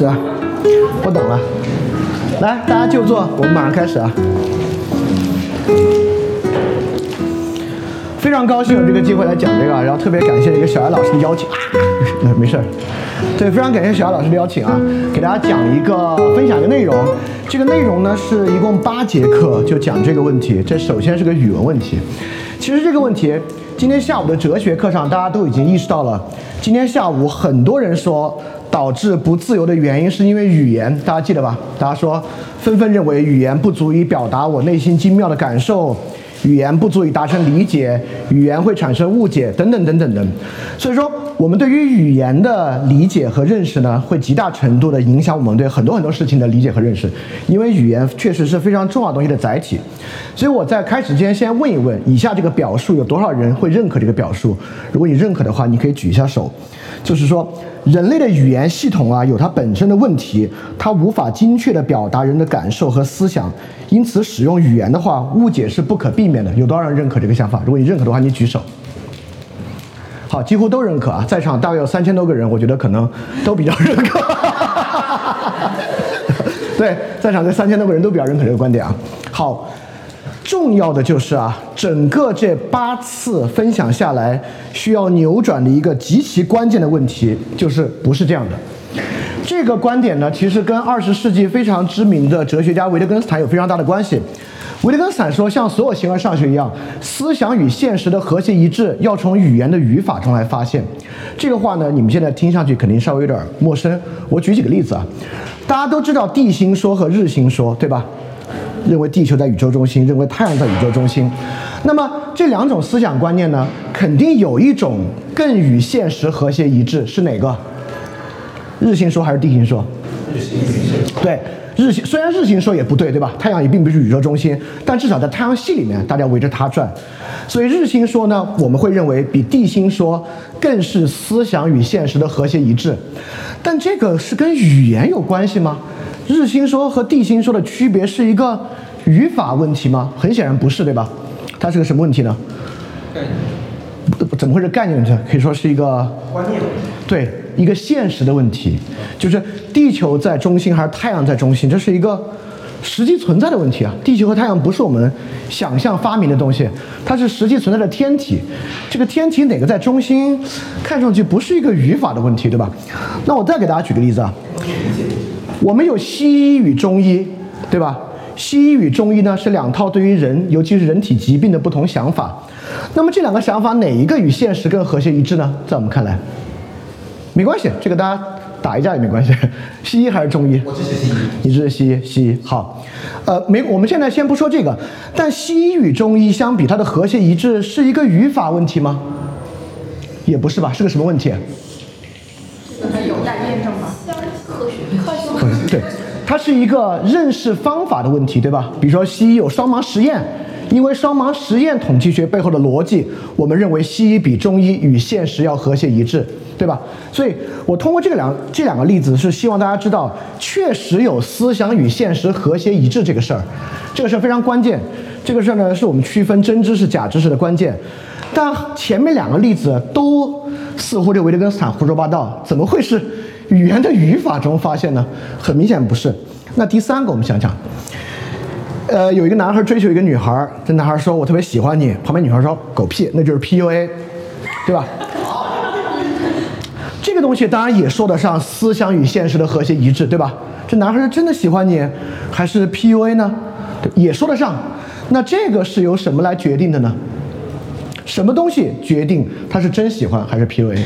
是，啊，不等了，来，大家就坐，我们马上开始啊。非常高兴有这个机会来讲这个，然后特别感谢一个小艾老师的邀请。啊，没没事儿，对，非常感谢小艾老师的邀请啊，给大家讲一个分享一个内容，这个内容呢是一共八节课，就讲这个问题。这首先是个语文问题，其实这个问题今天下午的哲学课上大家都已经意识到了，今天下午很多人说导致不自由的原因是因为语言，大家记得吧？大家说纷纷认为语言不足以表达我内心精妙的感受。语言不足以达成理解，语言会产生误解，等等等等等。所以说，我们对于语言的理解和认识呢，会极大程度的影响我们对很多很多事情的理解和认识。因为语言确实是非常重要东西的载体。所以我在开始之前先问一问，以下这个表述有多少人会认可这个表述？如果你认可的话，你可以举一下手。就是说，人类的语言系统啊，有它本身的问题，它无法精确地表达人的感受和思想，因此使用语言的话，误解是不可避免的。有多少人认可这个想法？如果你认可的话，你举手。好，几乎都认可啊，在场大概有三千多个人，我觉得可能都比较认可。对，在场这三千多个人都比较认可这个观点啊。好。重要的就是啊，整个这八次分享下来，需要扭转的一个极其关键的问题，就是不是这样的。这个观点呢，其实跟二十世纪非常知名的哲学家维特根斯坦有非常大的关系。维特根斯坦说，像所有形而上学一样，思想与现实的和谐一致要从语言的语法中来发现。这个话呢，你们现在听上去肯定稍微有点陌生。我举几个例子啊，大家都知道地心说和日心说，对吧？认为地球在宇宙中心，认为太阳在宇宙中心。那么这两种思想观念呢，肯定有一种更与现实和谐一致，是哪个？日心说还是地心说？日心。对，日心虽然日心说也不对，对吧？太阳也并不是宇宙中心，但至少在太阳系里面，大家围着它转。所以日心说呢，我们会认为比地心说更是思想与现实的和谐一致。但这个是跟语言有关系吗？日心说和地心说的区别是一个语法问题吗？很显然不是，对吧？它是个什么问题呢？概念。怎么会是概念问题？可以说是一个观念。对，一个现实的问题，就是地球在中心还是太阳在中心？这是一个实际存在的问题啊！地球和太阳不是我们想象发明的东西，它是实际存在的天体。这个天体哪个在中心？看上去不是一个语法的问题，对吧？那我再给大家举个例子啊。我们有西医与中医，对吧？西医与中医呢是两套对于人，尤其是人体疾病的不同想法。那么这两个想法哪一个与现实更和谐一致呢？在我们看来，没关系，这个大家打一架也没关系。西医还是中医？我支持西医。你支持西医？西医好。呃，没，我们现在先不说这个。但西医与中医相比，它的和谐一致是一个语法问题吗？也不是吧？是个什么问题？这个有待验证吗？科学，科学。对，它是一个认识方法的问题，对吧？比如说西医有双盲实验，因为双盲实验统计学背后的逻辑，我们认为西医比中医与现实要和谐一致，对吧？所以我通过这个两这两个例子，是希望大家知道，确实有思想与现实和谐一致这个事儿，这个事儿非常关键。这个事儿呢，是我们区分真知识假知识的关键。但前面两个例子都似乎这维特根斯坦胡说八道，怎么会是？语言的语法中发现呢，很明显不是。那第三个，我们想想，呃，有一个男孩追求一个女孩，这男孩说：“我特别喜欢你。”旁边女孩说：“狗屁，那就是 PUA，对吧？” 这个东西当然也说得上思想与现实的和谐一致，对吧？这男孩是真的喜欢你，还是 PUA 呢？也说得上。那这个是由什么来决定的呢？什么东西决定他是真喜欢还是 PUA？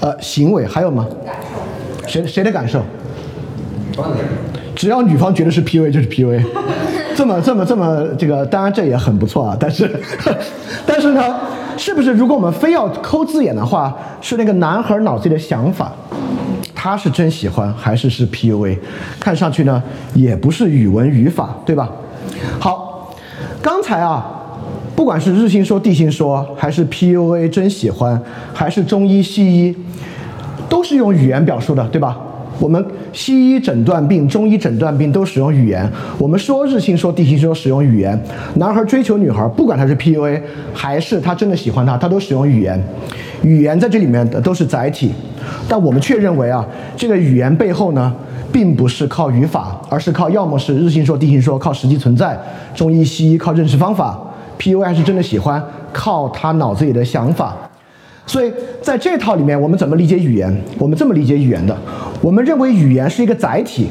呃，行为还有吗？谁谁的感受？只要女方觉得是 PUA 就是 PUA，这么这么这么这个，当然这也很不错啊。但是，但是呢，是不是如果我们非要抠字眼的话，是那个男孩脑子里的想法，他是真喜欢还是是 PUA？看上去呢，也不是语文语法，对吧？好，刚才啊。不管是日心说、地心说，还是 PUA 真喜欢，还是中医、西医，都是用语言表述的，对吧？我们西医诊断病、中医诊断病都使用语言。我们说日心说、地心说使用语言。男孩追求女孩，不管他是 PUA 还是他真的喜欢她，他都使用语言。语言在这里面的都是载体，但我们却认为啊，这个语言背后呢，并不是靠语法，而是靠要么是日心说、地心说，靠实际存在；中医、西医靠认识方法；PUA 还是真的喜欢，靠他脑子里的想法。所以在这套里面，我们怎么理解语言？我们这么理解语言的：我们认为语言是一个载体，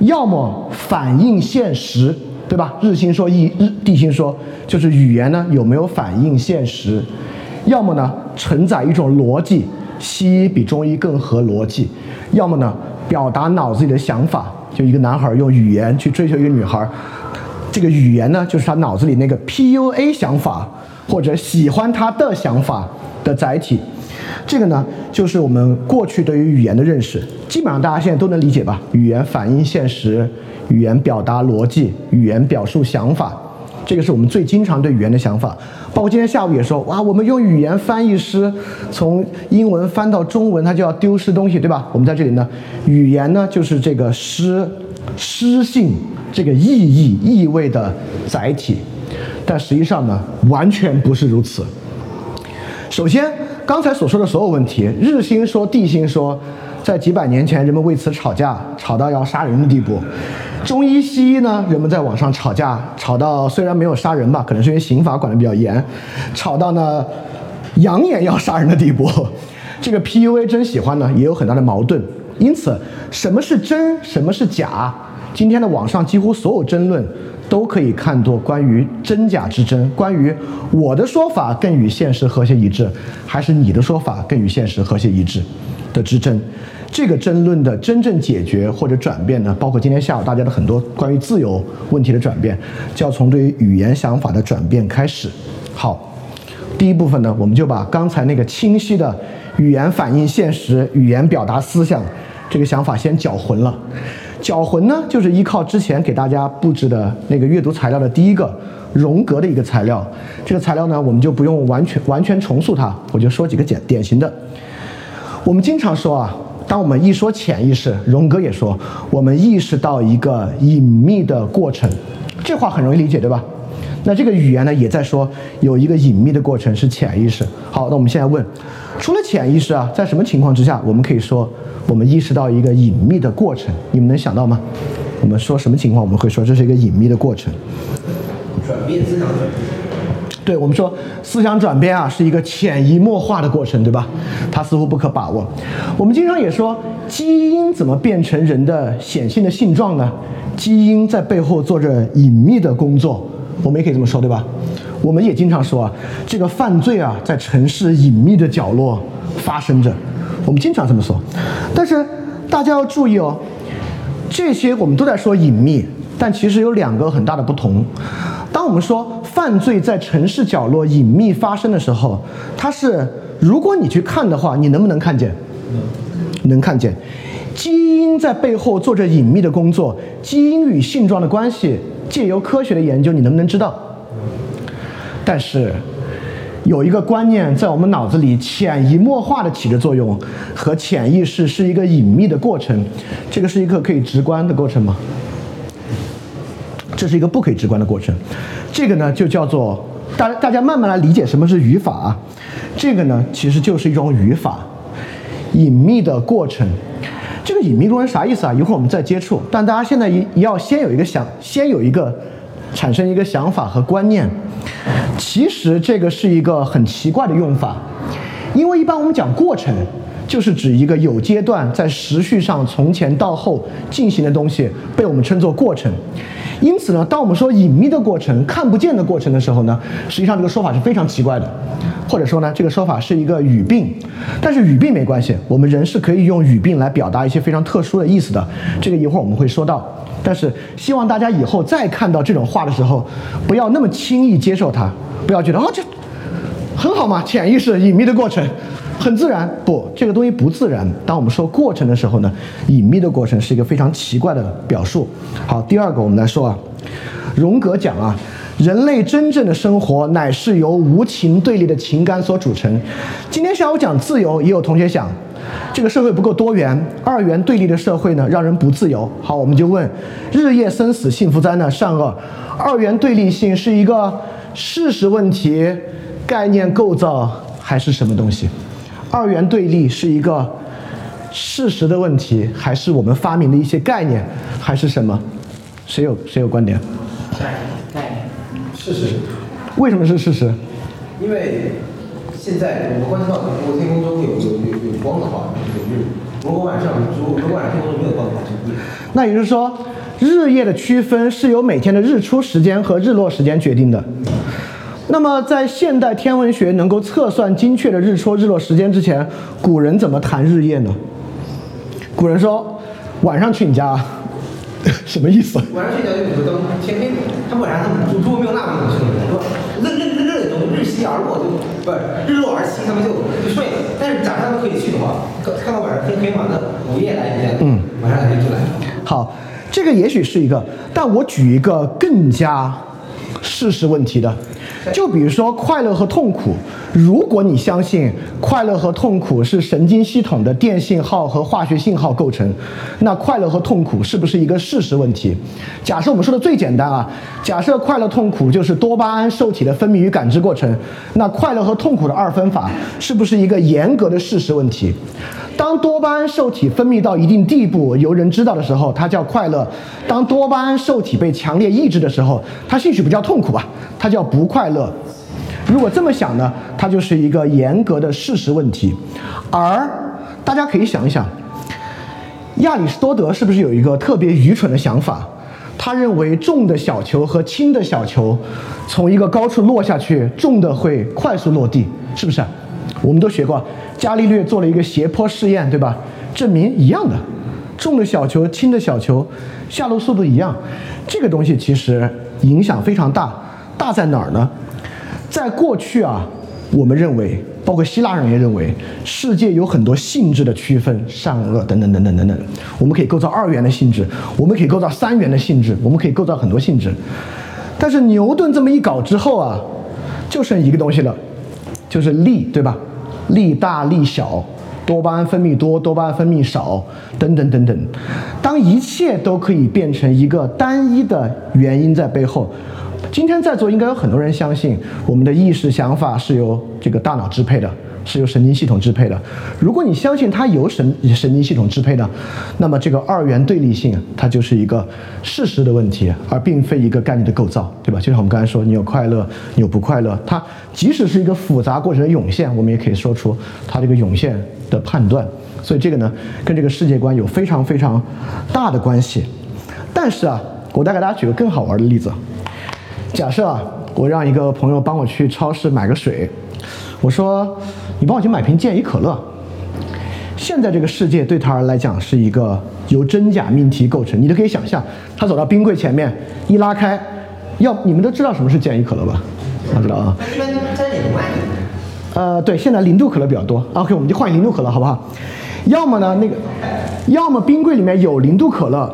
要么反映现实，对吧？日心说、地日地心说，就是语言呢有没有反映现实？要么呢承载一种逻辑，西医比中医更合逻辑；要么呢表达脑子里的想法，就一个男孩用语言去追求一个女孩，这个语言呢就是他脑子里那个 PUA 想法或者喜欢他的想法。的载体，这个呢，就是我们过去对于语言的认识，基本上大家现在都能理解吧？语言反映现实，语言表达逻辑，语言表述想法，这个是我们最经常对语言的想法。包括今天下午也说，哇，我们用语言翻译诗，从英文翻到中文，它就要丢失东西，对吧？我们在这里呢，语言呢就是这个诗诗性这个意义意味的载体，但实际上呢，完全不是如此。首先，刚才所说的所有问题，日心说、地心说，在几百年前人们为此吵架，吵到要杀人的地步；中医、西医呢，人们在网上吵架，吵到虽然没有杀人吧，可能是因为刑法管得比较严，吵到呢扬言要杀人的地步。这个 PUA 真喜欢呢，也有很大的矛盾。因此，什么是真，什么是假？今天的网上几乎所有争论。都可以看作关于真假之争，关于我的说法更与现实和谐一致，还是你的说法更与现实和谐一致的之争。这个争论的真正解决或者转变呢，包括今天下午大家的很多关于自由问题的转变，就要从对于语言想法的转变开始。好，第一部分呢，我们就把刚才那个清晰的语言反映现实、语言表达思想这个想法先搅浑了。搅浑呢，就是依靠之前给大家布置的那个阅读材料的第一个荣格的一个材料。这个材料呢，我们就不用完全完全重塑它，我就说几个简典型的。我们经常说啊，当我们一说潜意识，荣格也说，我们意识到一个隐秘的过程。这话很容易理解，对吧？那这个语言呢，也在说有一个隐秘的过程是潜意识。好，那我们现在问，除了潜意识啊，在什么情况之下我们可以说？我们意识到一个隐秘的过程，你们能想到吗？我们说什么情况我们会说这是一个隐秘的过程？转变思想转变。对我们说思想转变啊是一个潜移默化的过程，对吧？它似乎不可把握。我们经常也说基因怎么变成人的显性的性状呢？基因在背后做着隐秘的工作，我们也可以这么说，对吧？我们也经常说啊，这个犯罪啊在城市隐秘的角落发生着。我们经常这么说，但是大家要注意哦，这些我们都在说隐秘，但其实有两个很大的不同。当我们说犯罪在城市角落隐秘发生的时候，它是如果你去看的话，你能不能看见？能看见。基因在背后做着隐秘的工作，基因与性状的关系，借由科学的研究，你能不能知道？但是。有一个观念在我们脑子里潜移默化的起着作用，和潜意识是一个隐秘的过程。这个是一个可以直观的过程吗？这是一个不可以直观的过程。这个呢，就叫做大大家慢慢来理解什么是语法啊。这个呢，其实就是一种语法，隐秘的过程。这个隐秘过程啥意思啊？一会儿我们再接触。但大家现在一要先有一个想，先有一个产生一个想法和观念。其实这个是一个很奇怪的用法，因为一般我们讲过程，就是指一个有阶段在时序上从前到后进行的东西，被我们称作过程。因此呢，当我们说隐秘的过程、看不见的过程的时候呢，实际上这个说法是非常奇怪的，或者说呢，这个说法是一个语病。但是语病没关系，我们人是可以用语病来表达一些非常特殊的意思的。这个一会儿我们会说到。但是希望大家以后再看到这种话的时候，不要那么轻易接受它。不要觉得哦，这很好嘛，潜意识隐秘的过程，很自然。不，这个东西不自然。当我们说过程的时候呢，隐秘的过程是一个非常奇怪的表述。好，第二个我们来说啊，荣格讲啊，人类真正的生活乃是由无情对立的情感所组成。今天下午讲自由，也有同学想，这个社会不够多元，二元对立的社会呢，让人不自由。好，我们就问：日夜生死，幸福灾难，善恶，二元对立性是一个事实问题、概念构造，还是什么东西？二元对立是一个事实的问题，还是我们发明的一些概念，还是什么？谁有谁有观点？概概念，事实。为什么是事实？因为现在我们观测到，如果天空中有有有有光的话，有日；如果晚上如果如果晚上天空中没有光的话，就夜。那也就是说，日夜的区分是由每天的日出时间和日落时间决定的。那么，在现代天文学能够测算精确的日出日落时间之前，古人怎么谈日夜呢？古人说，晚上去你家，什么意思？晚上睡觉有个灯，天黑，他晚上他们如果没有蜡烛，怎么睡呢？是吧？日日日日的钟，日西而落就不是日落而息，他们就就睡了。但是早上他们可以去的话，看看到晚上天黑嘛，那午夜来一嗯，晚上来就来。好，这个也许是一个，但我举一个更加事实问题的。就比如说快乐和痛苦，如果你相信快乐和痛苦是神经系统的电信号和化学信号构成，那快乐和痛苦是不是一个事实问题？假设我们说的最简单啊，假设快乐痛苦就是多巴胺受体的分泌与感知过程，那快乐和痛苦的二分法是不是一个严格的事实问题？当多巴胺受体分泌到一定地步，由人知道的时候，它叫快乐；当多巴胺受体被强烈抑制的时候，它兴许不叫痛苦吧，它叫不快乐。如果这么想呢，它就是一个严格的事实问题。而大家可以想一想，亚里士多德是不是有一个特别愚蠢的想法？他认为重的小球和轻的小球从一个高处落下去，重的会快速落地，是不是？我们都学过。伽利略做了一个斜坡试验，对吧？证明一样的，重的小球、轻的小球，下落速度一样。这个东西其实影响非常大，大在哪儿呢？在过去啊，我们认为，包括希腊人也认为，世界有很多性质的区分，善恶等等等等等等。我们可以构造二元的性质，我们可以构造三元的性质，我们可以构造很多性质。但是牛顿这么一搞之后啊，就剩一个东西了，就是力，对吧？力大力小，多巴胺分泌多，多巴胺分泌少，等等等等。当一切都可以变成一个单一的原因在背后，今天在座应该有很多人相信，我们的意识想法是由这个大脑支配的。是由神经系统支配的。如果你相信它由神神经系统支配的，那么这个二元对立性它就是一个事实的问题，而并非一个概念的构造，对吧？就像我们刚才说，你有快乐，你有不快乐，它即使是一个复杂过程的涌现，我们也可以说出它这个涌现的判断。所以这个呢，跟这个世界观有非常非常大的关系。但是啊，我再给大家举个更好玩的例子。假设啊，我让一个朋友帮我去超市买个水，我说。你帮我去买瓶健怡可乐。现在这个世界对他来讲是一个由真假命题构成，你都可以想象，他走到冰柜前面一拉开，要你们都知道什么是健怡可乐吧？我知道啊。一般在哪里卖？呃，对，现在零度可乐比较多。OK，我们就换零度可乐好不好？要么呢，那个，要么冰柜里面有零度可乐，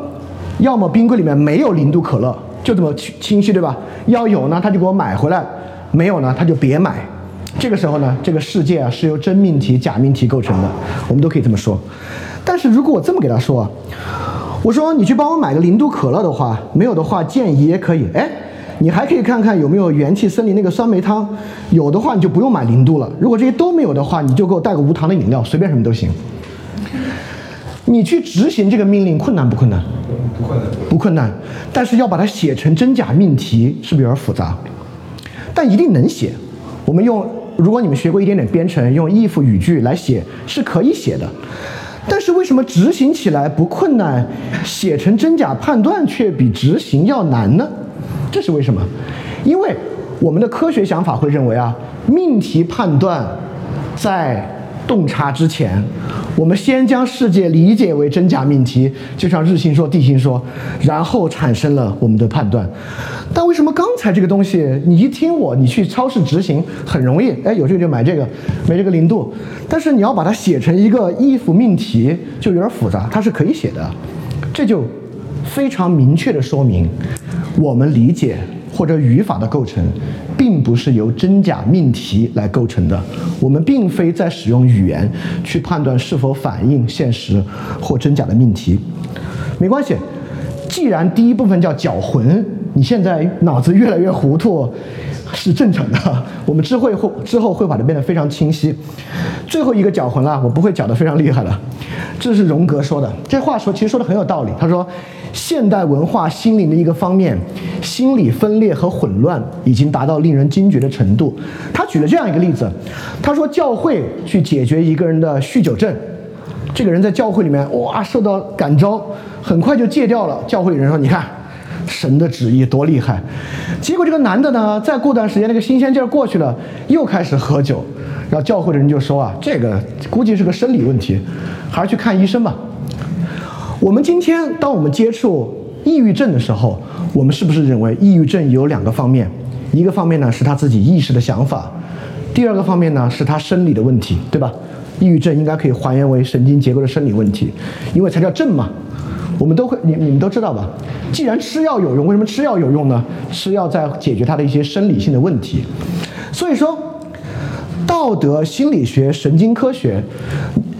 要么冰柜里面没有零度可乐，就这么清清晰对吧？要有呢，他就给我买回来；没有呢，他就别买。这个时候呢，这个世界啊是由真命题、假命题构成的，我们都可以这么说。但是如果我这么给他说，我说你去帮我买个零度可乐的话，没有的话建议也可以。哎，你还可以看看有没有元气森林那个酸梅汤，有的话你就不用买零度了。如果这些都没有的话，你就给我带个无糖的饮料，随便什么都行。你去执行这个命令困难不困难？不困难，不困难。但是要把它写成真假命题，是不是有点复杂？但一定能写。我们用。如果你们学过一点点编程，用 if 语句来写是可以写的，但是为什么执行起来不困难，写成真假判断却比执行要难呢？这是为什么？因为我们的科学想法会认为啊，命题判断在。洞察之前，我们先将世界理解为真假命题，就像日心说、地心说，然后产生了我们的判断。但为什么刚才这个东西，你一听我，你去超市执行很容易，哎，有这个就买这个，没这个零度。但是你要把它写成一个 if 命题，就有点复杂。它是可以写的，这就非常明确的说明，我们理解或者语法的构成，并不是由真假命题来构成的。我们并非在使用语言去判断是否反映现实或真假的命题。没关系，既然第一部分叫搅浑，你现在脑子越来越糊涂。是正常的，我们之后会之后会把它变得非常清晰。最后一个搅浑了，我不会搅得非常厉害了。这是荣格说的，这话说其实说的很有道理。他说，现代文化心灵的一个方面，心理分裂和混乱已经达到令人惊觉的程度。他举了这样一个例子，他说教会去解决一个人的酗酒症，这个人在教会里面哇受到感召，很快就戒掉了。教会人说，你看。神的旨意多厉害！结果这个男的呢，再过段时间，那个新鲜劲儿过去了，又开始喝酒。然后教会的人就说啊，这个估计是个生理问题，还是去看医生吧。我们今天当我们接触抑郁症的时候，我们是不是认为抑郁症有两个方面？一个方面呢是他自己意识的想法，第二个方面呢是他生理的问题，对吧？抑郁症应该可以还原为神经结构的生理问题，因为才叫症嘛。我们都会，你你们都知道吧？既然吃药有用，为什么吃药有用呢？吃药在解决他的一些生理性的问题。所以说，道德心理学、神经科学，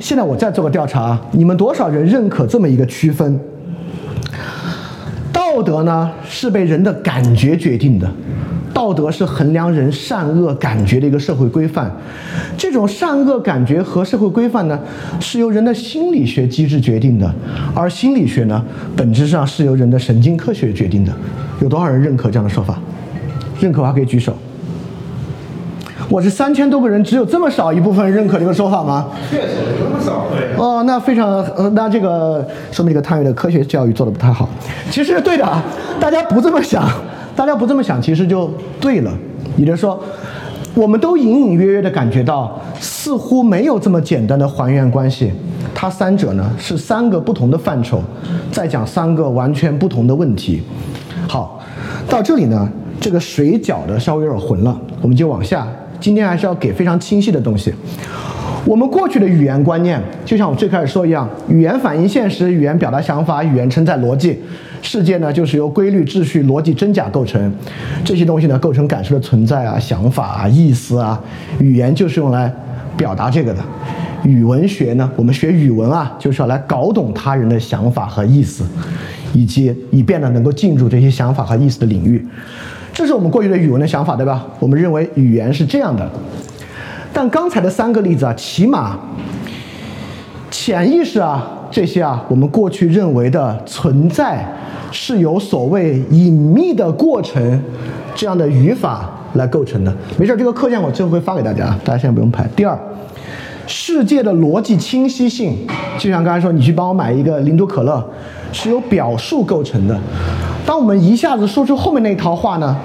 现在我再做个调查，你们多少人认可这么一个区分？道德呢，是被人的感觉决定的。道德是衡量人善恶感觉的一个社会规范，这种善恶感觉和社会规范呢，是由人的心理学机制决定的，而心理学呢，本质上是由人的神经科学决定的。有多少人认可这样的说法？认可的话可以举手。我是三千多个人，只有这么少一部分认可这个说法吗？确实，这么少。对。哦，那非常，呃，那这个说明这个探月的科学教育做的不太好。其实对的，大家不这么想。大家不这么想，其实就对了。也就是说，我们都隐隐约约的感觉到，似乎没有这么简单的还原关系。它三者呢是三个不同的范畴，再讲三个完全不同的问题。好，到这里呢，这个水搅的稍微有点混了，我们就往下。今天还是要给非常清晰的东西。我们过去的语言观念，就像我最开始说一样，语言反映现实，语言表达想法，语言承载逻辑。世界呢，就是由规律、秩序、逻辑、真假构成，这些东西呢，构成感受的存在啊、想法啊、意思啊。语言就是用来表达这个的。语文学呢，我们学语文啊，就是要来搞懂他人的想法和意思，以及以便呢，能够进入这些想法和意思的领域。这是我们过去的语文的想法，对吧？我们认为语言是这样的。但刚才的三个例子啊，起码潜意识啊，这些啊，我们过去认为的存在。是由所谓隐秘的过程这样的语法来构成的。没事，这个课件我最后会发给大家，大家现在不用拍。第二，世界的逻辑清晰性，就像刚才说，你去帮我买一个零度可乐，是由表述构成的。当我们一下子说出后面那一套话呢，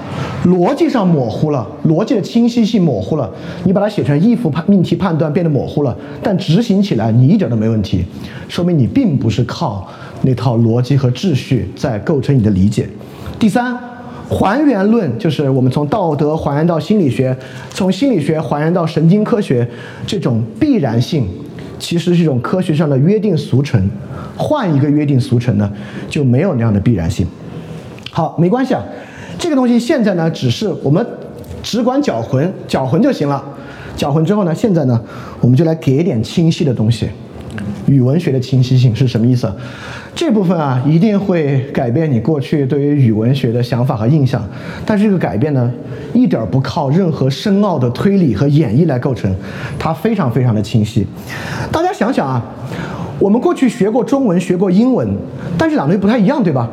逻辑上模糊了，逻辑的清晰性模糊了，你把它写成 if 判命题判断变得模糊了，但执行起来你一点都没问题，说明你并不是靠。那套逻辑和秩序在构成你的理解。第三，还原论就是我们从道德还原到心理学，从心理学还原到神经科学，这种必然性其实是一种科学上的约定俗成。换一个约定俗成呢，就没有那样的必然性。好，没关系啊，这个东西现在呢，只是我们只管搅浑，搅浑就行了。搅浑之后呢，现在呢，我们就来给一点清晰的东西。语文学的清晰性是什么意思？这部分啊，一定会改变你过去对于语文学的想法和印象。但是这个改变呢，一点不靠任何深奥的推理和演绎来构成，它非常非常的清晰。大家想想啊，我们过去学过中文，学过英文，但是两类不太一样，对吧？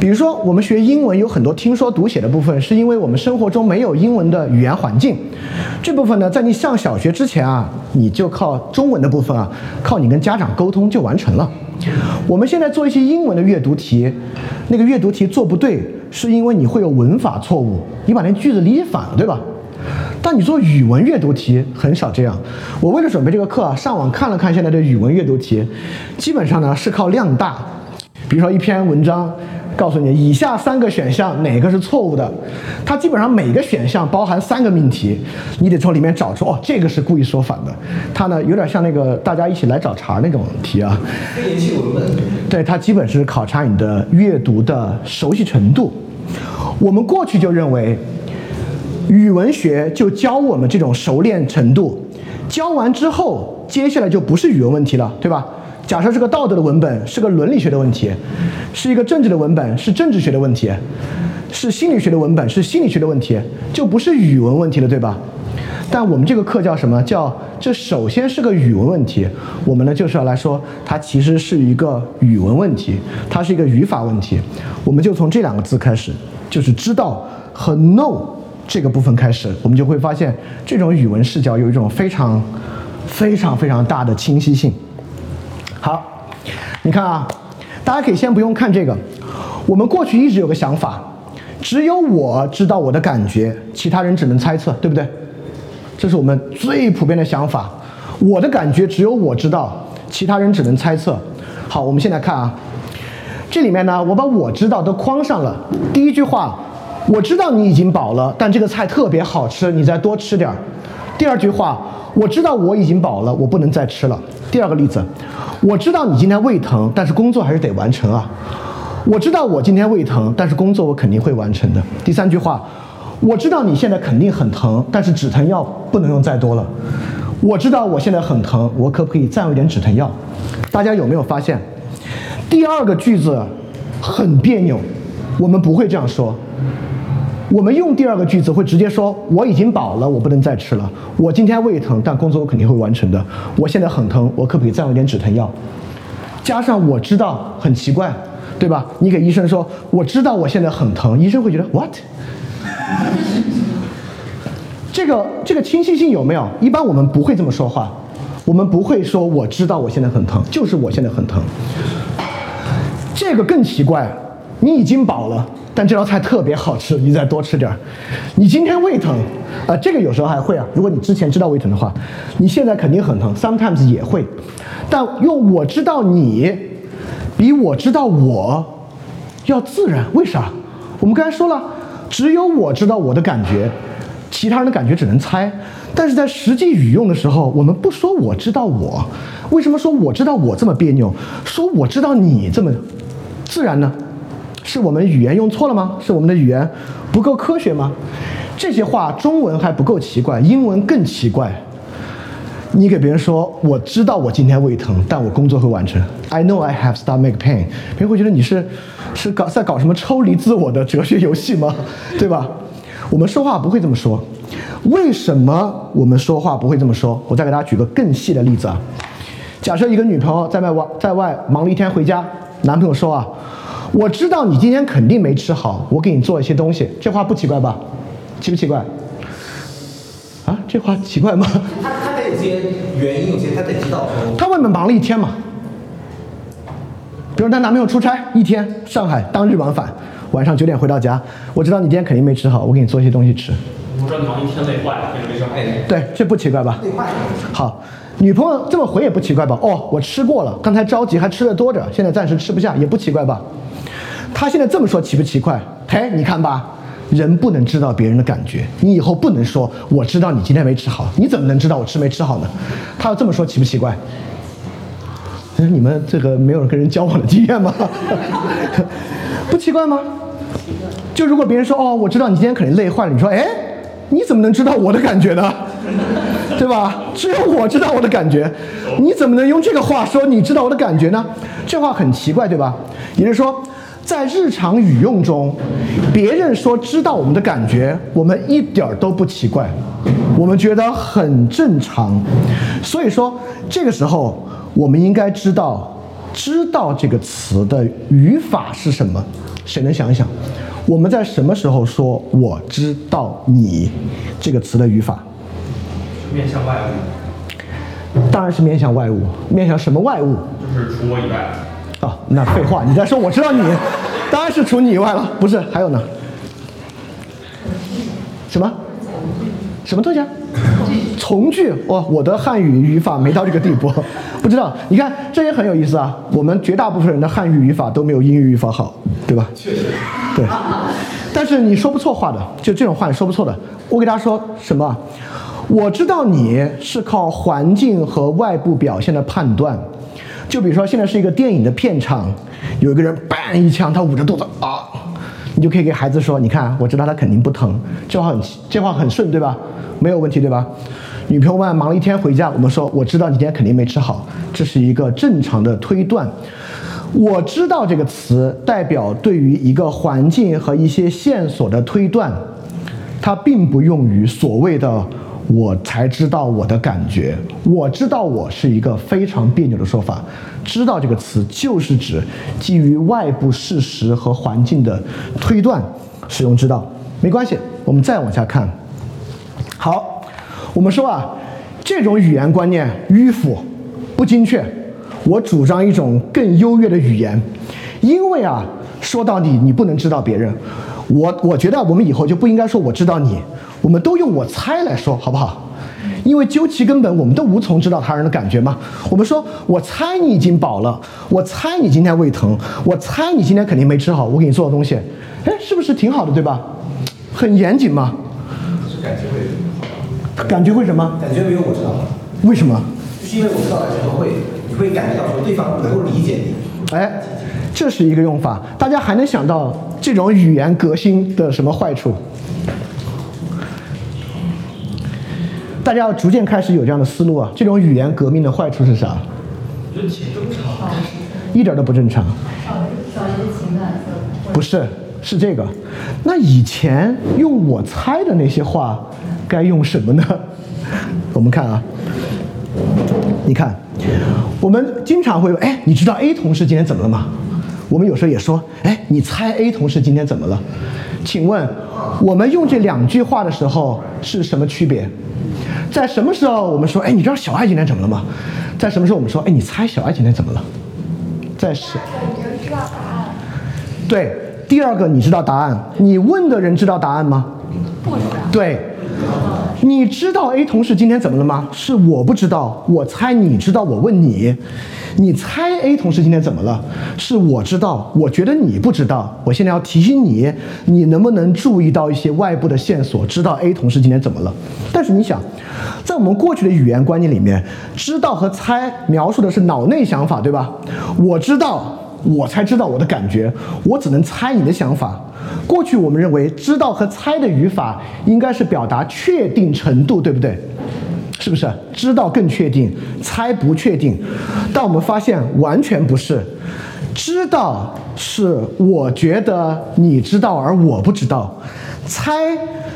比如说，我们学英文有很多听说读写的部分，是因为我们生活中没有英文的语言环境。这部分呢，在你上小学之前啊，你就靠中文的部分啊，靠你跟家长沟通就完成了。我们现在做一些英文的阅读题，那个阅读题做不对，是因为你会有文法错误，你把那句子理解反了，对吧？但你做语文阅读题很少这样。我为了准备这个课啊，上网看了看现在的语文阅读题，基本上呢是靠量大，比如说一篇文章。告诉你，以下三个选项哪个是错误的？它基本上每个选项包含三个命题，你得从里面找出哦，这个是故意说反的。它呢有点像那个大家一起来找茬那种题啊。非联系文。对，它基本是考察你的阅读的熟悉程度。我们过去就认为，语文学就教我们这种熟练程度，教完之后，接下来就不是语文问题了，对吧？假设是个道德的文本，是个伦理学的问题；是一个政治的文本，是政治学的问题；是心理学的文本，是心理学的问题，就不是语文问题了，对吧？但我们这个课叫什么？叫这首先是个语文问题。我们呢就是要来说，它其实是一个语文问题，它是一个语法问题。我们就从这两个字开始，就是知道和 know 这个部分开始，我们就会发现这种语文视角有一种非常、非常、非常大的清晰性。好，你看啊，大家可以先不用看这个。我们过去一直有个想法，只有我知道我的感觉，其他人只能猜测，对不对？这是我们最普遍的想法。我的感觉只有我知道，其他人只能猜测。好，我们现在看啊，这里面呢，我把我知道都框上了。第一句话，我知道你已经饱了，但这个菜特别好吃，你再多吃点儿。第二句话，我知道我已经饱了，我不能再吃了。第二个例子，我知道你今天胃疼，但是工作还是得完成啊。我知道我今天胃疼，但是工作我肯定会完成的。第三句话。我知道你现在肯定很疼，但是止疼药不能用再多了。我知道我现在很疼，我可不可以再用点止疼药？大家有没有发现，第二个句子很别扭？我们不会这样说，我们用第二个句子会直接说：我已经饱了，我不能再吃了。我今天胃疼，但工作我肯定会完成的。我现在很疼，我可不可以再用点止疼药？加上我知道很奇怪，对吧？你给医生说我知道我现在很疼，医生会觉得 what？这个这个清晰性有没有？一般我们不会这么说话，我们不会说我知道我现在很疼，就是我现在很疼。这个更奇怪，你已经饱了，但这道菜特别好吃，你再多吃点儿。你今天胃疼，啊，这个有时候还会啊。如果你之前知道胃疼的话，你现在肯定很疼，sometimes 也会。但用我知道你，比我知道我要自然，为啥？我们刚才说了。只有我知道我的感觉，其他人的感觉只能猜。但是在实际语用的时候，我们不说我知道我，为什么说我知道我这么别扭？说我知道你这么自然呢？是我们语言用错了吗？是我们的语言不够科学吗？这些话中文还不够奇怪，英文更奇怪。你给别人说我知道我今天胃疼，但我工作会完成。I know I have stomach pain。别人会觉得你是是搞在搞什么抽离自我的哲学游戏吗？对吧？我们说话不会这么说。为什么我们说话不会这么说？我再给大家举个更细的例子啊。假设一个女朋友在外玩，在外忙了一天回家，男朋友说啊，我知道你今天肯定没吃好，我给你做一些东西。这话不奇怪吧？奇不奇怪？啊，这话奇怪吗？他他得有些原因，有些他得知道。他外面忙了一天嘛，比如她男朋友出差一天，上海当日往返，晚上九点回到家。我知道你今天肯定没吃好，我给你做一些东西吃。我知道你忙一天累坏了，没事哎。对，这不奇怪吧？累坏了。好，女朋友这么回也不奇怪吧？哦，我吃过了，刚才着急还吃的多着，现在暂时吃不下，也不奇怪吧？他现在这么说奇不奇怪？嘿，你看吧。人不能知道别人的感觉，你以后不能说我知道你今天没吃好，你怎么能知道我吃没吃好呢？他要这么说奇不奇怪？你们这个没有跟人交往的经验吗？不奇怪吗？就如果别人说哦，我知道你今天肯定累坏了，你说哎，你怎么能知道我的感觉呢？对吧？只有我知道我的感觉，你怎么能用这个话说你知道我的感觉呢？这话很奇怪，对吧？也就是说。在日常语用中，别人说知道我们的感觉，我们一点儿都不奇怪，我们觉得很正常。所以说，这个时候我们应该知道“知道”这个词的语法是什么？谁能想一想？我们在什么时候说“我知道你”这个词的语法？面向外物。当然是面向外物。面向什么外物？就是除我以外。啊，那废话，你在说我知道你，当然是除你以外了，不是？还有呢？什么？什么东西啊？从句？哇，我的汉语语法没到这个地步，不知道。你看，这也很有意思啊。我们绝大部分人的汉语语法都没有英语语法好，对吧？确实。对。但是你说不错话的，就这种话你说不错的。我给大家说什么？我知道你是靠环境和外部表现的判断。就比如说，现在是一个电影的片场，有一个人，嘣一枪，他捂着肚子啊，你就可以给孩子说：“你看，我知道他肯定不疼。”这话很这话很顺，对吧？没有问题，对吧？女朋友们忙了一天回家，我们说：“我知道你今天肯定没吃好。”这是一个正常的推断。我知道这个词代表对于一个环境和一些线索的推断，它并不用于所谓的“我才知道我的感觉”。我知道我是一个非常别扭的说法。知道这个词就是指基于外部事实和环境的推断使用知道，没关系。我们再往下看。好，我们说啊，这种语言观念迂腐、不精确。我主张一种更优越的语言，因为啊，说到底你不能知道别人。我我觉得我们以后就不应该说我知道你，我们都用我猜来说，好不好？因为究其根本，我们都无从知道他人的感觉嘛。我们说我猜你已经饱了，我猜你今天胃疼，我猜你今天肯定没吃好，我给你做的东西，哎，是不是挺好的，对吧？很严谨嘛。感觉会感觉会什么？感觉没有我知道。为什么？就是因为我知道了之后会，你会感觉到说对方能够理解你。哎，这是一个用法。大家还能想到这种语言革新的什么坏处？大家要逐渐开始有这样的思路啊！这种语言革命的坏处是啥？一点都不正常。不是，是这个。那以前用我猜的那些话，该用什么呢？我们看啊，你看，我们经常会哎，你知道 A 同事今天怎么了吗？我们有时候也说，哎，你猜 A 同事今天怎么了？请问，我们用这两句话的时候是什么区别？在什么时候我们说，哎，你知道小爱今天怎么了吗？在什么时候我们说，哎，你猜小爱今天怎么了？在什？你知道答案？对，第二个你知道答案，你问的人知道答案吗？不知道。对，你知道 A 同事今天怎么了吗？是我不知道，我猜你知道，我问你，你猜 A 同事今天怎么了？是我知道，我觉得你不知道，我现在要提醒你，你能不能注意到一些外部的线索，知道 A 同事今天怎么了？但是你想，在我们过去的语言观念里面，知道和猜描述的是脑内想法，对吧？我知道。我才知道我的感觉，我只能猜你的想法。过去我们认为知道和猜的语法应该是表达确定程度，对不对？是不是？知道更确定，猜不确定。但我们发现完全不是，知道是我觉得你知道而我不知道，猜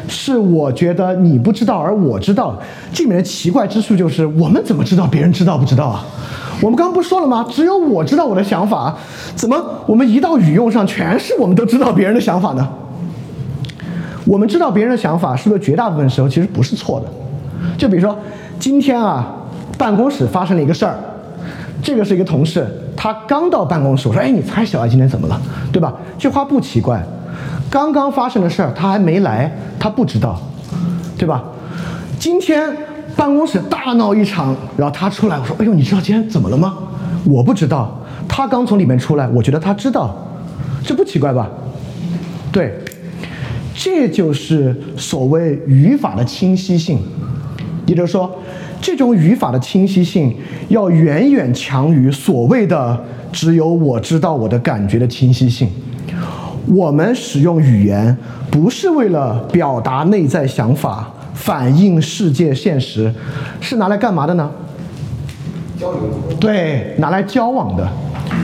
是我觉得你不知道而我知道。这里面的奇怪之处就是我们怎么知道别人知道不知道啊？我们刚刚不说了吗？只有我知道我的想法，怎么我们一到语用上，全是我们都知道别人的想法呢？我们知道别人的想法，是不是绝大部分时候其实不是错的？就比如说今天啊，办公室发生了一个事儿，这个是一个同事，他刚到办公室，我说：“哎，你猜小艾今天怎么了？对吧？”这话不奇怪，刚刚发生的事儿他还没来，他不知道，对吧？今天。办公室大闹一场，然后他出来，我说：“哎呦，你知道今天怎么了吗？”我不知道。他刚从里面出来，我觉得他知道，这不奇怪吧？对，这就是所谓语法的清晰性。也就是说，这种语法的清晰性要远远强于所谓的只有我知道我的感觉的清晰性。我们使用语言不是为了表达内在想法。反映世界现实，是拿来干嘛的呢？交流。对，拿来交往的。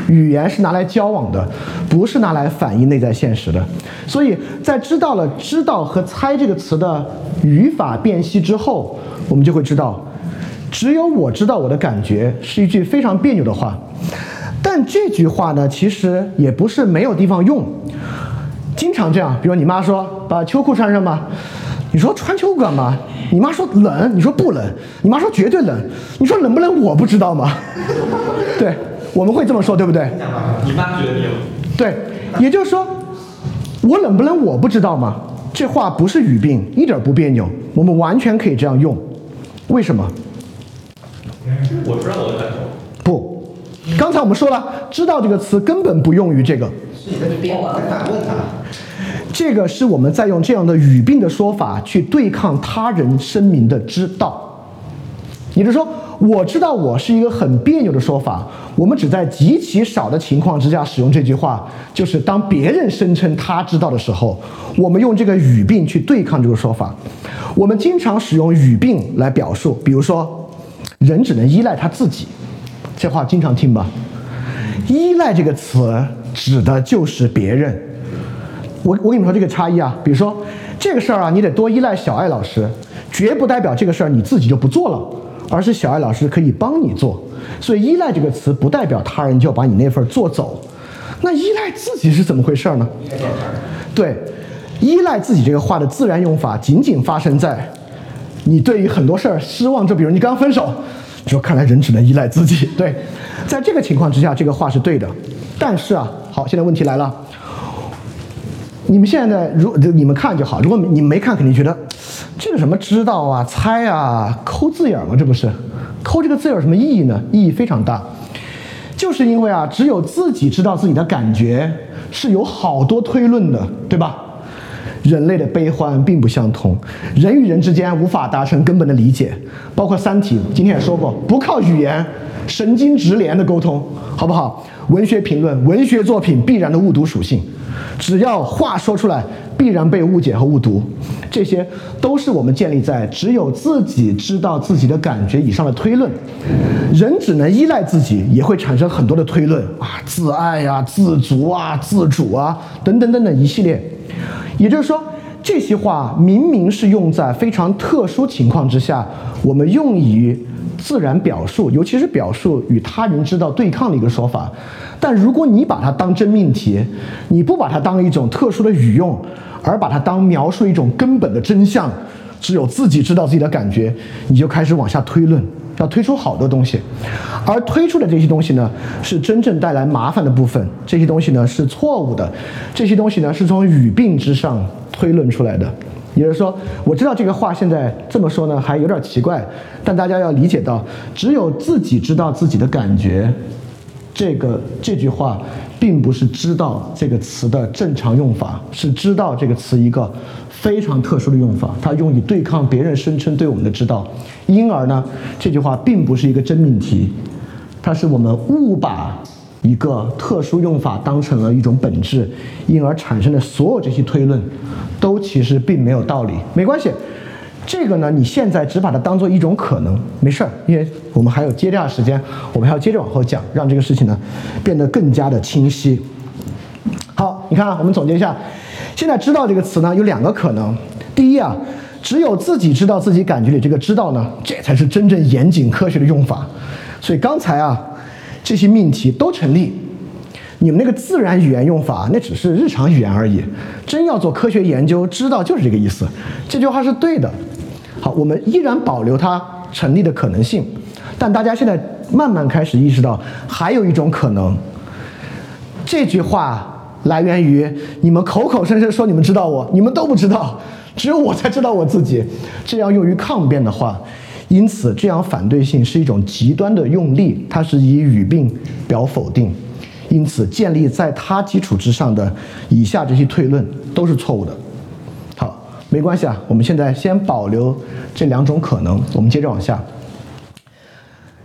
语言是拿来交往的，不是拿来反映内在现实的。所以在知道了“知道”和“猜”这个词的语法辨析之后，我们就会知道，只有我知道我的感觉是一句非常别扭的话。但这句话呢，其实也不是没有地方用，经常这样。比如你妈说：“把秋裤穿上吧。”你说穿秋裤干嘛？你妈说冷，你说不冷。你妈说绝对冷，你说冷不冷？我不知道吗？对，我们会这么说，对不对？你妈觉得你冷？对，也就是说，我冷不冷？我不知道吗？这话不是语病，一点不别扭，我们完全可以这样用。为什么？我知道我的感受。不，刚才我们说了，知道这个词根本不用于这个。是你在编，在反问他。这个是我们在用这样的语病的说法去对抗他人声明的知道。也就是说，我知道我是一个很别扭的说法。我们只在极其少的情况之下使用这句话，就是当别人声称他知道的时候，我们用这个语病去对抗这个说法。我们经常使用语病来表述，比如说，人只能依赖他自己，这话经常听吧？依赖这个词指的就是别人。我我跟你们说这个差异啊，比如说这个事儿啊，你得多依赖小艾老师，绝不代表这个事儿你自己就不做了，而是小艾老师可以帮你做。所以依赖这个词不代表他人就要把你那份做走。那依赖自己是怎么回事呢？对，依赖自己这个话的自然用法，仅仅发生在你对于很多事儿失望，就比如你刚分手，就看来人只能依赖自己。对，在这个情况之下，这个话是对的。但是啊，好，现在问题来了。你们现在如你们看就好，如果你没看，肯定觉得这个什么知道啊、猜啊、抠字眼嘛，这不是抠这个字眼有什么意义呢？意义非常大，就是因为啊，只有自己知道自己的感觉是有好多推论的，对吧？人类的悲欢并不相同，人与人之间无法达成根本的理解，包括《三体》今天也说过，不靠语言，神经直连的沟通，好不好？文学评论，文学作品必然的误读属性。只要话说出来，必然被误解和误读，这些都是我们建立在只有自己知道自己的感觉以上的推论。人只能依赖自己，也会产生很多的推论啊，自爱呀、自足啊、自主啊，等等等等一系列。也就是说，这些话明明是用在非常特殊情况之下，我们用于自然表述，尤其是表述与他人知道对抗的一个说法。但如果你把它当真命题，你不把它当一种特殊的语用，而把它当描述一种根本的真相，只有自己知道自己的感觉，你就开始往下推论，要推出好多东西，而推出的这些东西呢，是真正带来麻烦的部分。这些东西呢是错误的，这些东西呢是从语病之上推论出来的。也就是说，我知道这个话现在这么说呢，还有点奇怪，但大家要理解到，只有自己知道自己的感觉。这个这句话，并不是“知道”这个词的正常用法，是“知道”这个词一个非常特殊的用法，它用于对抗别人声称对我们的知道。因而呢，这句话并不是一个真命题，它是我们误把一个特殊用法当成了一种本质，因而产生的所有这些推论，都其实并没有道理。没关系。这个呢，你现在只把它当做一种可能，没事儿，因为我们还有接下来时间，我们还要接着往后讲，让这个事情呢变得更加的清晰。好，你看啊，我们总结一下，现在知道这个词呢有两个可能，第一啊，只有自己知道自己感觉里这个知道呢，这才是真正严谨科学的用法。所以刚才啊这些命题都成立，你们那个自然语言用法那只是日常语言而已，真要做科学研究，知道就是这个意思，这句话是对的。好，我们依然保留它成立的可能性，但大家现在慢慢开始意识到，还有一种可能。这句话来源于你们口口声声说你们知道我，你们都不知道，只有我才知道我自己。这样用于抗辩的话，因此这样反对性是一种极端的用力，它是以语病表否定，因此建立在它基础之上的以下这些推论都是错误的。好没关系啊，我们现在先保留这两种可能，我们接着往下。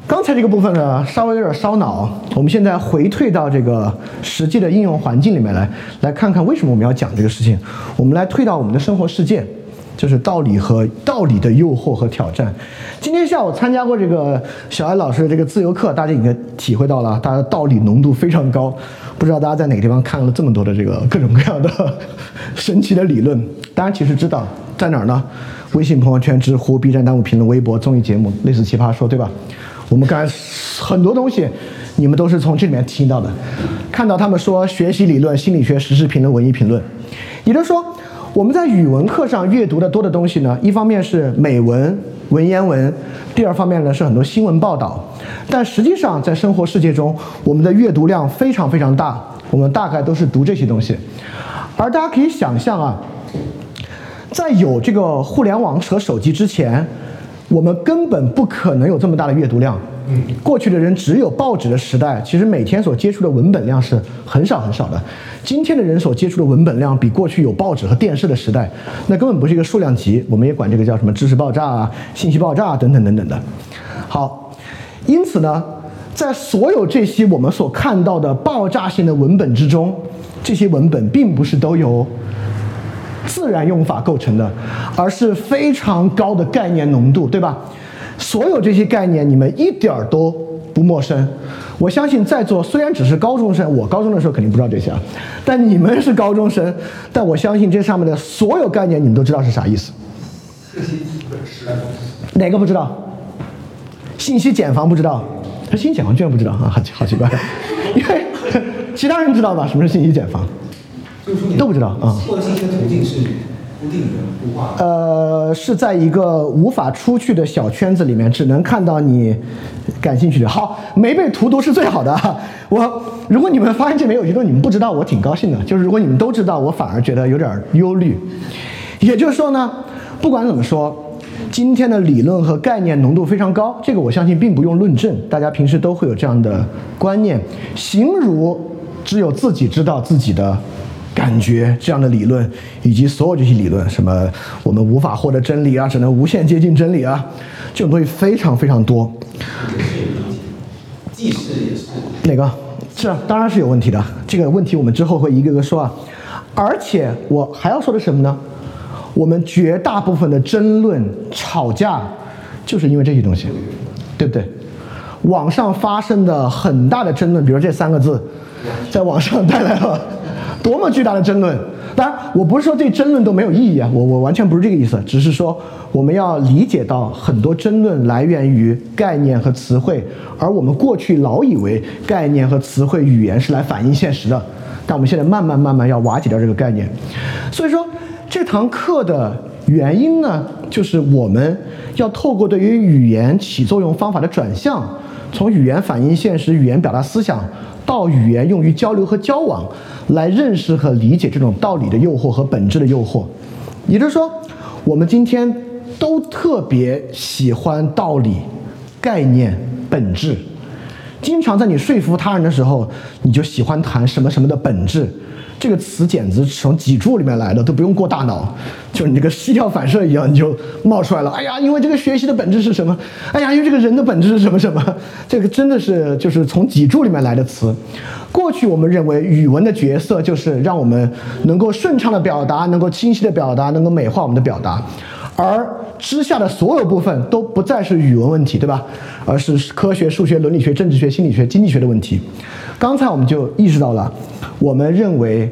刚才这个部分呢，稍微有点烧脑，我们现在回退到这个实际的应用环境里面来，来看看为什么我们要讲这个事情。我们来退到我们的生活世界，就是道理和道理的诱惑和挑战。今天下午参加过这个小艾老师的这个自由课，大家应该体会到了，大家道理浓度非常高。不知道大家在哪个地方看了这么多的这个各种各样的神奇的理论？大家，其实知道在哪儿呢？微信朋友圈、知乎、B 站弹幕评论、微博、综艺节目，类似奇葩说，对吧？我们刚才很多东西，你们都是从这里面听到的。看到他们说学习理论、心理学、时事评论、文艺评论，也就是说。我们在语文课上阅读的多的东西呢，一方面是美文、文言文，第二方面呢是很多新闻报道。但实际上，在生活世界中，我们的阅读量非常非常大，我们大概都是读这些东西。而大家可以想象啊，在有这个互联网和手机之前，我们根本不可能有这么大的阅读量。过去的人只有报纸的时代，其实每天所接触的文本量是很少很少的。今天的人所接触的文本量比过去有报纸和电视的时代，那根本不是一个数量级。我们也管这个叫什么知识爆炸啊、信息爆炸啊等等等等的。好，因此呢，在所有这些我们所看到的爆炸性的文本之中，这些文本并不是都由自然用法构成的，而是非常高的概念浓度，对吧？所有这些概念你们一点儿都不陌生。我相信在座虽然只是高中生，我高中的时候肯定不知道这些啊，但你们是高中生，但我相信这上面的所有概念你们都知道是啥意思。哪个不知道？信息茧房不知道？他信息茧房居然不知道啊，好奇好奇怪。因为其他人知道吧？什么是信息茧房？都不知道啊获得信息的途径是呃，是在一个无法出去的小圈子里面，只能看到你感兴趣的。好，没被荼毒是最好的。我如果你们发现这没有些东西你们不知道，我挺高兴的。就是如果你们都知道，我反而觉得有点忧虑。也就是说呢，不管怎么说，今天的理论和概念浓度非常高，这个我相信并不用论证，大家平时都会有这样的观念。形如只有自己知道自己的感觉这样的理论，以及所有这些理论，什么我们无法获得真理啊，只能无限接近真理啊，这种东西非常非常多。记事也是。哪个？是啊，当然是有问题的。这个问题我们之后会一个个说啊。而且我还要说的什么呢？我们绝大部分的争论、吵架，就是因为这些东西，对不对？网上发生的很大的争论，比如这三个字，在网上带来了多么巨大的争论。当然，我不是说这争论都没有意义啊，我我完全不是这个意思，只是说我们要理解到很多争论来源于概念和词汇，而我们过去老以为概念和词汇语言是来反映现实的，但我们现在慢慢慢慢要瓦解掉这个概念。所以说，这堂课的原因呢，就是我们要透过对于语言起作用方法的转向，从语言反映现实、语言表达思想，到语言用于交流和交往，来认识和理解这种道理的诱惑和本质的诱惑。也就是说，我们今天都特别喜欢道理、概念、本质。经常在你说服他人的时候，你就喜欢谈什么什么的本质。这个词简直从脊柱里面来的，都不用过大脑，就是你这个膝跳反射一样，你就冒出来了。哎呀，因为这个学习的本质是什么？哎呀，因为这个人的本质是什么什么？这个真的是就是从脊柱里面来的词。过去我们认为语文的角色就是让我们能够顺畅的表达，能够清晰的表达，能够美化我们的表达，而之下的所有部分都不再是语文问题，对吧？而是科学、数学、伦理学、政治学、心理学、经济学的问题。刚才我们就意识到了，我们认为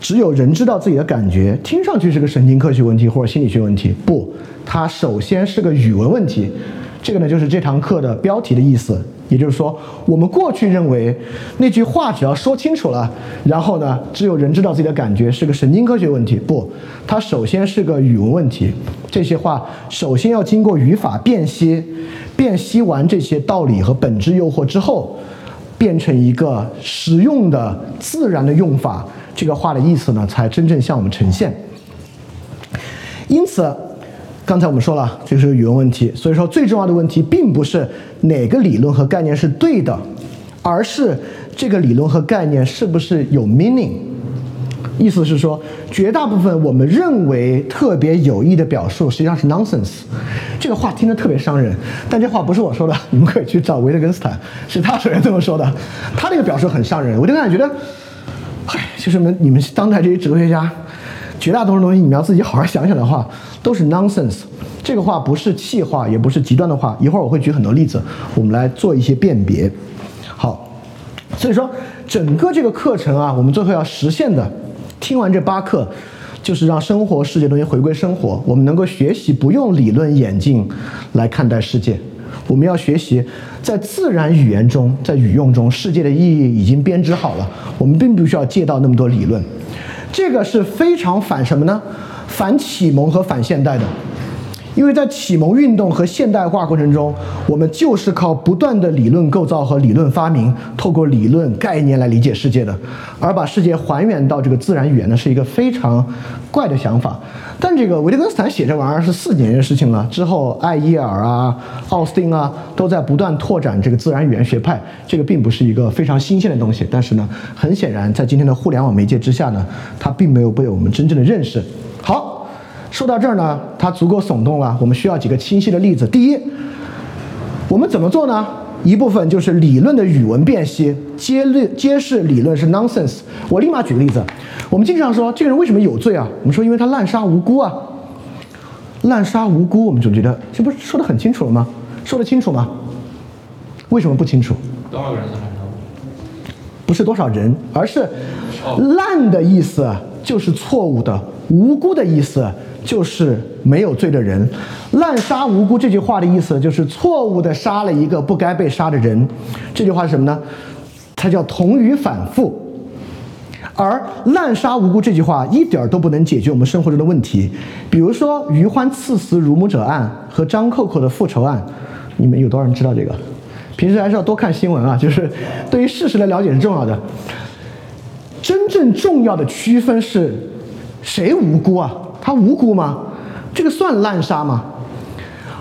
只有人知道自己的感觉，听上去是个神经科学问题或者心理学问题，不，它首先是个语文问题。这个呢，就是这堂课的标题的意思。也就是说，我们过去认为那句话只要说清楚了，然后呢，只有人知道自己的感觉是个神经科学问题，不，它首先是个语文问题。这些话首先要经过语法辨析，辨析完这些道理和本质诱惑之后。变成一个实用的、自然的用法，这个话的意思呢，才真正向我们呈现。因此，刚才我们说了，这是语文问题，所以说最重要的问题并不是哪个理论和概念是对的，而是这个理论和概念是不是有 meaning。意思是说，绝大部分我们认为特别有益的表述，实际上是 nonsense。这个话听着特别伤人，但这话不是我说的，你们可以去找维特根斯坦，是他首先这么说的。他这个表述很伤人，维特根斯坦觉得，嗨，就是们你们当代这些哲学家，绝大多数东西你们要自己好好想想的话，都是 nonsense。这个话不是气话，也不是极端的话。一会儿我会举很多例子，我们来做一些辨别。好，所以说整个这个课程啊，我们最后要实现的。听完这八课，就是让生活世界东西回归生活。我们能够学习不用理论眼镜来看待世界，我们要学习在自然语言中，在语用中，世界的意义已经编织好了。我们并不需要借到那么多理论。这个是非常反什么呢？反启蒙和反现代的。因为在启蒙运动和现代化过程中，我们就是靠不断的理论构造和理论发明，透过理论概念来理解世界的，而把世界还原到这个自然语言呢，是一个非常怪的想法。但这个维特根斯坦写这玩意儿是四几年的事情了，之后艾耶尔啊、奥斯汀啊都在不断拓展这个自然语言学派，这个并不是一个非常新鲜的东西。但是呢，很显然在今天的互联网媒介之下呢，它并没有被我们真正的认识。好，说到这儿呢，它足够耸动了。我们需要几个清晰的例子。第一，我们怎么做呢？一部分就是理论的语文辨析，揭示揭示理论是 nonsense。我立马举个例子，我们经常说这个人为什么有罪啊？我们说因为他滥杀无辜啊，滥杀无辜，我们就觉得这不是说的很清楚了吗？说得清楚吗？为什么不清楚？多少个人是滥杀无不是多少人，而是滥的意思就是错误的，无辜的意思就是没有罪的人。滥杀无辜这句话的意思就是错误的杀了一个不该被杀的人。这句话是什么呢？它叫同于反复。而滥杀无辜这句话一点儿都不能解决我们生活中的问题，比如说于欢刺死乳母者案和张扣扣的复仇案，你们有多少人知道这个？平时还是要多看新闻啊，就是对于事实的了解是重要的。真正重要的区分是，谁无辜啊？他无辜吗？这个算滥杀吗？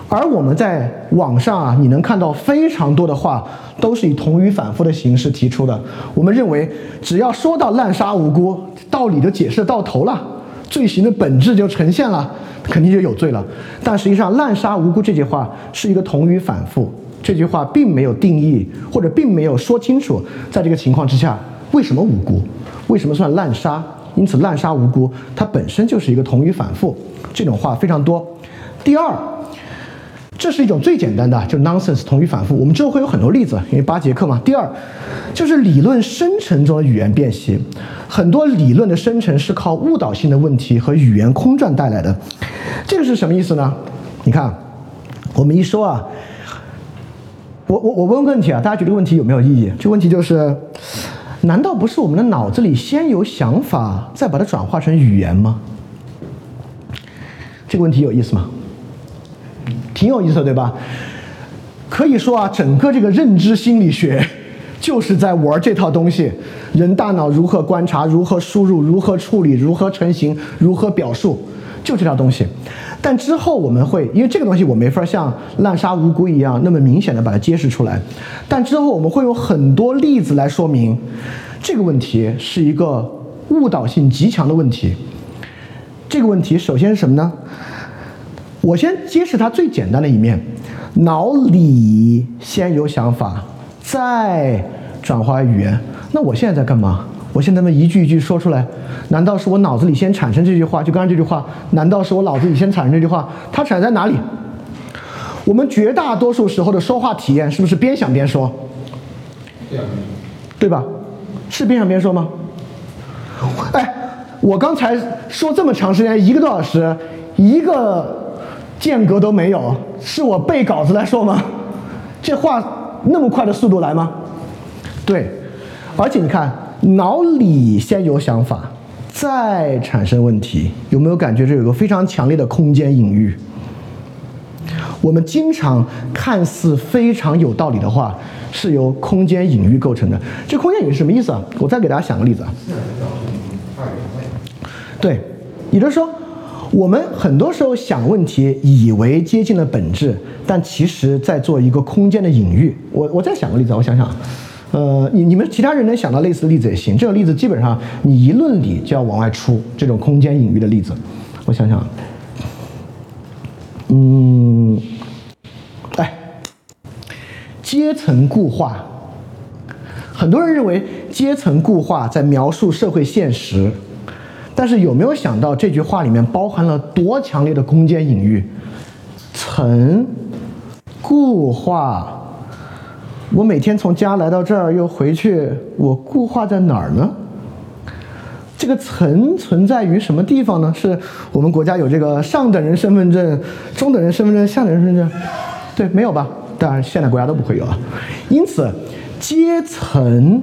而我们在网上啊，你能看到非常多的话都是以同语反复的形式提出的。我们认为，只要说到滥杀无辜，道理就解释到头了，罪行的本质就呈现了，肯定就有罪了。但实际上，滥杀无辜这句话是一个同语反复，这句话并没有定义或者并没有说清楚，在这个情况之下，为什么无辜？为什么算滥杀？因此，滥杀无辜它本身就是一个同语反复，这种话非常多。第二。这是一种最简单的，就 nonsense 同语反复。我们之后会有很多例子，因为八节课嘛。第二，就是理论生成中的语言辨析，很多理论的生成是靠误导性的问题和语言空转带来的。这个是什么意思呢？你看，我们一说啊，我我我问个问题啊，大家觉得问题有没有意义？这个问题就是，难道不是我们的脑子里先有想法，再把它转化成语言吗？这个问题有意思吗？挺有意思的，对吧？可以说啊，整个这个认知心理学就是在玩这套东西：人大脑如何观察、如何输入、如何处理、如何成型、如何表述，就这套东西。但之后我们会，因为这个东西我没法像滥杀无辜一样那么明显的把它揭示出来。但之后我们会有很多例子来说明这个问题是一个误导性极强的问题。这个问题首先是什么呢？我先揭示它最简单的一面，脑里先有想法，再转化语言。那我现在在干嘛？我现在么一句一句说出来，难道是我脑子里先产生这句话？就刚刚这句话，难道是我脑子里先产生这句话？它产生在哪里？我们绝大多数时候的说话体验是不是边想边说？对吧？是边想边说吗？哎，我刚才说这么长时间，一个多小时，一个。间隔都没有，是我背稿子来说吗？这话那么快的速度来吗？对，而且你看，脑里先有想法，再产生问题，有没有感觉这有个非常强烈的空间隐喻？我们经常看似非常有道理的话，是由空间隐喻构成的。这空间隐喻什么意思啊？我再给大家想个例子啊。对，也就是说。我们很多时候想问题，以为接近了本质，但其实在做一个空间的隐喻。我我再想个例子，我想想，呃，你你们其他人能想到类似的例子也行。这个例子基本上你一论理就要往外出，这种空间隐喻的例子，我想想，嗯，哎，阶层固化，很多人认为阶层固化在描述社会现实。但是有没有想到这句话里面包含了多强烈的空间隐喻？层固化，我每天从家来到这儿又回去，我固化在哪儿呢？这个层存在于什么地方呢？是我们国家有这个上等人身份证、中等人身份证、下等人身份证？对，没有吧？当然现在国家都不会有啊。因此，阶层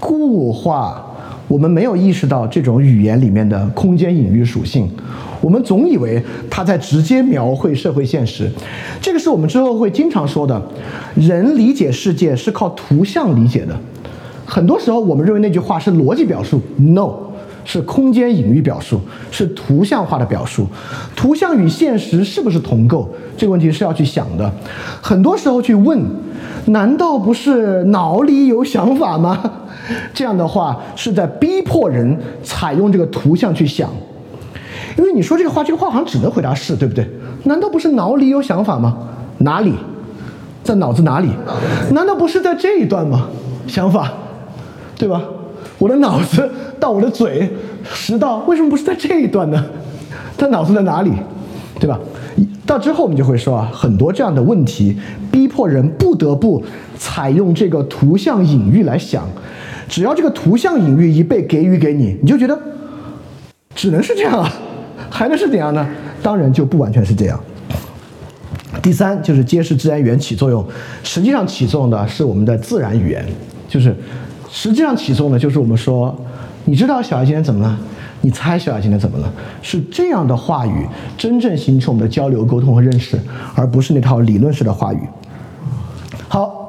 固化。我们没有意识到这种语言里面的空间隐喻属性，我们总以为它在直接描绘社会现实。这个是我们之后会经常说的，人理解世界是靠图像理解的。很多时候我们认为那句话是逻辑表述，no，是空间隐喻表述，是图像化的表述。图像与现实是不是同构？这个问题是要去想的。很多时候去问，难道不是脑里有想法吗？这样的话是在逼迫人采用这个图像去想，因为你说这个话，这个话好像只能回答是对不对？难道不是脑里有想法吗？哪里，在脑子哪里？难道不是在这一段吗？想法，对吧？我的脑子到我的嘴，食道为什么不是在这一段呢？在脑子在哪里？对吧？到之后我们就会说啊，很多这样的问题逼迫人不得不采用这个图像隐喻来想。只要这个图像隐喻一被给予给你，你就觉得只能是这样啊，还能是怎样呢？当然就不完全是这样。第三就是揭示自然语言起作用，实际上起作用的是我们的自然语言，就是实际上起作用的就是我们说，你知道小孩今天怎么了？你猜小孩今天怎么了？是这样的话语真正形成我们的交流、沟通和认识，而不是那套理论式的话语。好。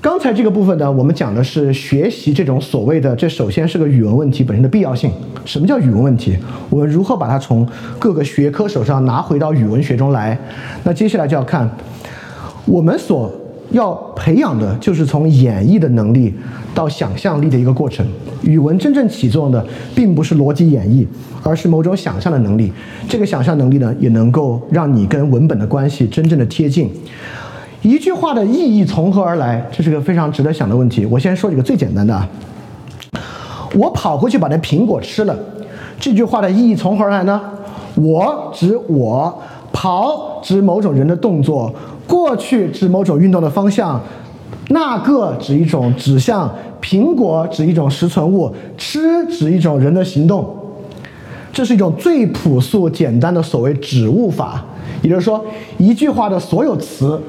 刚才这个部分呢，我们讲的是学习这种所谓的，这首先是个语文问题本身的必要性。什么叫语文问题？我们如何把它从各个学科手上拿回到语文学中来？那接下来就要看我们所要培养的，就是从演绎的能力到想象力的一个过程。语文真正起作用的，并不是逻辑演绎，而是某种想象的能力。这个想象能力呢，也能够让你跟文本的关系真正的贴近。一句话的意义从何而来？这是个非常值得想的问题。我先说几个最简单的啊。我跑回去把那苹果吃了，这句话的意义从何而来呢？我指我，跑指某种人的动作，过去指某种运动的方向，那个指一种指向，苹果指一种实存物，吃指一种人的行动。这是一种最朴素简单的所谓指物法，也就是说，一句话的所有词。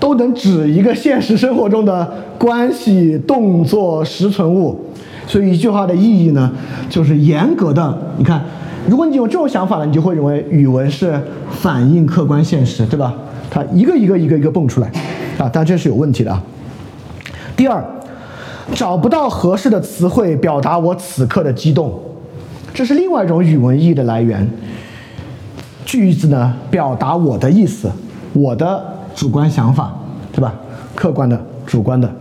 都能指一个现实生活中的关系、动作、实存物，所以一句话的意义呢，就是严格的。你看，如果你有这种想法呢，你就会认为语文是反映客观现实，对吧？它一个一个一个一个蹦出来，啊，但这是有问题的啊。第二，找不到合适的词汇表达我此刻的激动，这是另外一种语文意义的来源。句子呢，表达我的意思，我的。主观想法，对吧？客观的、主观的，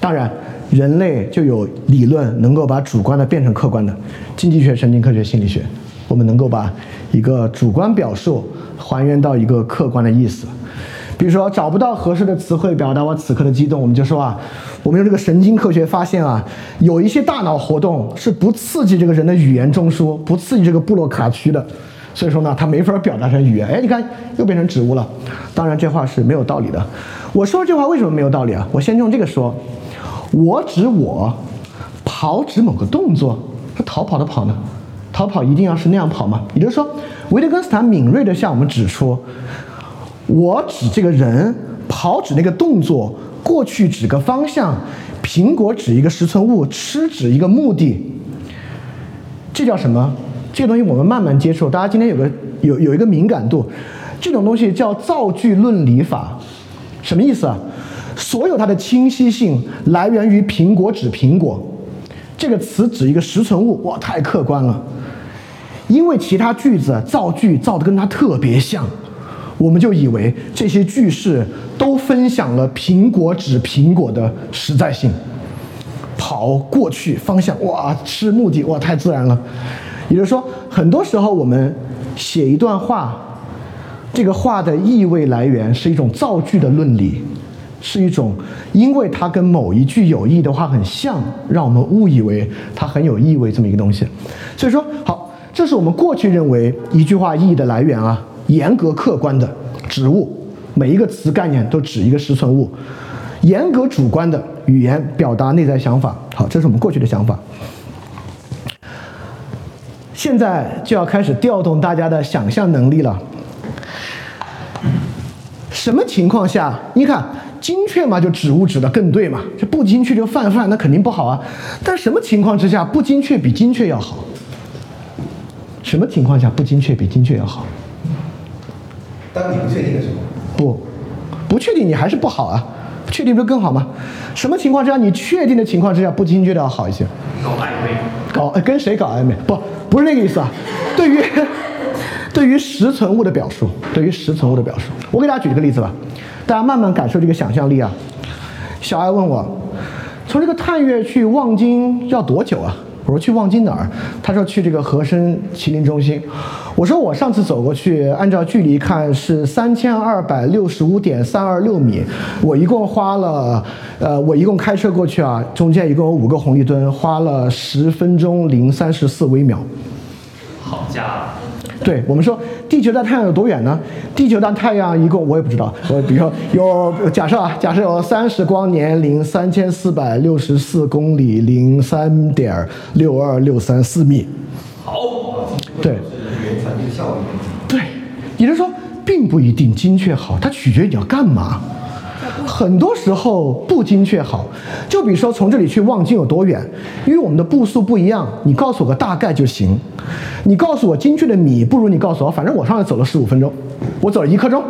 当然，人类就有理论能够把主观的变成客观的。经济学、神经科学、心理学，我们能够把一个主观表述还原到一个客观的意思。比如说，找不到合适的词汇表达我此刻的激动，我们就说啊，我们用这个神经科学发现啊，有一些大脑活动是不刺激这个人的语言中枢，不刺激这个布洛卡区的。所以说呢，它没法表达成语言。哎，你看又变成植物了。当然，这话是没有道理的。我说这话为什么没有道理啊？我先用这个说：我指我，跑指某个动作。他逃跑的跑呢？逃跑一定要是那样跑吗？也就是说，维特根斯坦敏锐地向我们指出：我指这个人，跑指那个动作，过去指个方向，苹果指一个实存物，吃指一个目的。这叫什么？这个东西我们慢慢接触，大家今天有个有有一个敏感度，这种东西叫造句论理法，什么意思啊？所有它的清晰性来源于苹果指苹果，这个词指一个实存物，哇，太客观了。因为其他句子造句造的跟它特别像，我们就以为这些句式都分享了苹果指苹果的实在性。跑过去方向，哇，吃目的，哇，太自然了。也就是说，很多时候我们写一段话，这个话的意味来源是一种造句的论理，是一种因为它跟某一句有意的话很像，让我们误以为它很有意味这么一个东西。所以说，好，这是我们过去认为一句话意义的来源啊，严格客观的指物，每一个词概念都指一个实存物，严格主观的语言表达内在想法。好，这是我们过去的想法。现在就要开始调动大家的想象能力了。什么情况下？你看，精确嘛，就指物指的更对嘛，这不精确就泛泛，那肯定不好啊。但什么情况之下不精确比精确要好？什么情况下不精确比精确要好？当你不确定的时候，不，不确定你还是不好啊，确定不是更好吗？什么情况之下你确定的情况之下不精确的要好一些？搞暧昧，搞呃跟谁搞暧昧？不，不是那个意思啊。对于对于实存物的表述，对于实存物的表述，我给大家举一个例子吧，大家慢慢感受这个想象力啊。小爱问我，从这个探月去望京要多久啊？我说去望京哪儿？他说去这个和生麒麟中心。我说我上次走过去，按照距离看是三千二百六十五点三二六米。我一共花了，呃，我一共开车过去啊，中间一共有五个红绿灯，花了十分钟零三十四微秒。好家伙，对我们说，地球到太阳有多远呢？地球到太阳一共我也不知道，我比如说有假设啊，假设有三十光年零三千四百六十四公里零三点六二六三四米。好，对。对，也就是说，并不一定精确好，它取决于你要干嘛。很多时候不精确好，就比如说从这里去望京有多远，因为我们的步数不一样，你告诉我个大概就行。你告诉我精确的米，不如你告诉我，反正我上来走了十五分钟，我走了一刻钟，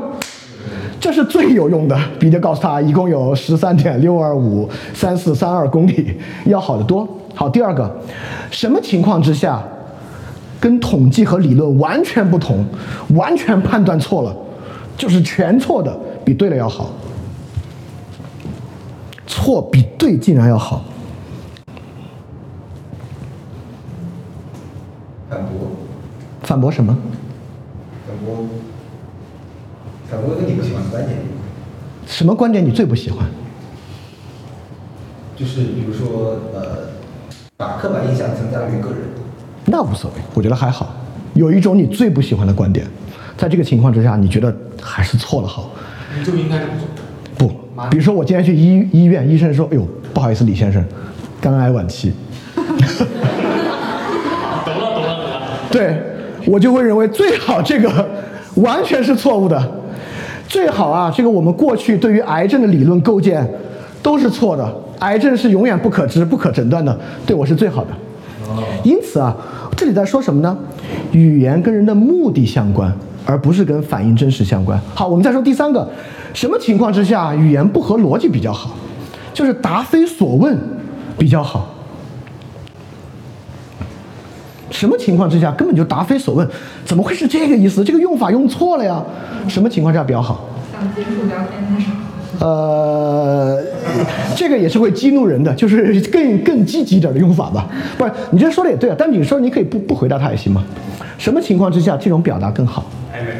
这是最有用的，比你告诉他一共有十三点六二五三四三二公里要好得多。好，第二个，什么情况之下跟统计和理论完全不同，完全判断错了，就是全错的比对了要好。错比对竟然要好，反驳，反驳什么？反驳，反驳一个你不喜欢的观点，什么观点你最不喜欢？就是比如说呃，把刻板印象增加于个人。那无所谓，我觉得还好。有一种你最不喜欢的观点，在这个情况之下，你觉得还是错了好。你就应该这么做。不，比如说我今天去医医院，医生说：“哎呦，不好意思，李先生，肝癌晚期。懂了，懂了，懂了。”对，我就会认为最好这个完全是错误的。最好啊，这个我们过去对于癌症的理论构建都是错的，癌症是永远不可知、不可诊断的，对我是最好的。因此啊，这里在说什么呢？语言跟人的目的相关，而不是跟反映真实相关。好，我们再说第三个，什么情况之下语言不合逻辑比较好？就是答非所问比较好。什么情况之下根本就答非所问？怎么会是这个意思？这个用法用错了呀？什么情况下比较好？想结束聊天的时候。呃，这个也是会激怒人的，就是 更更积极点的用法吧。不是，你这说的也对啊，但你说你可以不不回答他也行吗？什么情况之下这种表达更好？暧昧，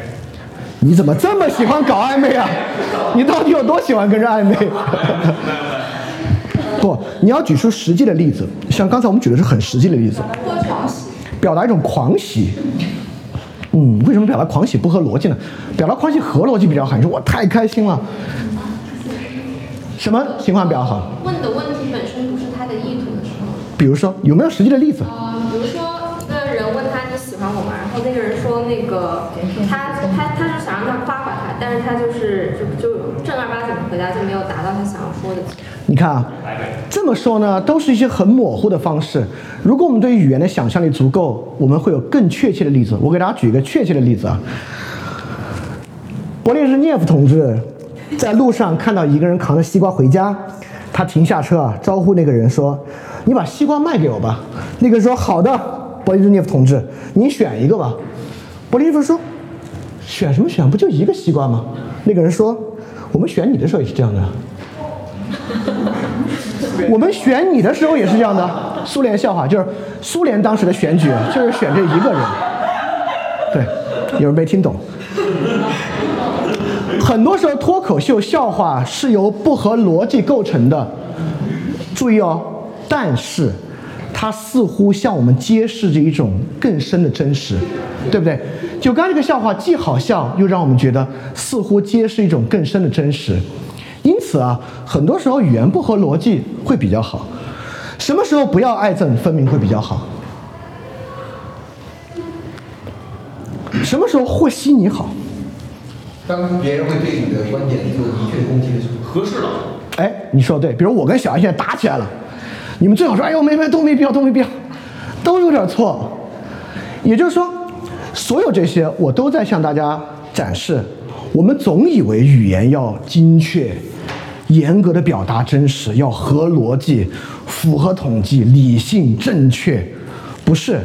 你怎么这么喜欢搞暧昧啊？你到底有多喜欢跟人暧昧？不，你要举出实际的例子，像刚才我们举的是很实际的例子，表达一种狂喜。嗯，为什么表达狂喜不合逻辑呢？表达狂喜合逻辑比较好。你说我太开心了，什么情况比较好？问的问题本身不是他的意图的时候，比如说有没有实际的例子？呃，比如说一个人问他你喜欢我吗？然后那个人说那个他他他是想让他夸夸他，但是他就是就就正儿八经的回答就没有达到他想要说的。你看啊，这么说呢，都是一些很模糊的方式。如果我们对语言的想象力足够，我们会有更确切的例子。我给大家举一个确切的例子啊，勃列日涅夫同志在路上看到一个人扛着西瓜回家，他停下车啊，招呼那个人说：“你把西瓜卖给我吧。”那个人说：“好的，勃列日涅夫同志，您选一个吧。”勃列日涅夫说：“选什么选？不就一个西瓜吗？”那个人说：“我们选你的时候也是这样的。”我们选你的时候也是这样的，苏联笑话就是苏联当时的选举就是选这一个人，对，有人没听懂。很多时候脱口秀笑话是由不合逻辑构成的，注意哦，但是它似乎向我们揭示着一种更深的真实，对不对？就刚才这个笑话既好笑，又让我们觉得似乎揭示一种更深的真实。因此啊，很多时候语言不合逻辑会比较好。什么时候不要爱憎分明会比较好？什么时候和稀泥好？当别人会对你的观点做明确的攻击的时候，合适了。哎，你说的对，比如我跟小安现在打起来了，你们最好说，哎呦，没没都没必要，都没必要，都有点错。也就是说，所有这些我都在向大家展示，我们总以为语言要精确、严格的表达真实，要合逻辑、符合统计、理性、正确，不是。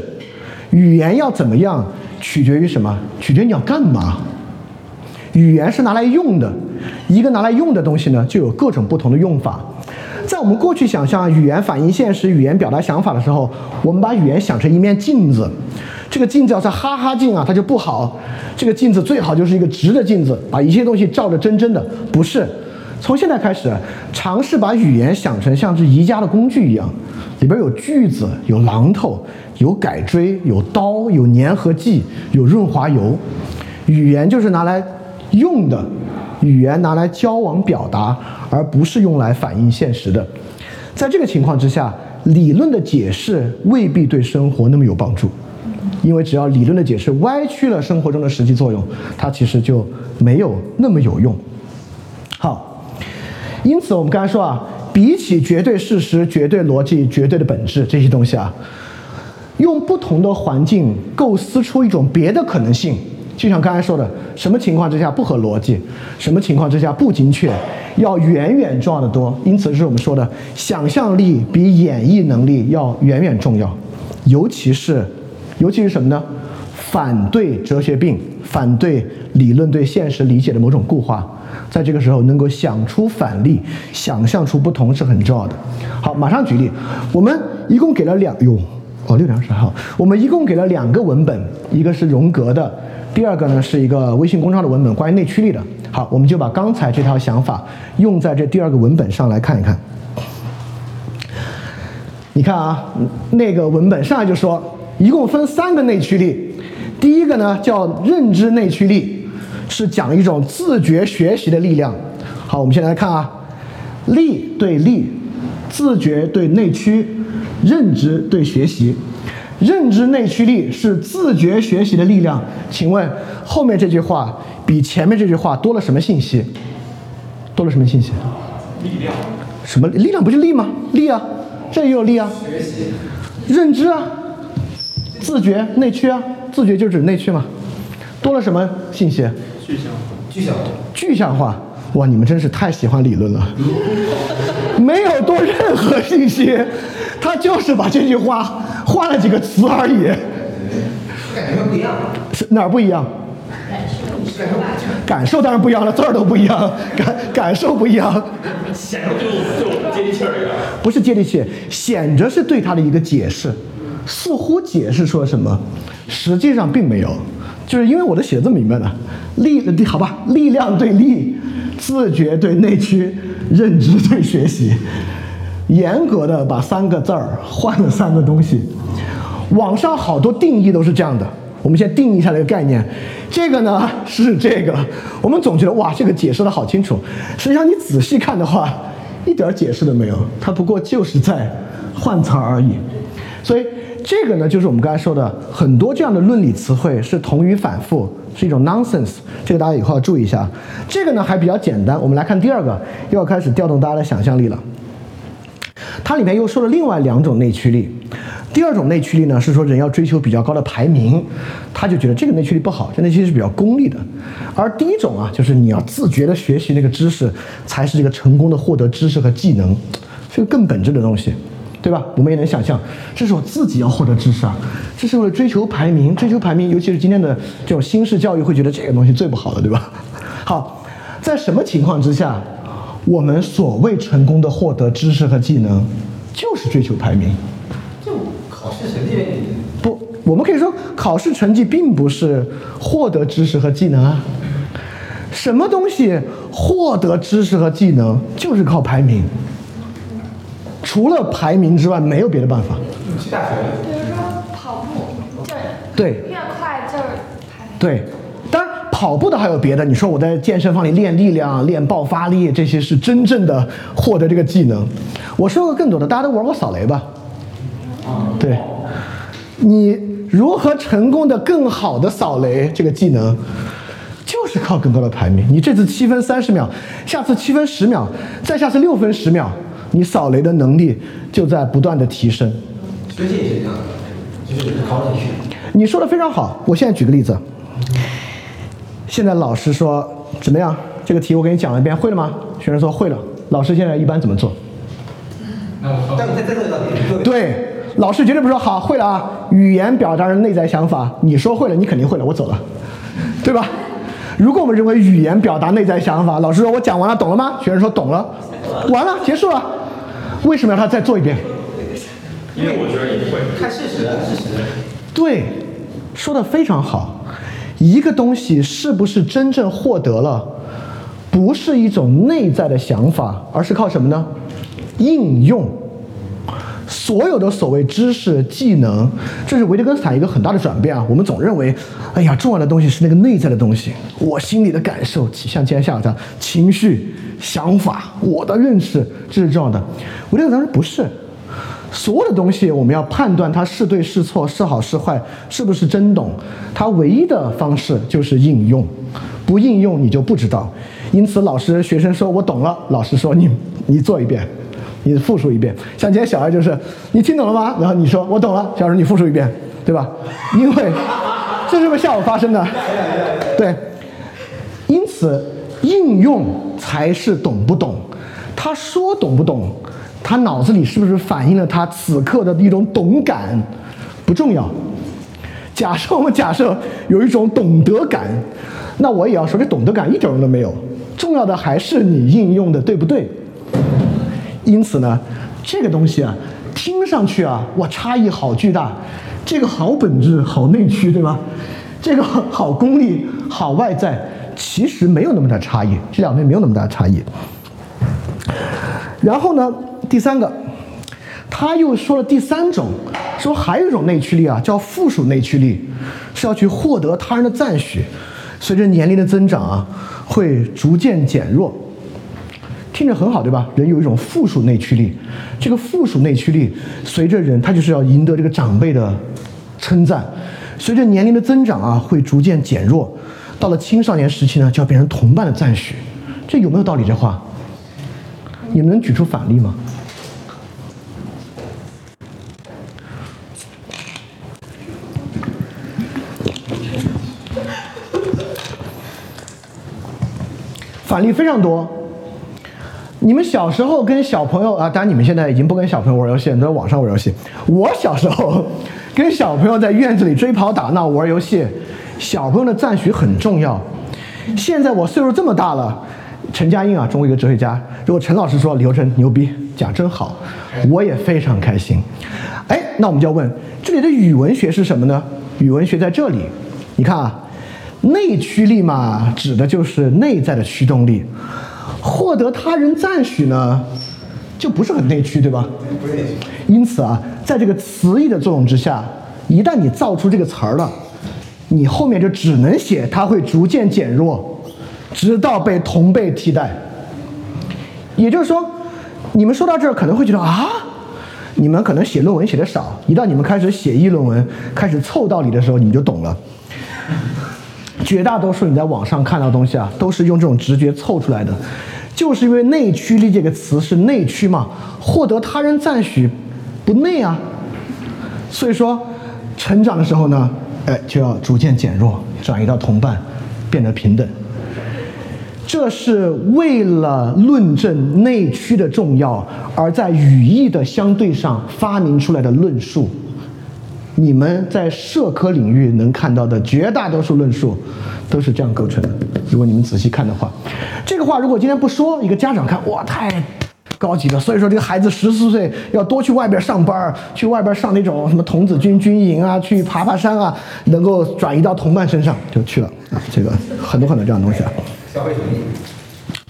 语言要怎么样，取决于什么？取决于你要干嘛。语言是拿来用的，一个拿来用的东西呢，就有各种不同的用法。在我们过去想象语言反映现实、语言表达想法的时候，我们把语言想成一面镜子。这个镜子要是哈哈镜啊，它就不好。这个镜子最好就是一个直的镜子，把一切东西照得真真的。不是，从现在开始，尝试把语言想成像是宜家的工具一样，里边有锯子、有榔头、有改锥、有刀、有粘合剂、有润滑油。语言就是拿来用的，语言拿来交往表达，而不是用来反映现实的。在这个情况之下，理论的解释未必对生活那么有帮助，因为只要理论的解释歪曲了生活中的实际作用，它其实就没有那么有用。好，因此我们刚才说啊，比起绝对事实、绝对逻辑、绝对的本质这些东西啊，用不同的环境构思出一种别的可能性。就像刚才说的，什么情况之下不合逻辑，什么情况之下不精确，要远远重要的多。因此，是我们说的，想象力比演绎能力要远远重要。尤其是，尤其是什么呢？反对哲学病，反对理论对现实理解的某种固化。在这个时候，能够想出反例，想象出不同是很重要的。好，马上举例。我们一共给了两哟，哦，六点二十号。我们一共给了两个文本，一个是荣格的。第二个呢是一个微信公众号的文本，关于内驱力的。好，我们就把刚才这套想法用在这第二个文本上来看一看。你看啊，那个文本上来就说，一共分三个内驱力。第一个呢叫认知内驱力，是讲一种自觉学习的力量。好，我们先来看啊，力对力，自觉对内驱，认知对学习。认知内驱力是自觉学习的力量，请问后面这句话比前面这句话多了什么信息？多了什么信息？力量。什么力量？不是力吗？力啊，这也有力啊。学习。认知啊，自觉内驱啊，自觉就指内驱嘛。多了什么信息？具象化。具象化。具象化。哇，你们真是太喜欢理论了。没有多任何信息，他就是把这句话。换了几个词而已，感觉不一样，是哪儿不一样？感受，感受当然不一样了，字儿都不一样，感感受不一样，显得就就接地气儿一点。不是接地气，显着是对他的一个解释，似乎解释说什么，实际上并没有，就是因为我的写这么明白的，力，好吧，力量对力，自觉对内驱，认知对学习。严格的把三个字儿换了三个东西，网上好多定义都是这样的。我们先定义一下这个概念，这个呢是这个，我们总觉得哇，这个解释的好清楚。实际上你仔细看的话，一点解释都没有，它不过就是在换词而已。所以这个呢，就是我们刚才说的很多这样的论理词汇是同语反复，是一种 nonsense。这个大家以后要注意一下。这个呢还比较简单，我们来看第二个，又要开始调动大家的想象力了。它里面又说了另外两种内驱力，第二种内驱力呢是说人要追求比较高的排名，他就觉得这个内驱力不好，这内驱力是比较功利的。而第一种啊，就是你要自觉的学习那个知识，才是这个成功的获得知识和技能，是个更本质的东西，对吧？我们也能想象，这是我自己要获得知识啊，这是为了追求排名，追求排名，尤其是今天的这种新式教育，会觉得这个东西最不好的，对吧？好，在什么情况之下？我们所谓成功的获得知识和技能，就是追求排名。就考试成绩不，我们可以说考试成绩并不是获得知识和技能啊。什么东西获得知识和技能就是靠排名？除了排名之外，没有别的办法。去大学。比如说跑步，就对，越快就是排。对。跑步的还有别的，你说我在健身房里练力量、练爆发力，这些是真正的获得这个技能。我说过更多的，大家都玩过扫雷吧？对，你如何成功的更好的扫雷这个技能，就是靠更高的排名。你这次七分三十秒，下次七分十秒，再下次六分十秒，你扫雷的能力就在不断的提升。学习也是这样的，就是考内区。你说的非常好，我现在举个例子。现在老师说怎么样？这个题我给你讲了一遍，会了吗？学生说会了。老师现在一般怎么做？但你再再问到底，对，老师绝对不说好会了啊。语言表达人内在想法，你说会了，你肯定会了，我走了，对吧？如果我们认为语言表达内在想法，老师说我讲完了，懂了吗？学生说懂了，完了，结束了。为什么要他再做一遍？因为我觉得也会。看事实，事实。对，说的非常好。一个东西是不是真正获得了，不是一种内在的想法，而是靠什么呢？应用。所有的所谓知识、技能，这是维特根斯坦一个很大的转变啊。我们总认为，哎呀，重要的东西是那个内在的东西，我心里的感受，像今天下午这样，情绪、想法、我的认识，这是重要的。维特根斯坦说不是。所有的东西，我们要判断它是对是错，是好是坏，是不是真懂，它唯一的方式就是应用，不应用你就不知道。因此，老师学生说我懂了，老师说你你做一遍，你复述一遍。像今天小孩就是你听懂了吗？然后你说我懂了，小孩你复述一遍，对吧？因为这是不是下午发生的，对。因此，应用才是懂不懂。他说懂不懂？他脑子里是不是反映了他此刻的一种懂感？不重要。假设我们假设有一种懂得感，那我也要说这懂得感一点用都没有。重要的还是你应用的对不对？因此呢，这个东西啊，听上去啊，哇，差异好巨大。这个好本质，好内驱，对吧？这个好功利，好外在，其实没有那么大差异。这两边没有那么大差异。然后呢？第三个，他又说了第三种，说还有一种内驱力啊，叫附属内驱力，是要去获得他人的赞许，随着年龄的增长啊，会逐渐减弱。听着很好，对吧？人有一种附属内驱力，这个附属内驱力随着人，他就是要赢得这个长辈的称赞，随着年龄的增长啊，会逐渐减弱，到了青少年时期呢，就要变成同伴的赞许。这有没有道理？这话，你们能举出反例吗？反例非常多。你们小时候跟小朋友啊，当然你们现在已经不跟小朋友玩游戏，都在网上玩游戏。我小时候 跟小朋友在院子里追跑打闹玩游戏，小朋友的赞许很重要。现在我岁数这么大了，陈嘉映啊，中国一个哲学家，如果陈老师说李欧成牛逼，讲真好，我也非常开心。哎，那我们就要问，这里的语文学是什么呢？语文学在这里，你看啊。内驱力嘛，指的就是内在的驱动力。获得他人赞许呢，就不是很内驱，对吧？因此啊，在这个词义的作用之下，一旦你造出这个词儿了，你后面就只能写它会逐渐减弱，直到被同辈替代。也就是说，你们说到这儿可能会觉得啊，你们可能写论文写的少，一旦你们开始写议论文，开始凑道理的时候，你们就懂了。绝大多数你在网上看到的东西啊，都是用这种直觉凑出来的，就是因为内驱力这个词是内驱嘛，获得他人赞许不内啊，所以说成长的时候呢，哎就要逐渐减弱，转移到同伴，变得平等。这是为了论证内驱的重要，而在语义的相对上发明出来的论述。你们在社科领域能看到的绝大多数论述，都是这样构成的。如果你们仔细看的话，这个话如果今天不说，一个家长看，哇，太高级了。所以说，这个孩子十四岁要多去外边上班，去外边上那种什么童子军军营啊，去爬爬山啊，能够转移到同伴身上就去了啊。这个很多很多这样的东西啊。消费主义。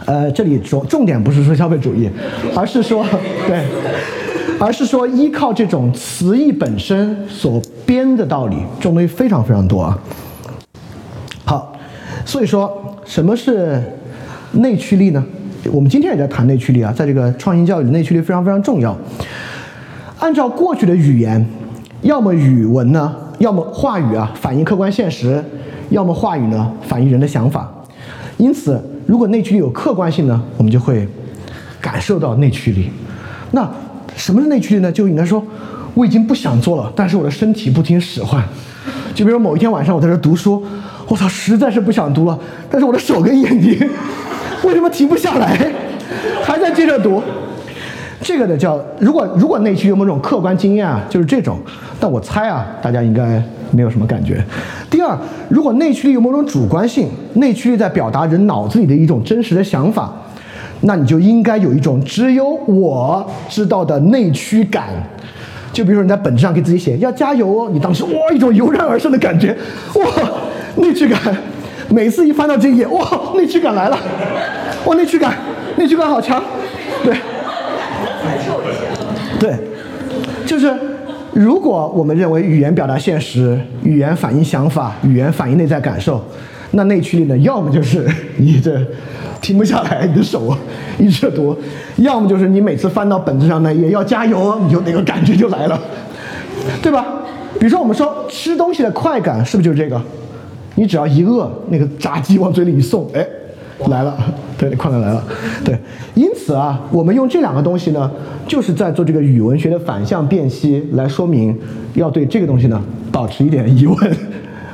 呃，这里重重点不是说消费主义，而是说对。而是说，依靠这种词义本身所编的道理，这种东西非常非常多啊。好，所以说什么是内驱力呢？我们今天也在谈内驱力啊，在这个创新教育内驱力非常非常重要。按照过去的语言，要么语文呢，要么话语啊反映客观现实，要么话语呢反映人的想法。因此，如果内驱力有客观性呢，我们就会感受到内驱力。那什么是内驱力呢？就应该说，我已经不想做了，但是我的身体不听使唤。就比如某一天晚上我在这读书，我操，实在是不想读了，但是我的手跟眼睛为什么停不下来，还在接着读？这个的叫，如果如果内驱有某种客观经验啊，就是这种。但我猜啊，大家应该没有什么感觉。第二，如果内驱力有某种主观性，内驱力在表达人脑子里的一种真实的想法，那你就应该有一种只有我知道的内驱感。就比如说你在本子上给自己写要加油哦，你当时哇一种油然而生的感觉，哇内驱感。每次一翻到这页，哇内驱感来了，哇内驱感，内驱感好强，对。对，就是如果我们认为语言表达现实，语言反映想法，语言反映内在感受，那内驱力呢，要么就是你这停不下来，你的手一直读；要么就是你每次翻到本子上那页要加油，你就那个感觉就来了，对吧？比如说我们说吃东西的快感，是不是就是这个？你只要一饿，那个炸鸡往嘴里一送，哎。来了，对，快乐来了，对，因此啊，我们用这两个东西呢，就是在做这个语文学的反向辨析，来说明要对这个东西呢保持一点疑问，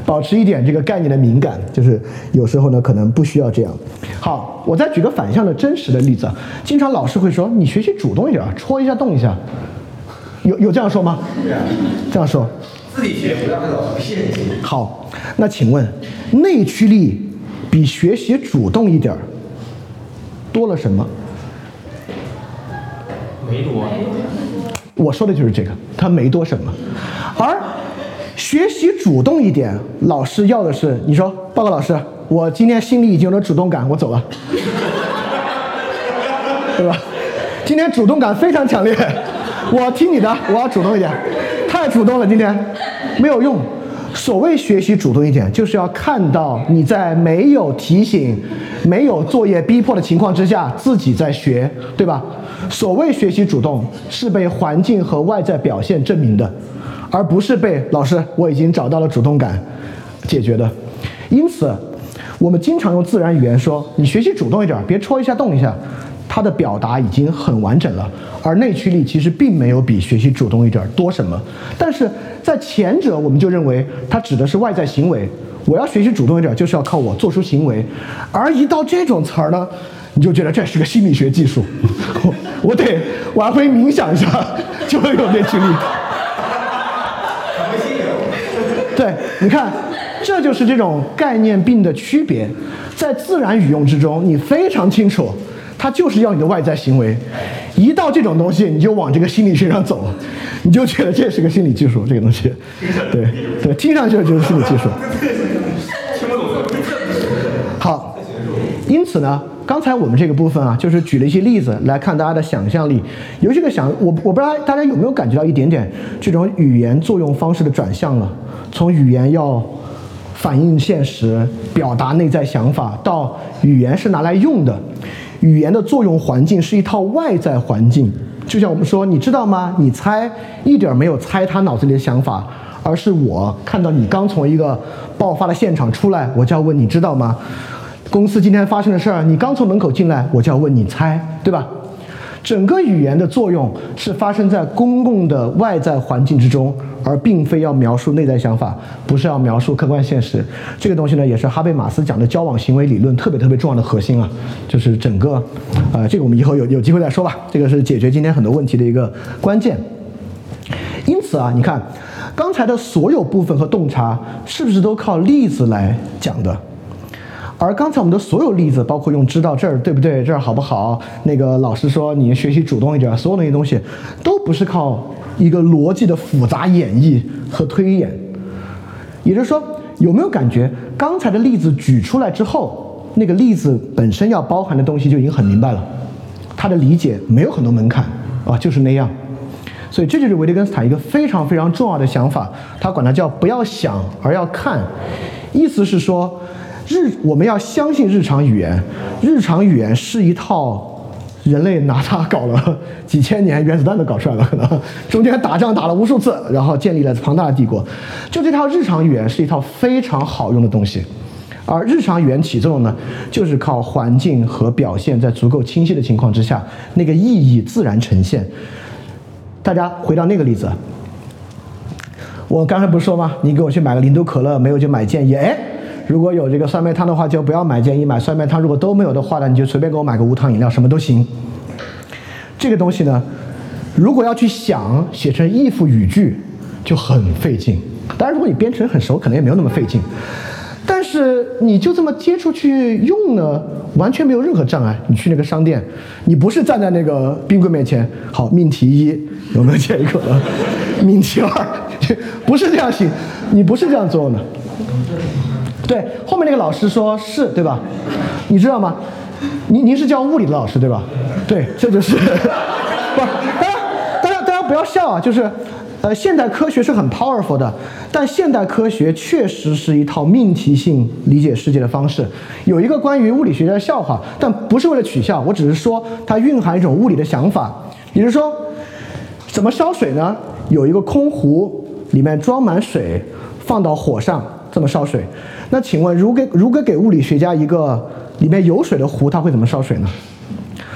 保持一点这个概念的敏感，就是有时候呢可能不需要这样。好，我再举个反向的真实的例子，经常老师会说你学习主动一点，戳一下动一下，有有这样说吗？这样说。自己学不要被老师骗好，那请问内驱力？比学习主动一点儿，多了什么？没多。我说的就是这个，它没多什么。而学习主动一点，老师要的是你说报告老师，我今天心里已经有了主动感，我走了，对吧？今天主动感非常强烈，我听你的，我要主动一点，太主动了，今天没有用。所谓学习主动一点，就是要看到你在没有提醒、没有作业逼迫的情况之下，自己在学，对吧？所谓学习主动，是被环境和外在表现证明的，而不是被老师我已经找到了主动感解决的。因此，我们经常用自然语言说：“你学习主动一点，别戳一下动一下。”它的表达已经很完整了，而内驱力其实并没有比学习主动一点多什么。但是在前者，我们就认为它指的是外在行为，我要学习主动一点，就是要靠我做出行为。而一到这种词儿呢，你就觉得这是个心理学技术，我得往回冥想一下，就会有内驱力。对，你看，这就是这种概念病的区别，在自然语用之中，你非常清楚。它就是要你的外在行为，一到这种东西，你就往这个心理学上走，你就觉得这是个心理技术，这个东西，对对，听上去就是心理技术。听不懂好，因此呢，刚才我们这个部分啊，就是举了一些例子来看大家的想象力，有这个想，我我不知道大家有没有感觉到一点点这种语言作用方式的转向了，从语言要反映现实、表达内在想法，到语言是拿来用的。语言的作用环境是一套外在环境，就像我们说，你知道吗？你猜一点没有猜他脑子里的想法，而是我看到你刚从一个爆发的现场出来，我就要问你知道吗？公司今天发生的事儿，你刚从门口进来，我就要问你猜，对吧？整个语言的作用是发生在公共的外在环境之中，而并非要描述内在想法，不是要描述客观现实。这个东西呢，也是哈贝马斯讲的交往行为理论特别特别重要的核心啊，就是整个，呃，这个我们以后有有机会再说吧。这个是解决今天很多问题的一个关键。因此啊，你看刚才的所有部分和洞察，是不是都靠例子来讲的？而刚才我们的所有例子，包括用知道这儿对不对，这儿好不好？那个老师说你学习主动一点，所有那些东西，都不是靠一个逻辑的复杂演绎和推演。也就是说，有没有感觉刚才的例子举出来之后，那个例子本身要包含的东西就已经很明白了，他的理解没有很多门槛啊，就是那样。所以这就是维特根斯坦一个非常非常重要的想法，他管它叫不要想而要看，意思是说。日我们要相信日常语言，日常语言是一套人类拿它搞了几千年，原子弹都搞出来了，可能中间打仗打了无数次，然后建立了庞大的帝国。就这套日常语言是一套非常好用的东西，而日常语言起作用呢，就是靠环境和表现在足够清晰的情况之下，那个意义自然呈现。大家回到那个例子，我刚才不是说吗？你给我去买个零度可乐，没有就买健怡。哎，如果有这个酸梅汤的话，就不要买建议，买酸梅汤。如果都没有的话呢，你就随便给我买个无糖饮料，什么都行。这个东西呢，如果要去想写成意副语句，就很费劲。当然，如果你编程很熟，可能也没有那么费劲。但是你就这么接出去用呢，完全没有任何障碍。你去那个商店，你不是站在那个冰柜面前，好，命题一有没有解一可乐？命题二，不是这样写，你不是这样做的。对，后面那个老师说是对吧？你知道吗？您您是教物理的老师对吧？对，这就是 不，大家大家大家不要笑啊，就是。呃，现代科学是很 powerful 的，但现代科学确实是一套命题性理解世界的方式。有一个关于物理学家的笑话，但不是为了取笑，我只是说它蕴含一种物理的想法。比如说，怎么烧水呢？有一个空壶，里面装满水，放到火上，这么烧水。那请问，如果如果给物理学家一个里面有水的壶，他会怎么烧水呢？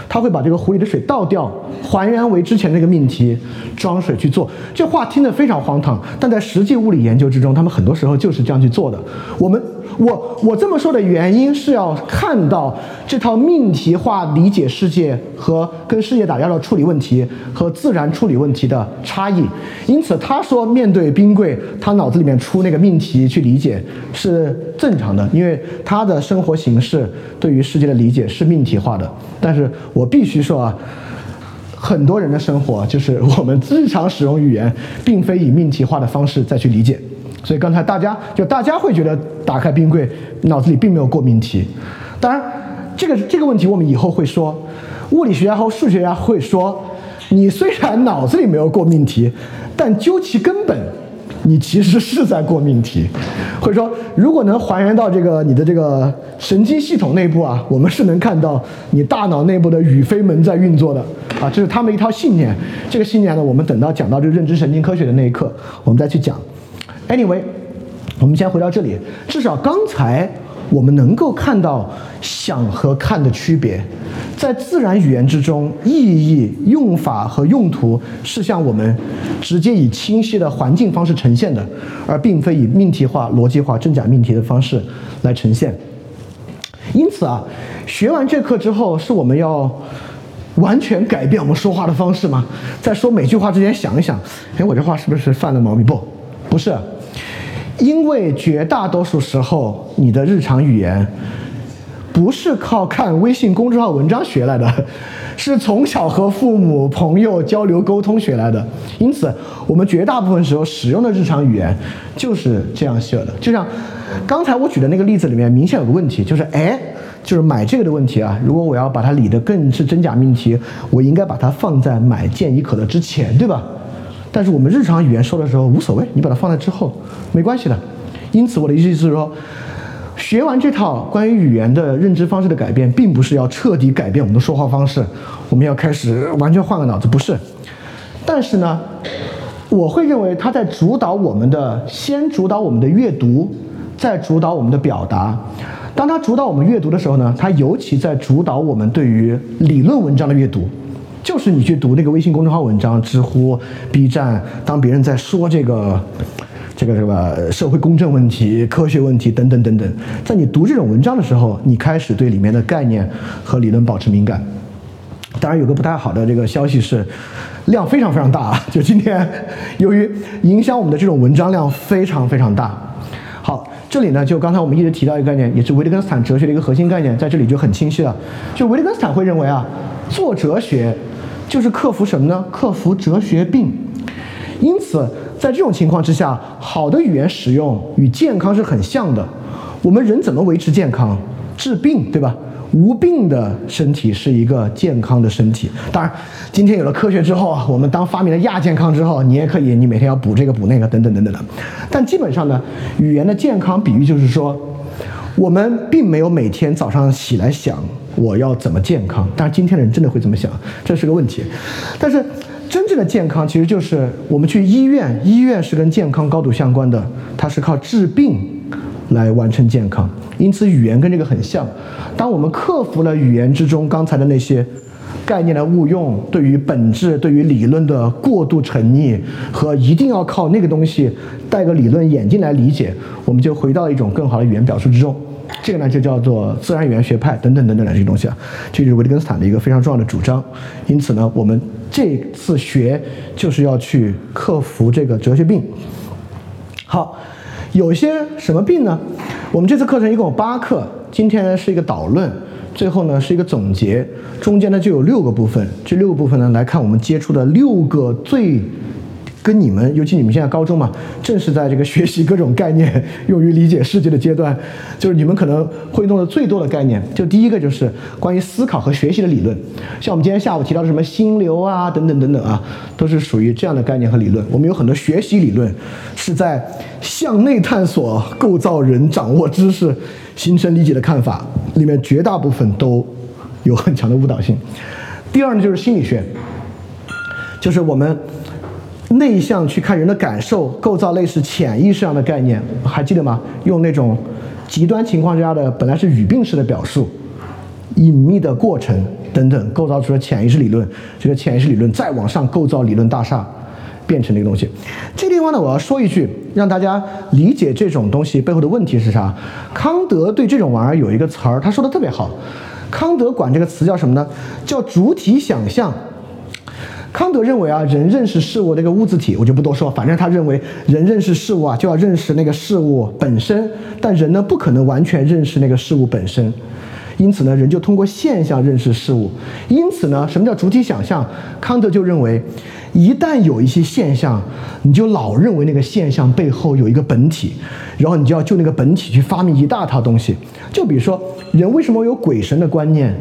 他会把这个壶里的水倒掉，还原为之前那个命题，装水去做。这话听得非常荒唐，但在实际物理研究之中，他们很多时候就是这样去做的。我们。我我这么说的原因是要看到这套命题化理解世界和跟世界打交道处理问题和自然处理问题的差异。因此，他说面对冰柜，他脑子里面出那个命题去理解是正常的，因为他的生活形式对于世界的理解是命题化的。但是我必须说啊，很多人的生活就是我们日常使用语言，并非以命题化的方式再去理解。所以刚才大家就大家会觉得打开冰柜，脑子里并没有过命题。当然，这个这个问题我们以后会说，物理学家和数学家会说，你虽然脑子里没有过命题，但究其根本，你其实是在过命题。或者说，如果能还原到这个你的这个神经系统内部啊，我们是能看到你大脑内部的宇飞门在运作的啊，这是他们一套信念。这个信念呢，我们等到讲到这个认知神经科学的那一刻，我们再去讲。Anyway，我们先回到这里。至少刚才我们能够看到想和看的区别，在自然语言之中，意义、用法和用途是向我们直接以清晰的环境方式呈现的，而并非以命题化、逻辑化、真假命题的方式来呈现。因此啊，学完这课之后，是我们要完全改变我们说话的方式吗？在说每句话之前想一想，哎，我这话是不是犯了毛病？不，不是。因为绝大多数时候，你的日常语言不是靠看微信公众号文章学来的，是从小和父母、朋友交流沟通学来的。因此，我们绝大部分时候使用的日常语言就是这样写的。就像刚才我举的那个例子里面，明显有个问题，就是哎，就是买这个的问题啊。如果我要把它理得更是真假命题，我应该把它放在买健怡可乐之前，对吧？但是我们日常语言说的时候无所谓，你把它放在之后没关系的。因此我的意思是说，学完这套关于语言的认知方式的改变，并不是要彻底改变我们的说话方式，我们要开始完全换个脑子，不是。但是呢，我会认为它在主导我们的，先主导我们的阅读，再主导我们的表达。当它主导我们阅读的时候呢，它尤其在主导我们对于理论文章的阅读。就是你去读那个微信公众号文章、知乎、B 站，当别人在说这个、这个什么社会公正问题、科学问题等等等等，在你读这种文章的时候，你开始对里面的概念和理论保持敏感。当然，有个不太好的这个消息是，量非常非常大啊！就今天，由于影响我们的这种文章量非常非常大。好，这里呢，就刚才我们一直提到一个概念，也是维特根斯坦哲学的一个核心概念，在这里就很清晰了。就维特根斯坦会认为啊，做哲学。就是克服什么呢？克服哲学病。因此，在这种情况之下，好的语言使用与健康是很像的。我们人怎么维持健康？治病，对吧？无病的身体是一个健康的身体。当然，今天有了科学之后，我们当发明了亚健康之后，你也可以，你每天要补这个补那个，等等等等的。但基本上呢，语言的健康比喻就是说，我们并没有每天早上起来想。我要怎么健康？但是今天的人真的会这么想，这是个问题。但是真正的健康其实就是我们去医院，医院是跟健康高度相关的，它是靠治病来完成健康。因此语言跟这个很像。当我们克服了语言之中刚才的那些概念的误用，对于本质、对于理论的过度沉溺和一定要靠那个东西戴个理论眼镜来理解，我们就回到一种更好的语言表述之中。这个呢就叫做自然语言学派等等等等的这些东西啊，这就是维特根斯坦的一个非常重要的主张。因此呢，我们这次学就是要去克服这个哲学病。好，有些什么病呢？我们这次课程一共有八课，今天呢是一个导论，最后呢是一个总结，中间呢就有六个部分。这六个部分呢来看我们接触的六个最。跟你们，尤其你们现在高中嘛，正是在这个学习各种概念、用于理解世界的阶段，就是你们可能会弄的最多的概念。就第一个就是关于思考和学习的理论，像我们今天下午提到的什么心流啊，等等等等啊，都是属于这样的概念和理论。我们有很多学习理论是在向内探索、构造人、掌握知识、形成理解的看法，里面绝大部分都有很强的误导性。第二呢，就是心理学，就是我们。内向去看人的感受，构造类似潜意识上的概念，还记得吗？用那种极端情况下的本来是语病式的表述，隐秘的过程等等，构造出了潜意识理论。这个潜意识理论再往上构造理论大厦，变成那个东西。这地方呢，我要说一句，让大家理解这种东西背后的问题是啥。康德对这种玩意儿有一个词儿，他说的特别好。康德管这个词叫什么呢？叫主体想象。康德认为啊，人认识事物那个物自体，我就不多说。反正他认为人认识事物啊，就要认识那个事物本身。但人呢，不可能完全认识那个事物本身。因此呢，人就通过现象认识事物。因此呢，什么叫主体想象？康德就认为，一旦有一些现象，你就老认为那个现象背后有一个本体，然后你就要就那个本体去发明一大套东西。就比如说，人为什么有鬼神的观念？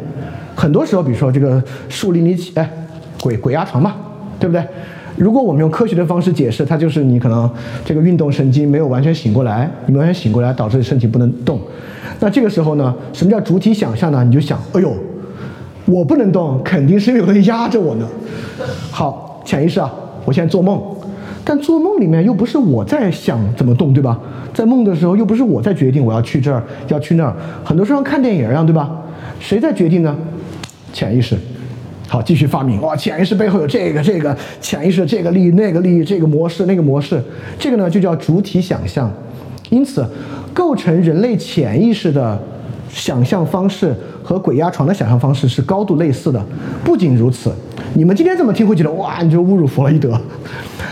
很多时候，比如说这个树林里，哎。鬼鬼压床嘛，对不对？如果我们用科学的方式解释，它就是你可能这个运动神经没有完全醒过来，你完全醒过来导致身体不能动。那这个时候呢，什么叫主体想象呢？你就想，哎呦，我不能动，肯定是有人压着我呢。好，潜意识啊，我现在做梦，但做梦里面又不是我在想怎么动，对吧？在梦的时候又不是我在决定我要去这儿要去那儿，很多时候看电影一样，对吧？谁在决定呢？潜意识。好，继续发明哇！潜意识背后有这个这个潜意识这个利益那个利益这个模式那个模式，这个呢就叫主体想象。因此，构成人类潜意识的想象方式和鬼压床的想象方式是高度类似的。不仅如此，你们今天这么听会觉得哇，你就侮辱弗洛伊德。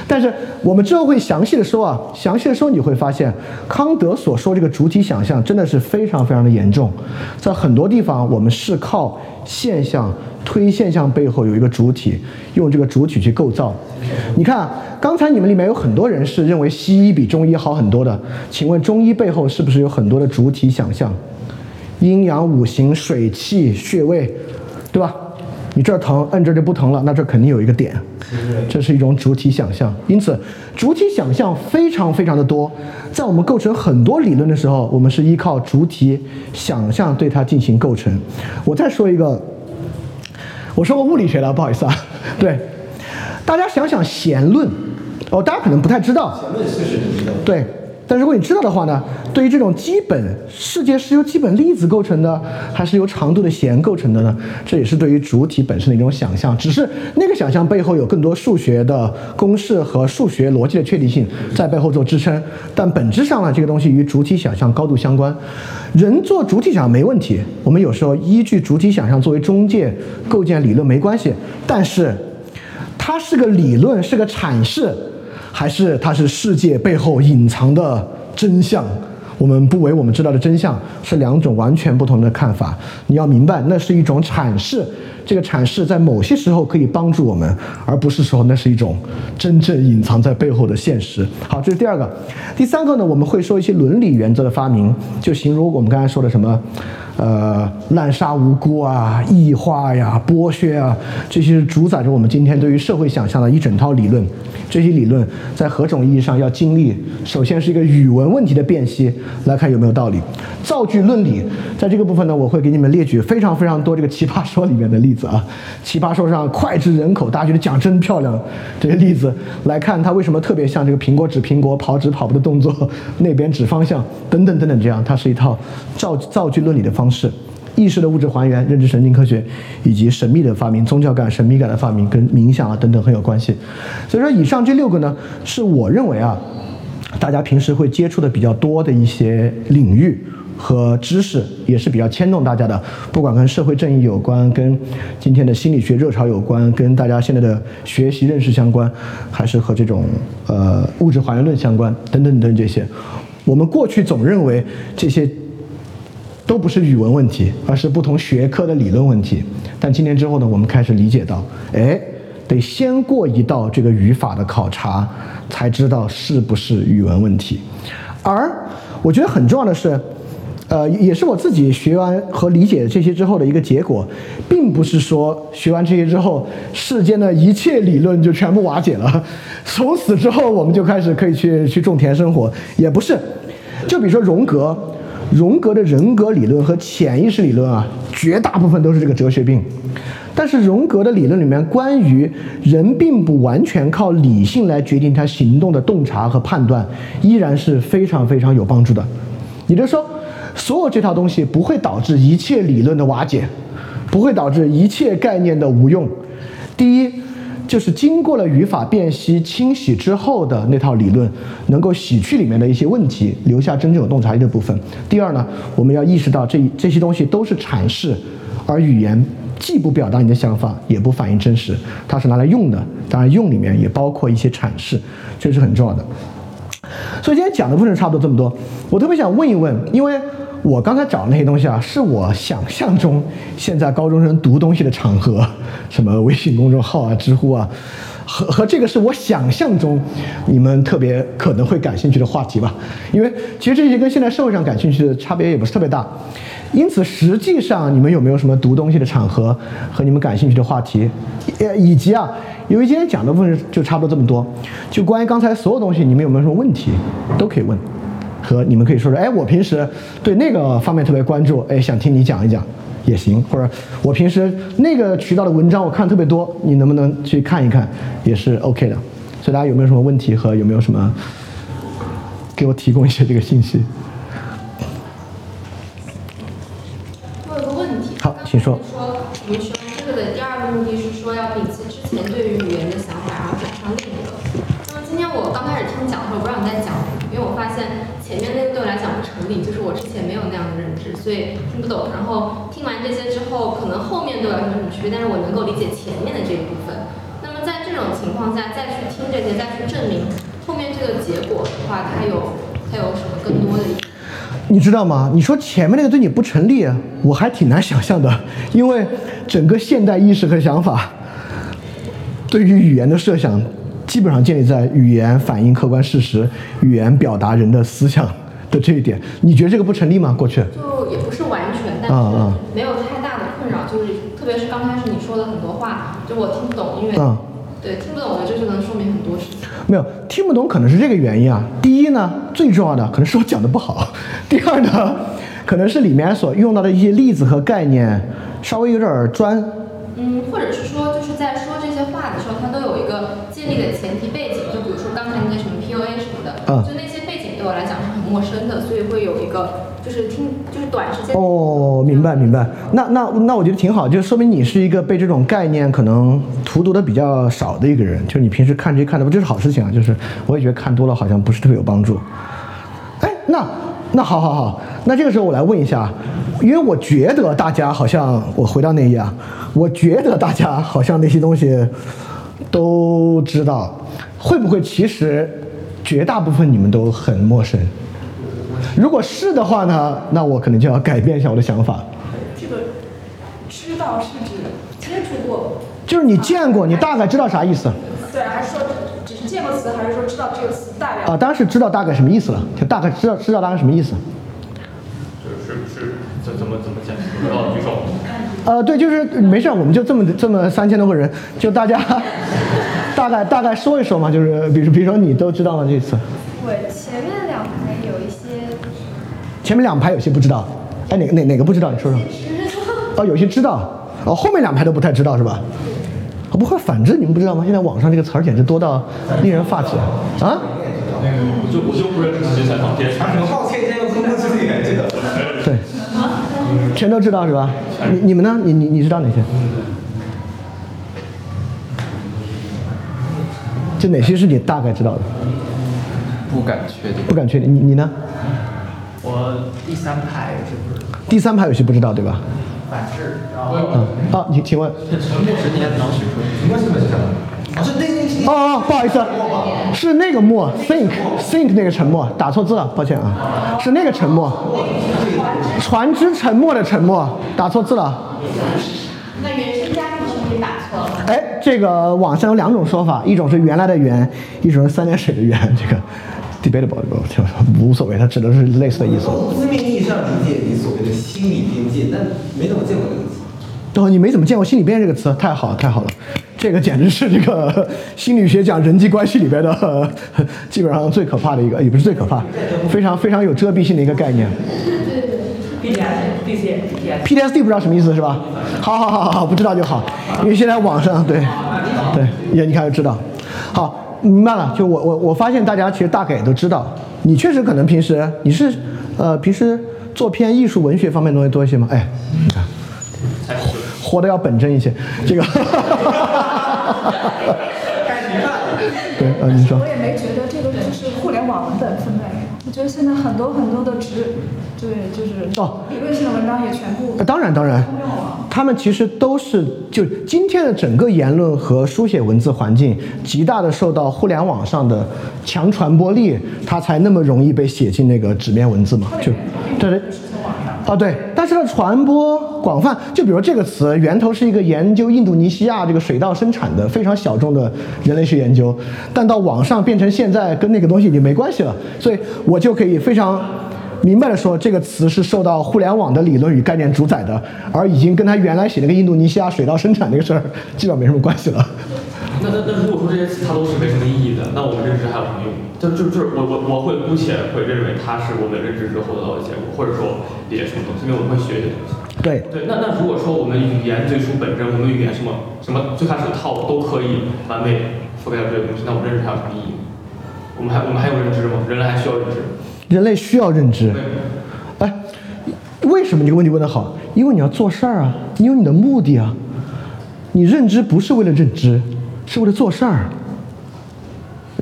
但是我们之后会详细的说啊，详细的说你会发现，康德所说这个主体想象真的是非常非常的严重，在很多地方我们是靠现象。推现象背后有一个主体，用这个主体去构造。你看，刚才你们里面有很多人是认为西医比中医好很多的，请问中医背后是不是有很多的主体想象？阴阳五行、水气、穴位，对吧？你这儿疼，摁这就不疼了，那这肯定有一个点，这是一种主体想象。因此，主体想象非常非常的多，在我们构成很多理论的时候，我们是依靠主体想象对它进行构成。我再说一个。我说过物理学了，不好意思啊。对，大家想想弦论，哦，大家可能不太知道。弦论确实你知道。对，但如果你知道的话呢，对于这种基本世界是由基本粒子构成的，还是由长度的弦构成的呢？这也是对于主体本身的一种想象。只是那个想象背后有更多数学的公式和数学逻辑的确定性在背后做支撑，但本质上呢，这个东西与主体想象高度相关。人做主体想象没问题，我们有时候依据主体想象作为中介构建理论没关系，但是它是个理论，是个阐释，还是它是世界背后隐藏的真相？我们不为我们知道的真相是两种完全不同的看法。你要明白，那是一种阐释。这个阐释在某些时候可以帮助我们，而不是说那是一种真正隐藏在背后的现实。好，这是第二个。第三个呢，我们会说一些伦理原则的发明，就形容我们刚才说的什么，呃，滥杀无辜啊、异化呀、剥削啊，这些是主宰着我们今天对于社会想象的一整套理论。这些理论在何种意义上要经历？首先是一个语文问题的辨析，来看有没有道理。造句论理，在这个部分呢，我会给你们列举非常非常多这个奇葩说里面的例。子啊。奇葩说上脍炙人口，大家觉得讲真漂亮，这些例子来看，它为什么特别像这个苹果指苹果、跑指跑步的动作，那边指方向等等等等，这样它是一套造造句论理的方方式。意识的物质还原、认知神经科学以及神秘的发明、宗教感、神秘感的发明跟冥想啊等等很有关系。所以说，以上这六个呢，是我认为啊，大家平时会接触的比较多的一些领域和知识，也是比较牵动大家的。不管跟社会正义有关，跟今天的心理学热潮有关，跟大家现在的学习认识相关，还是和这种呃物质还原论相关等等等等这些，我们过去总认为这些。都不是语文问题，而是不同学科的理论问题。但今年之后呢，我们开始理解到，哎，得先过一道这个语法的考察，才知道是不是语文问题。而我觉得很重要的是，呃，也是我自己学完和理解这些之后的一个结果，并不是说学完这些之后，世间的一切理论就全部瓦解了，从此之后我们就开始可以去去种田生活，也不是。就比如说荣格。荣格的人格理论和潜意识理论啊，绝大部分都是这个哲学病。但是荣格的理论里面，关于人并不完全靠理性来决定他行动的洞察和判断，依然是非常非常有帮助的。也就是说，所有这套东西不会导致一切理论的瓦解，不会导致一切概念的无用。第一。就是经过了语法辨析、清洗之后的那套理论，能够洗去里面的一些问题，留下真正有洞察力的部分。第二呢，我们要意识到这这些东西都是阐释，而语言既不表达你的想法，也不反映真实，它是拿来用的。当然，用里面也包括一些阐释，这是很重要的。所以今天讲的部分差不多这么多。我特别想问一问，因为。我刚才找的那些东西啊，是我想象中现在高中生读东西的场合，什么微信公众号啊、知乎啊，和和这个是我想象中你们特别可能会感兴趣的话题吧。因为其实这些跟现在社会上感兴趣的差别也不是特别大。因此，实际上你们有没有什么读东西的场合和你们感兴趣的话题？呃，以及啊，由于今天讲的部分就差不多这么多，就关于刚才所有东西，你们有没有什么问题，都可以问。和你们可以说说，哎，我平时对那个方面特别关注，哎，想听你讲一讲也行，或者我平时那个渠道的文章我看特别多，你能不能去看一看，也是 OK 的。所以大家有没有什么问题和有没有什么给我提供一些这个信息？我有个问题，好，请说。说我们学完这个的第二个目的是说要摒弃之前对于语言的想法，然后转向另一个。那么今天我刚开始听讲的时候，我不知道你在讲。因为我发现前面那个对我来就是我之前没有那样的认知，所以听不懂。然后听完这些之后，可能后面对我来说有什么区别，但是我能够理解前面的这一部分。那么在这种情况下再去听这些，再去证明后面这个结果的话，它有它有什么更多的？你知道吗？你说前面那个对你不成立，我还挺难想象的，因为整个现代意识和想法对于语言的设想。基本上建立在语言反映客观事实、语言表达人的思想的这一点，你觉得这个不成立吗？过去就也不是完全，但是没有太大的困扰，就是特别是刚开始你说的很多话，就我听不懂，因为对听不懂的，这就能说明很多事情。没有听不懂，可能是这个原因啊。第一呢，最重要的可能是我讲的不好；第二呢，可能是里面所用到的一些例子和概念稍微有点专。嗯，或者是说就是在说这些话的时候，它都有一个。建立的前提背景，就比如说刚才那些什么 PUA 什么的，就那陌生的，所以会有一个就是听就是短时间。哦，明白明白。那那那我觉得挺好，就说明你是一个被这种概念可能荼毒的比较少的一个人，就是你平时看这些看的不，这是好事情啊。就是我也觉得看多了好像不是特别有帮助。哎，那那好好好，那这个时候我来问一下，因为我觉得大家好像我回到那一页啊，我觉得大家好像那些东西。都知道，会不会其实绝大部分你们都很陌生？如果是的话呢，那我可能就要改变一下我的想法。这个知道是指接触过，就是你见过，你大概知道啥意思？对，还是说只是见过词，还是说知道这个词代表？啊，当然是知道大概什么意思了，就大概知道知道大概什么意思。就是是怎怎么怎么讲？知道举手。呃，对，就是没事我们就这么这么三千多个人，就大家 大概大概说一说嘛，就是比如比如说你都知道了这次。我前面两。前面两排有些不知道，哎，哪哪哪个不知道？你说说。哦，有些知道，哦，后面两排都不太知道是吧？哦，不会反制你们不知道吗？现在网上这个词儿简直多到令人发指啊！那个我就我就不认识这些采访片。什么抱歉，现在公布自己这个。对，全都知道是吧？你你们呢？你你你知道哪些？就哪些是你大概知道的？不敢确定。不敢确定。你你呢？我第三排有些不知道。第三排有些不知道对吧？反制，然后嗯，好，你请问。沉默十年能许出。什么什么是沉默？哦，是那那哦哦，不好意思，是那个默，think think 那个沉默，打错字了，抱歉啊，是那个沉默，船只沉默的沉默，打错字了。那原生家庭是不是打错了？哎，这个网上有两种说法，一种是原来的原，一种是三点水的原，这个 debatable 就无所谓，它指的是类似的意思。从字面意义上理解你所谓的心理边界，但没怎么见过这个词。哦，你没怎么见过心理边界这个词，太好了，太好了，这个简直是这个心理学讲人际关系里边的基本上最可怕的一个，也不是最可怕，非常非常有遮蔽性的一个概念。对对对，PTSD PTSD 不知道什么意思是吧？好好好好好，不知道就好，因为现在网上对对也你看就知道。好，明白了。就我我我发现大家其实大概也都知道，你确实可能平时你是呃平时做偏艺术文学方面的东西多一些吗？哎，你看活得要本真一些，这个。对，呃，你说我。也没觉得这个就是互联网文本分类。我觉得现在很多很多的职，对，就是哦理论性的文章也全部呃当然当然。他们其实都是就今天的整个言论和书写文字环境，极大的受到互联网上的强传播力，它才那么容易被写进那个纸面文字嘛。就，对对。啊，对，但是它传播广泛，就比如这个词源头是一个研究印度尼西亚这个水稻生产的非常小众的人类学研究，但到网上变成现在跟那个东西已经没关系了，所以我就可以非常明白的说，这个词是受到互联网的理论与概念主宰的，而已经跟他原来写那个印度尼西亚水稻生产那个事儿基本上没什么关系了。那那那如果说这些词它都是没什么意义的，那我们认知还有什么用？就就就是我我我会姑且会认为它是我们认知之后得到的结果，或者说别什么东西，因为我们会学一些东西。对，对，那那如果说我们语言最初本身，我们语言什么什么最开始的套路都可以完美覆盖掉这些东西，那我们认知还有什么意义？我们还我们还有认知吗？人类还需要认知？人类需要认知。对。哎，为什么你这个问题问得好？因为你要做事儿啊，你有你的目的啊。你认知不是为了认知，是为了做事儿。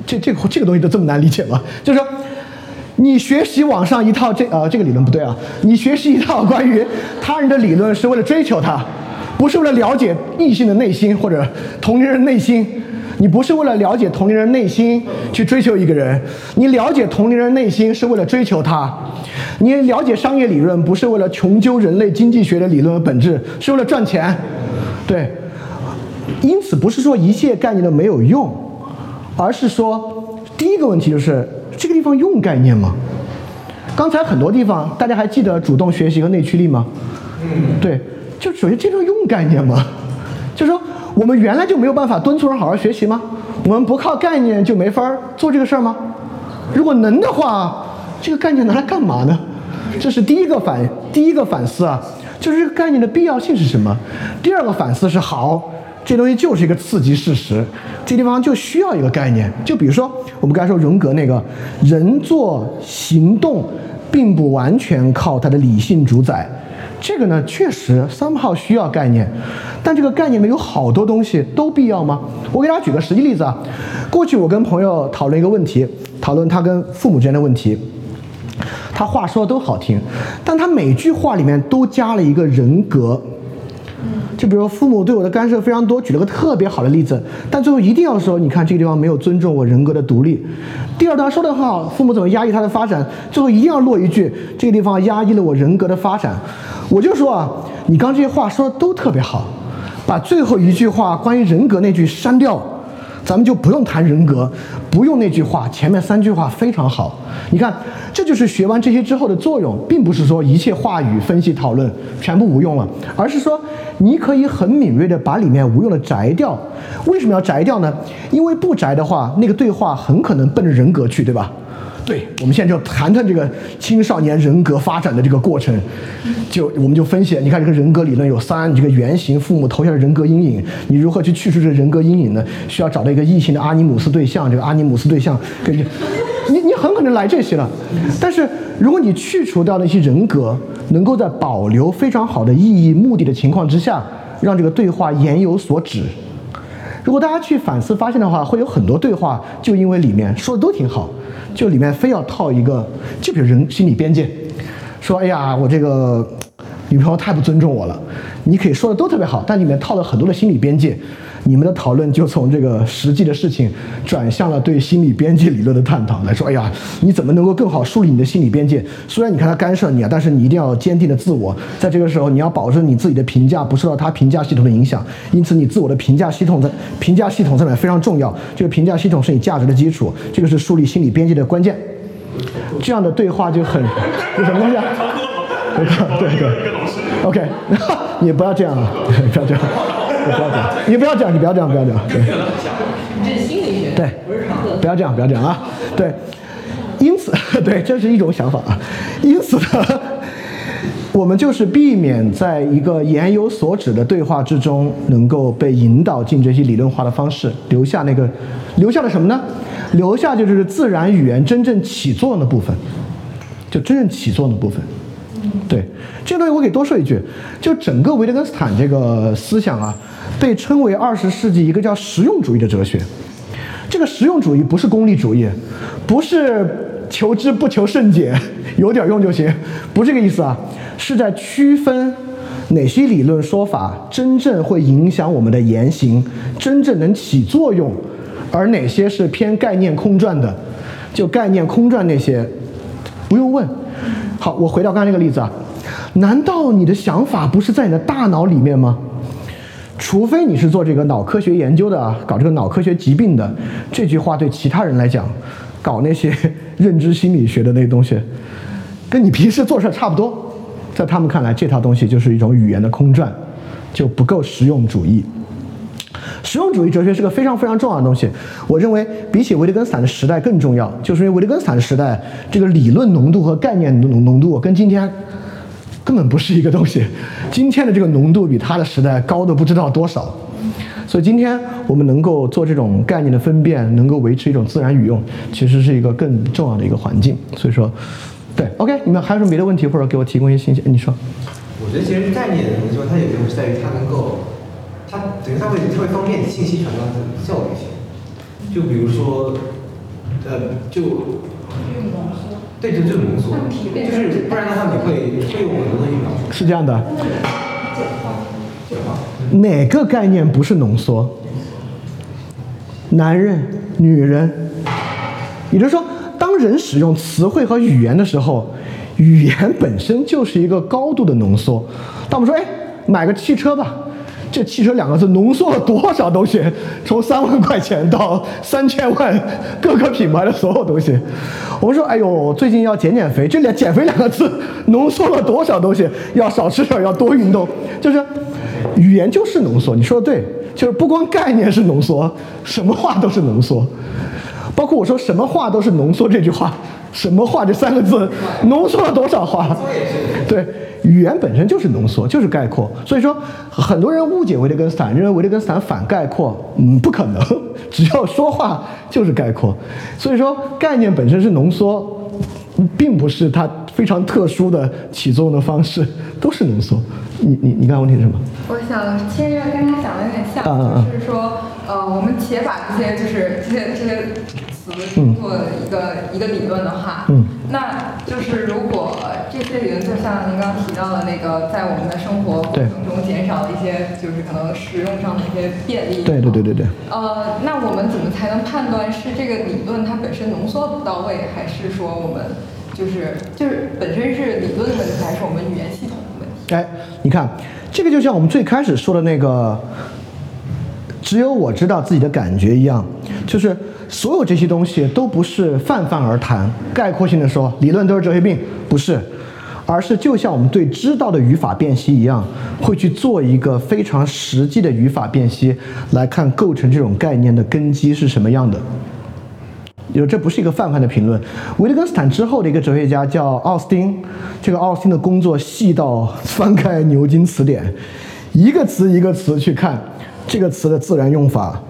这这个这个东西都这么难理解吗？就是说，你学习网上一套这呃这个理论不对啊，你学习一套关于他人的理论是为了追求他，不是为了了解异性的内心或者同龄人内心。你不是为了了解同龄人内心去追求一个人，你了解同龄人内心是为了追求他。你了解商业理论不是为了穷究人类经济学的理论的本质，是为了赚钱。对，因此不是说一切概念都没有用，而是说第一个问题就是这个地方用概念吗？刚才很多地方大家还记得主动学习和内驱力吗？嗯，对，就首先这种用概念吗？就是说我们原来就没有办法敦促人好好学习吗？我们不靠概念就没法做这个事儿吗？如果能的话，这个概念拿来干嘛呢？这是第一个反第一个反思啊，就是这个概念的必要性是什么？第二个反思是好，这东西就是一个刺激事实，这地方就需要一个概念。就比如说我们刚才说荣格那个人做行动，并不完全靠他的理性主宰。这个呢，确实 somehow 需要概念，但这个概念里面有好多东西都必要吗？我给大家举个实际例子啊。过去我跟朋友讨论一个问题，讨论他跟父母之间的问题，他话说的都好听，但他每句话里面都加了一个人格。就比如父母对我的干涉非常多，举了个特别好的例子，但最后一定要说，你看这个地方没有尊重我人格的独立。第二段说的很好，父母怎么压抑他的发展，最后一定要落一句，这个地方压抑了我人格的发展。我就说啊，你刚这些话说的都特别好，把最后一句话关于人格那句删掉。咱们就不用谈人格，不用那句话，前面三句话非常好。你看，这就是学完这些之后的作用，并不是说一切话语分析讨论全部无用了，而是说你可以很敏锐的把里面无用的摘掉。为什么要摘掉呢？因为不摘的话，那个对话很可能奔着人格去，对吧？对，我们现在就谈谈这个青少年人格发展的这个过程，就我们就分析，你看这个人格理论有三，你这个原型父母投下的人格阴影，你如何去去除这人格阴影呢？需要找到一个异性的阿尼姆斯对象，这个阿尼姆斯对象跟你，你你很可能来这些了。但是如果你去除掉那些人格，能够在保留非常好的意义目的的情况之下，让这个对话言有所指。如果大家去反思发现的话，会有很多对话就因为里面说的都挺好。就里面非要套一个，就比如人心理边界，说哎呀，我这个女朋友太不尊重我了。你可以说的都特别好，但里面套了很多的心理边界。你们的讨论就从这个实际的事情转向了对心理边界理论的探讨，来说，哎呀，你怎么能够更好树立你的心理边界？虽然你看他干涉你啊，但是你一定要坚定的自我，在这个时候你要保证你自己的评价不受到他评价系统的影响。因此，你自我的评价系统在评价系统上面非常重要。这个评价系统是你价值的基础，这个是树立心理边界的关键。这样的对话就很有什么东西啊？对对，OK，你不要这样啊，不要这样。不要讲，你不要讲，你不要讲，不要讲。对，这是心理学，对，不要这样，不要这样啊。对，因此，对，这是一种想法啊。因此呢，我们就是避免在一个言有所指的对话之中，能够被引导进这些理论化的方式，留下那个，留下了什么呢？留下就是自然语言真正起作用的部分，就真正起作用的部分。对，这个东西我可以多说一句，就整个维特根斯坦这个思想啊，被称为二十世纪一个叫实用主义的哲学。这个实用主义不是功利主义，不是求知不求甚解，有点用就行，不这个意思啊，是在区分哪些理论说法真正会影响我们的言行，真正能起作用，而哪些是偏概念空转的，就概念空转那些，不用问。好，我回到刚才那个例子啊，难道你的想法不是在你的大脑里面吗？除非你是做这个脑科学研究的，搞这个脑科学疾病的，这句话对其他人来讲，搞那些认知心理学的那些东西，跟你平时做事差不多，在他们看来，这套东西就是一种语言的空转，就不够实用主义。实用主义哲学是个非常非常重要的东西，我认为比起维特根斯坦的时代更重要，就是因为维特根斯坦的时代，这个理论浓度和概念浓浓度跟今天根本不是一个东西，今天的这个浓度比他的时代高的不知道多少，所以今天我们能够做这种概念的分辨，能够维持一种自然语用，其实是一个更重要的一个环境。所以说，对，OK，你们还有什么别的问题，或者给我提供一些信息？你说。我觉得其实概念的东西，它有用是在于它能够。它等于它会它会方便信息传达的效率性，就比如说，呃，就对，就就浓缩，就是不然的话你会会用很多东西描述。是这样的。哪个概念不是浓缩？男人、女人，也就是说，当人使用词汇和语言的时候，语言本身就是一个高度的浓缩。当我们说，哎，买个汽车吧。这汽车两个字浓缩了多少东西？从三万块钱到三千万，各个品牌的所有东西。我们说，哎呦，最近要减减肥，这两减肥两个字浓缩了多少东西？要少吃点，要多运动，就是语言就是浓缩。你说的对，就是不光概念是浓缩，什么话都是浓缩。包括我说什么话都是浓缩这句话，什么话这三个字浓缩了多少话？对。语言本身就是浓缩，就是概括，所以说很多人误解维特根斯坦，认为维特根斯坦反概括，嗯，不可能，只要说话就是概括，所以说概念本身是浓缩，并不是它非常特殊的起作用的方式，都是浓缩。你你你刚才问题是什么？我想其实跟他讲的有点像，就是说，呃，我们且把这些就是这些这些。做一个一个理论的话，嗯，那就是如果这些理论就像您刚刚提到的那个，在我们的生活过程中减少了一些，就是可能使用上的一些便利，对对对对对。呃，那我们怎么才能判断是这个理论它本身浓缩不到位，还是说我们就是就是本身是理论的问题，还是我们语言系统的问题？哎，你看，这个就像我们最开始说的那个，只有我知道自己的感觉一样，就是。所有这些东西都不是泛泛而谈，概括性的说，理论都是哲学病，不是，而是就像我们对知道的语法辨析一样，会去做一个非常实际的语法辨析，来看构成这种概念的根基是什么样的。就这不是一个泛泛的评论。维特根斯坦之后的一个哲学家叫奥斯汀，这个奥斯汀的工作细到翻开牛津词典，一个词一个词去看这个词的自然用法、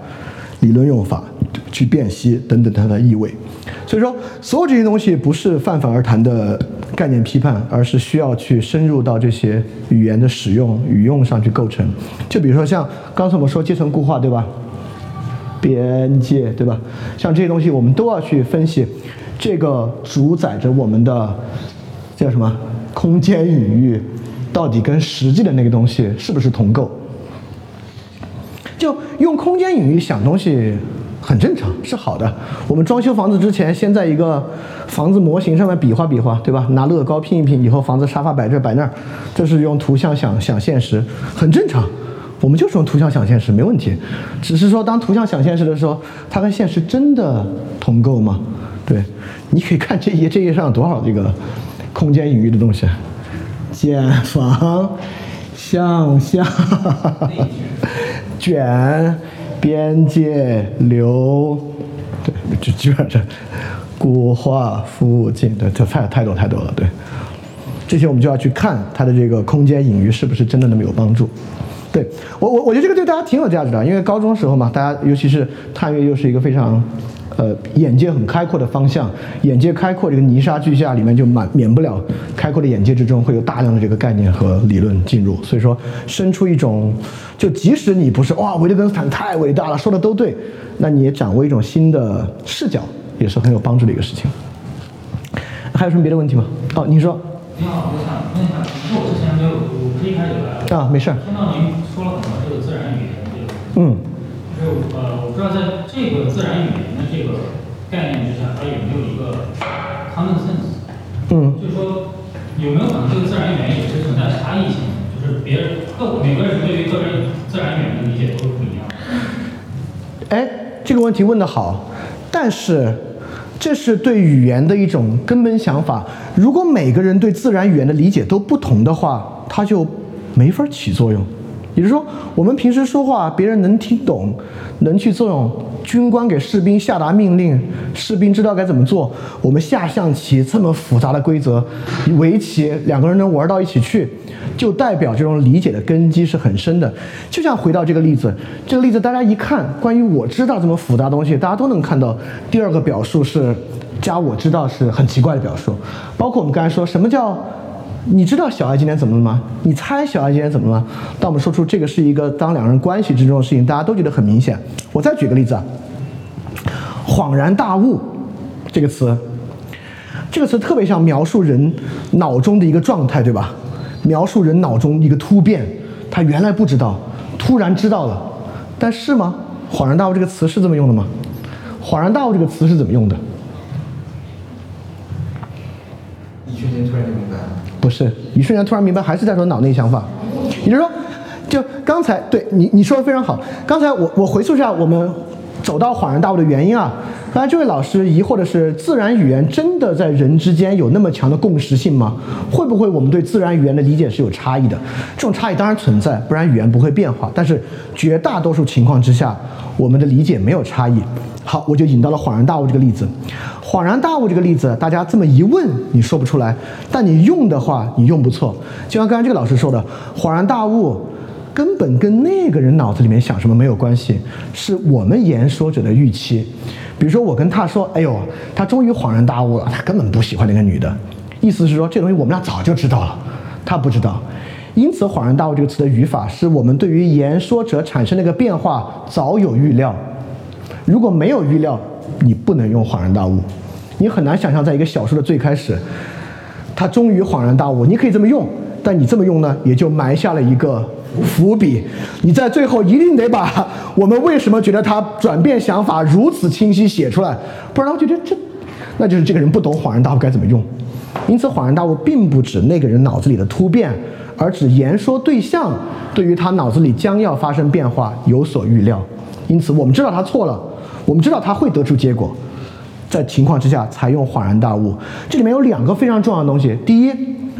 理论用法，去辨析等等它的意味。所以说，所有这些东西不是泛泛而谈的概念批判，而是需要去深入到这些语言的使用、语用上去构成。就比如说像刚才我们说阶层固化，对吧？边界，对吧？像这些东西，我们都要去分析，这个主宰着我们的叫什么空间隐喻，到底跟实际的那个东西是不是同构？就用空间隐喻想东西很正常，是好的。我们装修房子之前，先在一个房子模型上面比划比划，对吧？拿乐高拼一拼，以后房子沙发摆这摆那儿，这是用图像想想现实，很正常。我们就是用图像想现实，没问题。只是说，当图像想现实的时候，它跟现实真的同构吗？对，你可以看这页，这页上有多少这个空间隐喻的东西，减房、向下、卷、边界、流，对，就基本上固化、附近，对，这太太多太多了，对。这些我们就要去看它的这个空间隐喻是不是真的那么有帮助。对我我我觉得这个对大家挺有价值的，因为高中时候嘛，大家尤其是探月又是一个非常，呃，眼界很开阔的方向，眼界开阔这个泥沙俱下里面就满免不了开阔的眼界之中会有大量的这个概念和理论进入，所以说生出一种，就即使你不是哇维特根斯坦太伟大了，说的都对，那你也掌握一种新的视角，也是很有帮助的一个事情。还有什么别的问题吗？哦，您说。你好，我想问一下，其实我之前没有，一开始来了。啊，没事儿。听到您说了很多这个自然语言这个，嗯，就是呃，我不知道在这个自然语言的这个概念之下，它有没有一个 common sense？嗯，就是说有没有可能这个自然语言也是存在差异性的？就是别人各每个人对于个人自然语言的理解都是不一样的。哎，这个问题问得好，但是这是对语言的一种根本想法。如果每个人对自然语言的理解都不同的话，它就没法起作用。也就是说，我们平时说话，别人能听懂，能去作用。军官给士兵下达命令，士兵知道该怎么做。我们下象棋这么复杂的规则，围棋两个人能玩到一起去，就代表这种理解的根基是很深的。就像回到这个例子，这个例子大家一看，关于我知道这么复杂东西，大家都能看到。第二个表述是加我知道是很奇怪的表述，包括我们刚才说什么叫。你知道小爱今天怎么了吗？你猜小爱今天怎么了？当我们说出这个是一个当两人关系之中的事情，大家都觉得很明显。我再举个例子啊，恍然大悟这个词，这个词特别像描述人脑中的一个状态，对吧？描述人脑中一个突变，他原来不知道，突然知道了，但是吗？恍然大悟这个词是这么用的吗？恍然大悟这个词是怎么用的？一瞬间突然就明白了。不是，一瞬间突然明白，还是在说脑内想法。也就是说，就刚才对你你说的非常好。刚才我我回溯一下，我们走到恍然大悟的原因啊。那这位老师疑惑的是，自然语言真的在人之间有那么强的共识性吗？会不会我们对自然语言的理解是有差异的？这种差异当然存在，不然语言不会变化。但是绝大多数情况之下，我们的理解没有差异。好，我就引到了恍然大悟这个例子。恍然大悟这个例子，大家这么一问，你说不出来，但你用的话，你用不错。就像刚才这个老师说的，恍然大悟根本跟那个人脑子里面想什么没有关系，是我们言说者的预期。比如说我跟他说：“哎呦，他终于恍然大悟了，他根本不喜欢那个女的。”意思是说，这东西我们俩早就知道了，他不知道。因此，恍然大悟这个词的语法是我们对于言说者产生那个变化早有预料。如果没有预料，你不能用恍然大悟。你很难想象，在一个小说的最开始，他终于恍然大悟。你可以这么用，但你这么用呢，也就埋下了一个伏笔。你在最后一定得把我们为什么觉得他转变想法如此清晰写出来，不然我觉得这，那就是这个人不懂恍然大悟该怎么用。因此，恍然大悟并不指那个人脑子里的突变，而指言说对象对于他脑子里将要发生变化有所预料。因此，我们知道他错了，我们知道他会得出结果。在情况之下才用恍然大悟，这里面有两个非常重要的东西。第一，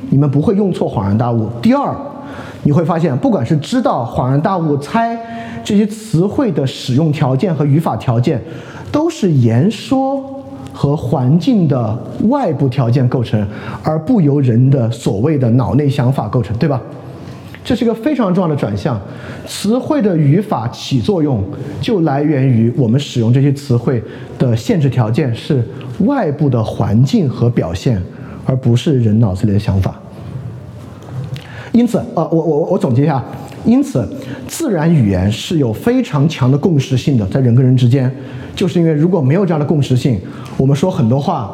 你们不会用错恍然大悟；第二，你会发现，不管是知道恍然大悟、猜这些词汇的使用条件和语法条件，都是言说和环境的外部条件构成，而不由人的所谓的脑内想法构成，对吧？这是一个非常重要的转向。词汇的语法起作用，就来源于我们使用这些词汇的限制条件是外部的环境和表现，而不是人脑子里的想法。因此，呃，我我我总结一下，因此，自然语言是有非常强的共识性的，在人跟人之间，就是因为如果没有这样的共识性，我们说很多话，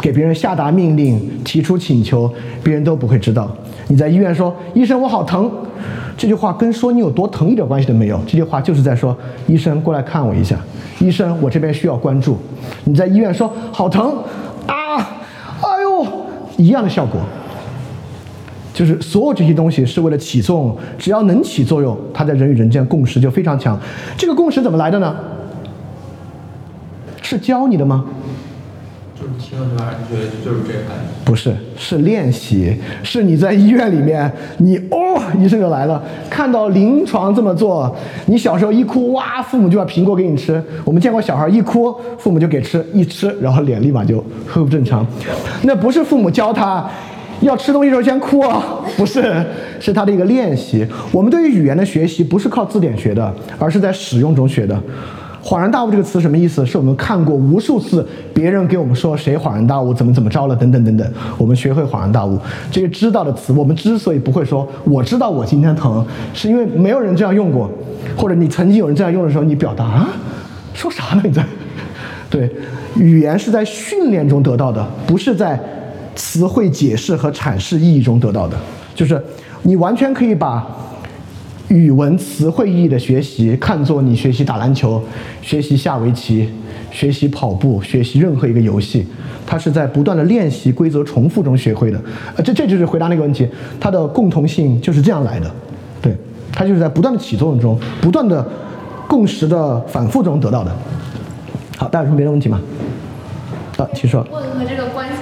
给别人下达命令、提出请求，别人都不会知道。你在医院说“医生，我好疼”，这句话跟说你有多疼一点关系都没有，这句话就是在说“医生过来看我一下”，“医生，我这边需要关注”。你在医院说“好疼啊，哎呦”，一样的效果。就是所有这些东西是为了起作用，只要能起作用，它在人与人之间共识就非常强。这个共识怎么来的呢？是教你的吗？就是听了这玩意儿，就觉得就是这个感觉。不是，是练习，是你在医院里面，你哦，医生就来了，看到临床这么做，你小时候一哭，哇，父母就把苹果给你吃。我们见过小孩一哭，父母就给吃，一吃，然后脸立马就恢复正常。那不是父母教他。要吃东西的时候先哭啊，不是，是他的一个练习。我们对于语言的学习不是靠字典学的，而是在使用中学的。恍然大悟这个词什么意思？是我们看过无数次别人给我们说谁恍然大悟，怎么怎么着了，等等等等，我们学会恍然大悟。这个知道的词，我们之所以不会说我知道我今天疼，是因为没有人这样用过，或者你曾经有人这样用的时候，你表达啊，说啥呢？你在？对，语言是在训练中得到的，不是在。词汇解释和阐释意义中得到的，就是你完全可以把语文词汇意义的学习看作你学习打篮球、学习下围棋、学习跑步、学习任何一个游戏，它是在不断的练习、规则重复中学会的。呃，这这就是回答那个问题，它的共同性就是这样来的。对，它就是在不断的起作用中、不断的共识的反复中得到的。好，大家有什么别的问题吗？啊，请说。问和这个关系。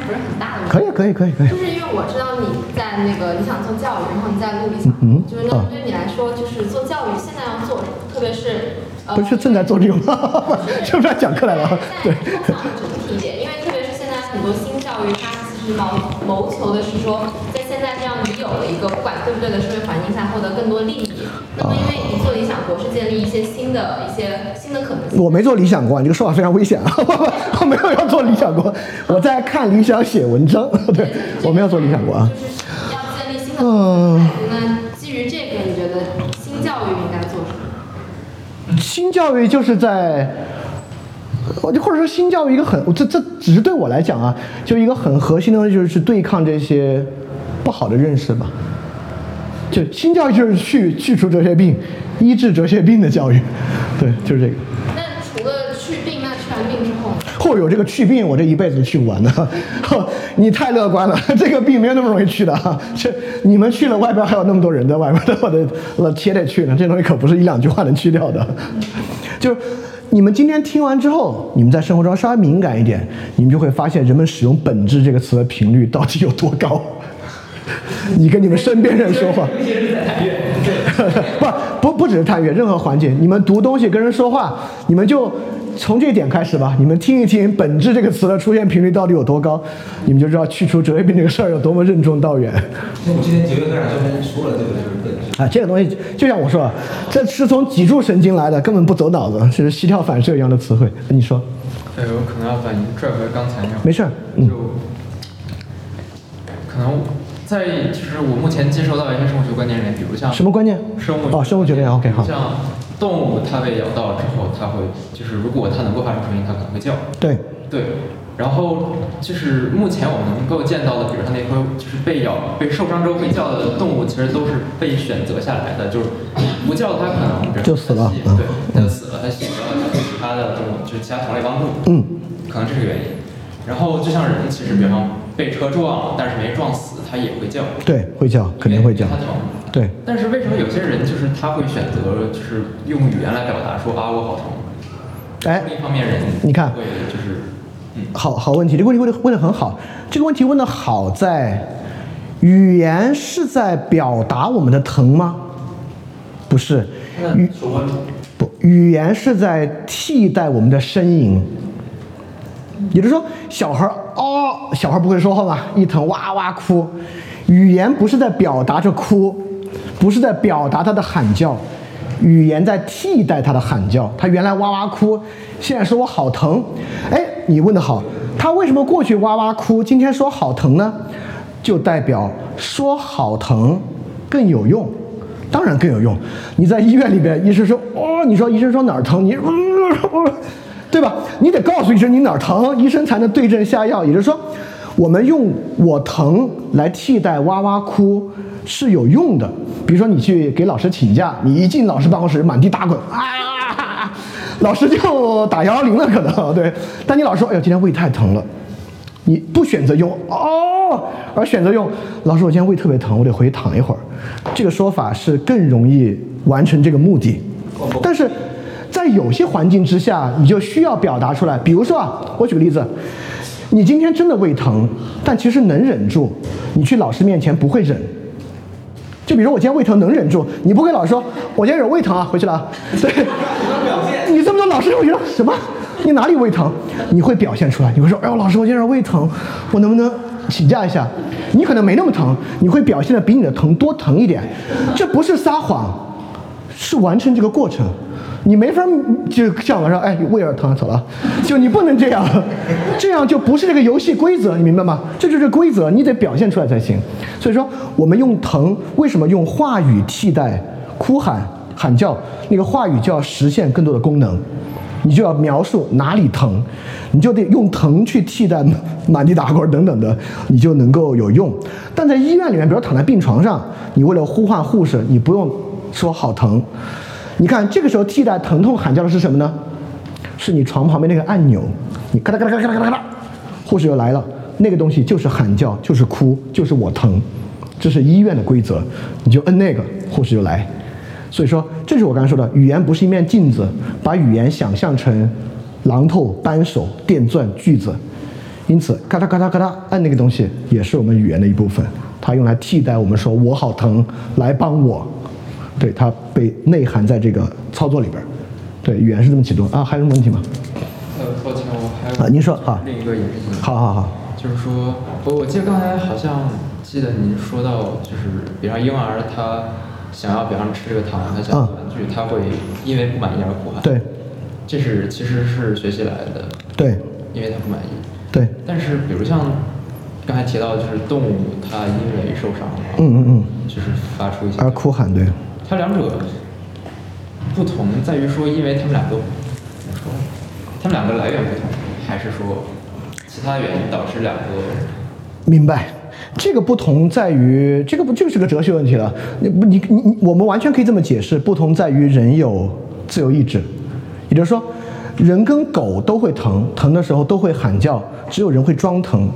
可以，可以，可以，可以。就是因为我知道你在那个你想做教育，然后你在录理想，嗯，就是那对你来说，就是做教育现在要做什么？特别是呃，不是正在做这个吗？是不是要讲课来了？对。想整体一点，因为特别是现在很多新教育，它其实谋谋求的是说，在现在这样已有的一个不管对不对的社会环境下，获得更多利益。那么，因为你做理想国是建立一些新的一些新的可能性。我没做理想国，你这个说法非常危险啊！我没有要做理想国，我在看理想写文章。对，我没有做理想国啊。就是要建立新的。嗯。那基于这个，你觉得新教育应该做什么？新教育就是在，我就或者说新教育一个很，这这只是对我来讲啊，就一个很核心的东西，就是去对抗这些不好的认识吧。就新教育就是去去除哲学病，医治哲学病的教育，对，就是这个。那除了去病，那去完病之后？后有这个去病，我这一辈子都去不完的。你太乐观了，这个病没有那么容易去的哈。这你们去了，外边还有那么多人在外面的，我的老铁得去呢。这东西可不是一两句话能去掉的。就是你们今天听完之后，你们在生活中稍微敏感一点，你们就会发现人们使用“本质”这个词的频率到底有多高。你跟你们身边人说话，不不不只是探月，任何环境，你们读东西跟人说话，你们就从这点开始吧。你们听一听“本质”这个词的出现频率到底有多高，你们就知道去除哲学病这个事儿有多么任重道远。那我今天几个课上就跟你说了，这个就是本质啊。这个东西就像我说，这是从脊柱神经来的，根本不走脑子，是膝跳反射一样的词汇。你说？对，我可能要反应拽回刚才那样。没事嗯，就可能。在就是我目前接收到一些生物学观念里面，比如像什么观念？生物哦，生物学观念 OK 好。像动物它被咬到之后，它会就是如果它能够发出声音，它可能会叫。对对。然后就是目前我们能够见到的，比如它那颗就是被咬、被受伤之后会叫的动物，其实都是被选择下来的，就是不叫它可能就死了，对，它就死了，它吸不到其他的动物，就是其他同类帮助。嗯。可能这是原因。然后就像人，其实比方被车撞，但是没撞死。他也会叫，对，会叫，肯定会叫。对。但是为什么有些人就是他会选择就是用语言来表达说啊我好疼？哎，另一方面人，你看，会就是，嗯，好好问题，这个问题问的问的很好。这个问题问的好在，语言是在表达我们的疼吗？不是，语不，语言是在替代我们的呻吟。也就是说，小孩儿哦，小孩不会说话吧，一疼哇哇哭，语言不是在表达着哭，不是在表达他的喊叫，语言在替代他的喊叫。他原来哇哇哭，现在说我好疼。哎，你问的好，他为什么过去哇哇哭，今天说好疼呢？就代表说好疼更有用，当然更有用。你在医院里边，医生说哦，你说医生说哪儿疼，你。对吧？你得告诉医生你哪儿疼，医生才能对症下药。也就是说，我们用“我疼”来替代哇哇哭是有用的。比如说，你去给老师请假，你一进老师办公室满地打滚啊，老师就打幺幺零了，可能对。但你老师说：“哎呦，今天胃太疼了。”你不选择用哦，而选择用老师，我今天胃特别疼，我得回去躺一会儿。这个说法是更容易完成这个目的，但是。有些环境之下，你就需要表达出来。比如说啊，我举个例子，你今天真的胃疼，但其实能忍住，你去老师面前不会忍。就比如我今天胃疼能忍住，你不跟老师说，我今天有胃疼啊，回去了。对，你这么多老师，我觉得什么？你哪里胃疼？你会表现出来，你会说，哎呦，老师，我今天胃疼，我能不能请假一下？你可能没那么疼，你会表现的比你的疼多疼一点。这不是撒谎，是完成这个过程。你没法就像我说，哎，胃儿疼，走了，就你不能这样，这样就不是这个游戏规则，你明白吗？这就是规则，你得表现出来才行。所以说，我们用疼，为什么用话语替代哭喊喊叫？那个话语就要实现更多的功能，你就要描述哪里疼，你就得用疼去替代满地打滚等等的，你就能够有用。但在医院里面，比如躺在病床上，你为了呼唤护士，你不用说好疼。你看，这个时候替代疼痛喊叫的是什么呢？是你床旁边那个按钮，你咔嗒咔嗒咔嗒咔嗒咔哒，护士又来了，那个东西就是喊叫，就是哭，就是我疼，这是医院的规则，你就摁那个，护士就来。所以说，这是我刚才说的，语言不是一面镜子，把语言想象成榔头、扳手、电钻、锯子，因此咔嗒咔嗒咔嗒按那个东西也是我们语言的一部分，它用来替代我们说我好疼，来帮我。对它被内涵在这个操作里边儿，对语言是这么启动啊？还有什么问题吗？呃，抱歉，我还有啊，您说啊，另一个也是，好好好，就是说，我我记得刚才好像记得您说到，就是比方婴儿他想要比方吃这个糖，他想要玩具，他会因为不满意而哭喊，对，这是其实是学习来的，对，因为他不满意，对，但是比如像刚才提到，就是动物它因为受伤，嗯嗯嗯，就是发出一些而哭喊，对。它两者不同在于说，因为他们俩都怎么说？他们两个来源不同，还是说其他原因导致两个？明白，这个不同在于这个不就是个哲学问题了？你不你你，我们完全可以这么解释，不同在于人有自由意志，也就是说，人跟狗都会疼，疼的时候都会喊叫，只有人会装疼。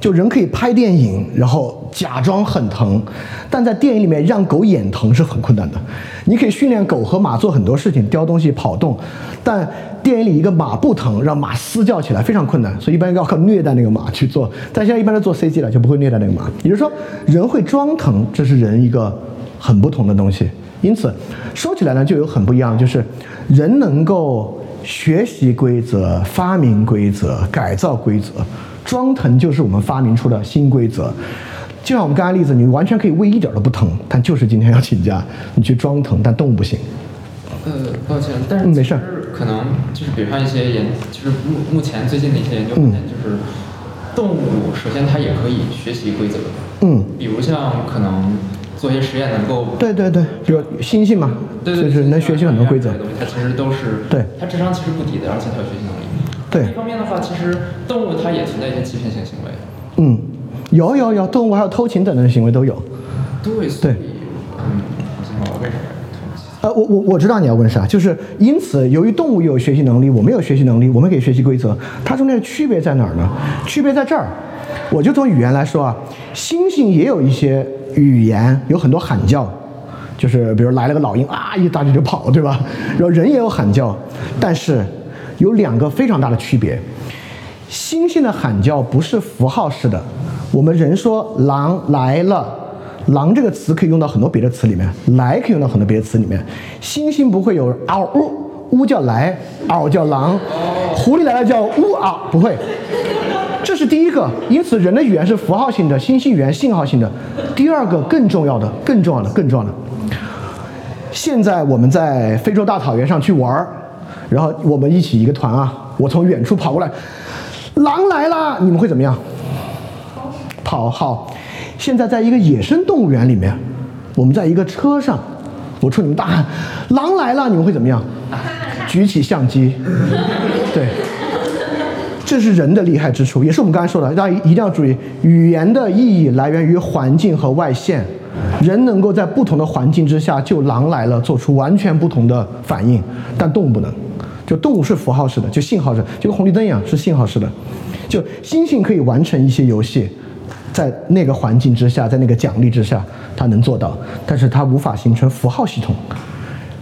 就人可以拍电影，然后假装很疼，但在电影里面让狗眼疼是很困难的。你可以训练狗和马做很多事情，叼东西、跑动，但电影里一个马不疼，让马嘶叫起来非常困难，所以一般要靠虐待那个马去做。但现在一般都做 CG 了，就不会虐待那个马。也就是说，人会装疼，这是人一个很不同的东西。因此，说起来呢，就有很不一样，就是人能够学习规则、发明规则、改造规则。装疼就是我们发明出的新规则，就像我们刚才例子，你完全可以胃一点都不疼，但就是今天要请假，你去装疼，但动物不行。呃，抱歉，但是没事可能就是比如像一些研，就是目目前最近的一些研究发现，就是动物首先它也可以学习规则。嗯。比如像可能做一些实验能够。对对对，比如猩猩嘛，对就是能学习很多规则。它其实都是。对。它智商其实不低的，而且它有学习能力。对。一方面的话，其实动物它也存在一些欺骗性行为。嗯，有有有，动物还有偷情等等的行为都有。对。对。呃，我我我知道你要问啥，就是因此，由于动物有学习能力，我们有学习能力，我们可以学习规则，它中间的区别在哪儿呢？区别在这儿，我就从语言来说啊，猩猩也有一些语言，有很多喊叫，就是比如来了个老鹰啊，一大群就跑，对吧？然后人也有喊叫，但是。有两个非常大的区别，猩猩的喊叫不是符号式的。我们人说狼来了，狼这个词可以用到很多别的词里面，来可以用到很多别的词里面。猩猩不会有嗷呜，呜叫来，嗷叫狼，狐狸来了叫呜嗷，不会。这是第一个，因此人的语言是符号性的，猩猩语言信号性的。第二个更重要的、更重要的、更重要的，现在我们在非洲大草原上去玩儿，然后我们一起一个团啊，我从远处跑过来，狼来啦！你们会怎么样？跑好。现在在一个野生动物园里面，我们在一个车上，我冲你们大喊：“狼来了！”你们会怎么样？举起相机，对。这是人的厉害之处，也是我们刚才说的，大家一定要注意，语言的意义来源于环境和外线。人能够在不同的环境之下，就狼来了，做出完全不同的反应，但动物不能。就动物是符号式的，就信号式，就跟红绿灯一样是信号式的。就猩猩可以完成一些游戏，在那个环境之下，在那个奖励之下，它能做到，但是它无法形成符号系统。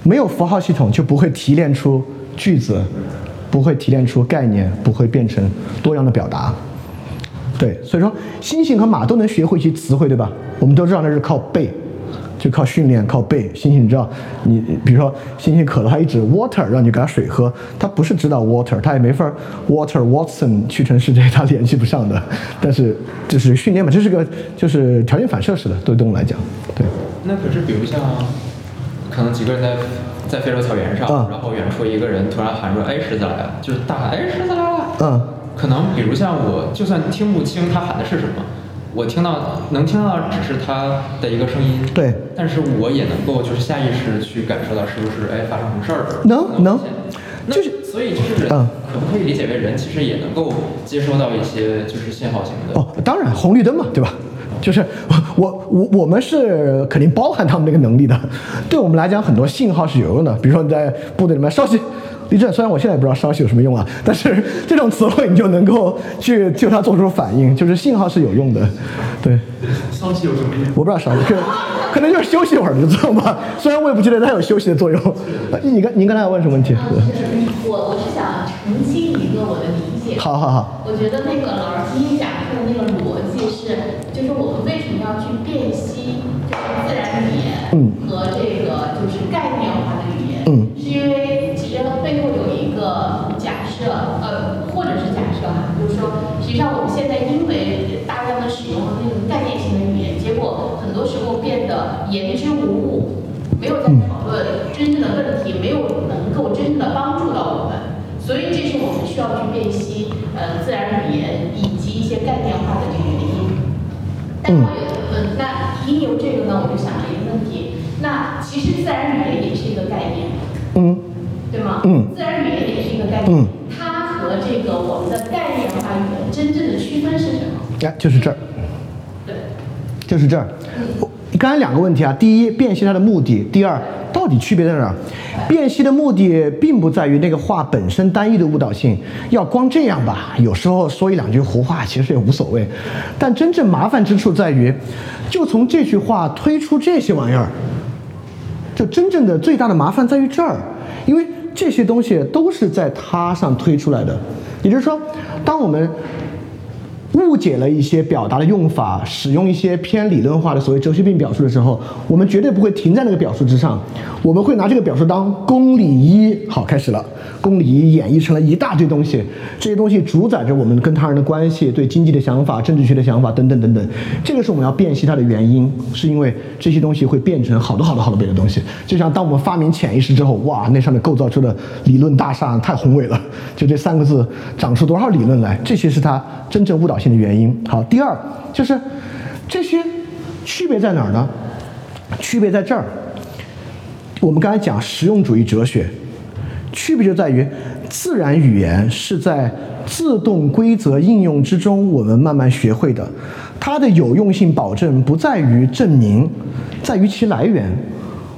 没有符号系统，就不会提炼出句子。不会提炼出概念，不会变成多样的表达。对，所以说猩猩和马都能学会一些词汇，对吧？我们都知道那是靠背，就靠训练，靠背。猩猩你知道，你比如说猩猩渴了，它一直 water 让你给它水喝，它不是知道 water，它也没法 water Watson 屈臣氏这些它联系不上的。但是就是训练嘛，这是个就是条件反射式的，对动物来讲，对。那可是比如像，可能几个人在。在非洲草原上，然后远处一个人突然喊说：“哎，狮子来了！”就是大喊：“哎，狮子来了！”嗯，可能比如像我，就算听不清他喊的是什么，我听到能听到只是他的一个声音。对。但是我也能够就是下意识去感受到是不是哎发生什么事儿了。能能。就是所以就是人，可不可以理解为人其实也能够接收到一些就是信号型的？哦，当然，红绿灯嘛，对吧？就是我我我们是肯定包含他们那个能力的，对我们来讲很多信号是有用的，比如说你在部队里面稍息，立正，虽然我现在也不知道稍息有什么用啊，但是这种词汇你就能够去就它做出反应，就是信号是有用的，对。稍息有什么用？我不知道稍息，可可能就是休息一会儿就知道吧。虽然我也不觉得它有休息的作用。你刚您刚才要问什么问题？我我是想澄清一个我的理解。好好好。我觉得那个老师今天讲课的那个逻辑是。就是我们为什么要去辨析这个自然语言和这个就是概念化的语言？嗯，是因为其实背后有一个假设，呃，或者是假设哈，就是说，实际上我们现在因为大量的使用那种概念型的语言，结果很多时候变得言之无物，没有在讨论真正的问题，没有能够真正的帮助到我们，所以这是我们需要去辨析呃自然语言以及一些概念化的这个原因。但我有问，那因由这个呢，我就想了一个问题，那其实自然语言也是一个概念，嗯，对吗？嗯，自然语言也是一个概念，它和这个我们的概念化语言真正的区分是什么？哎，就是这儿，对，就是这儿。刚才两个问题啊，第一，辨析它的目的；第二。到底区别在哪儿？辨析的目的并不在于那个话本身单一的误导性，要光这样吧，有时候说一两句胡话其实也无所谓。但真正麻烦之处在于，就从这句话推出这些玩意儿，就真正的最大的麻烦在于这儿，因为这些东西都是在它上推出来的。也就是说，当我们。误解了一些表达的用法，使用一些偏理论化的所谓哲学性表述的时候，我们绝对不会停在那个表述之上，我们会拿这个表述当公理一。好，开始了，公理一演绎成了一大堆东西，这些东西主宰着我们跟他人的关系，对经济的想法、政治学的想法等等等等。这个是我们要辨析它的原因，是因为这些东西会变成好多好多好多别的东西。就像当我们发明潜意识之后，哇，那上面构造出的理论大厦太宏伟了，就这三个字长出多少理论来，这些是它真正误导的原因好，第二就是这些区别在哪儿呢？区别在这儿。我们刚才讲实用主义哲学，区别就在于自然语言是在自动规则应用之中我们慢慢学会的，它的有用性保证不在于证明，在于其来源。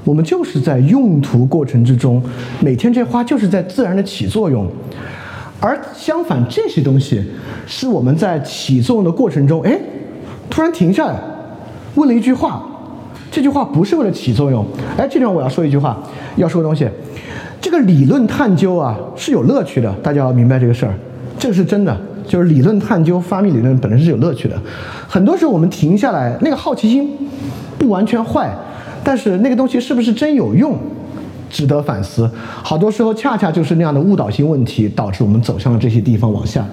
我们就是在用途过程之中，每天这话就是在自然的起作用。而相反，这些东西是我们在起作用的过程中，哎，突然停下来，问了一句话。这句话不是为了起作用。哎，这地方我要说一句话，要说个东西。这个理论探究啊是有乐趣的，大家要明白这个事儿，这个是真的。就是理论探究、发明理论本身是有乐趣的。很多时候我们停下来，那个好奇心不完全坏，但是那个东西是不是真有用？值得反思。好多时候恰恰就是那样的误导性问题，导致我们走向了这些地方往下。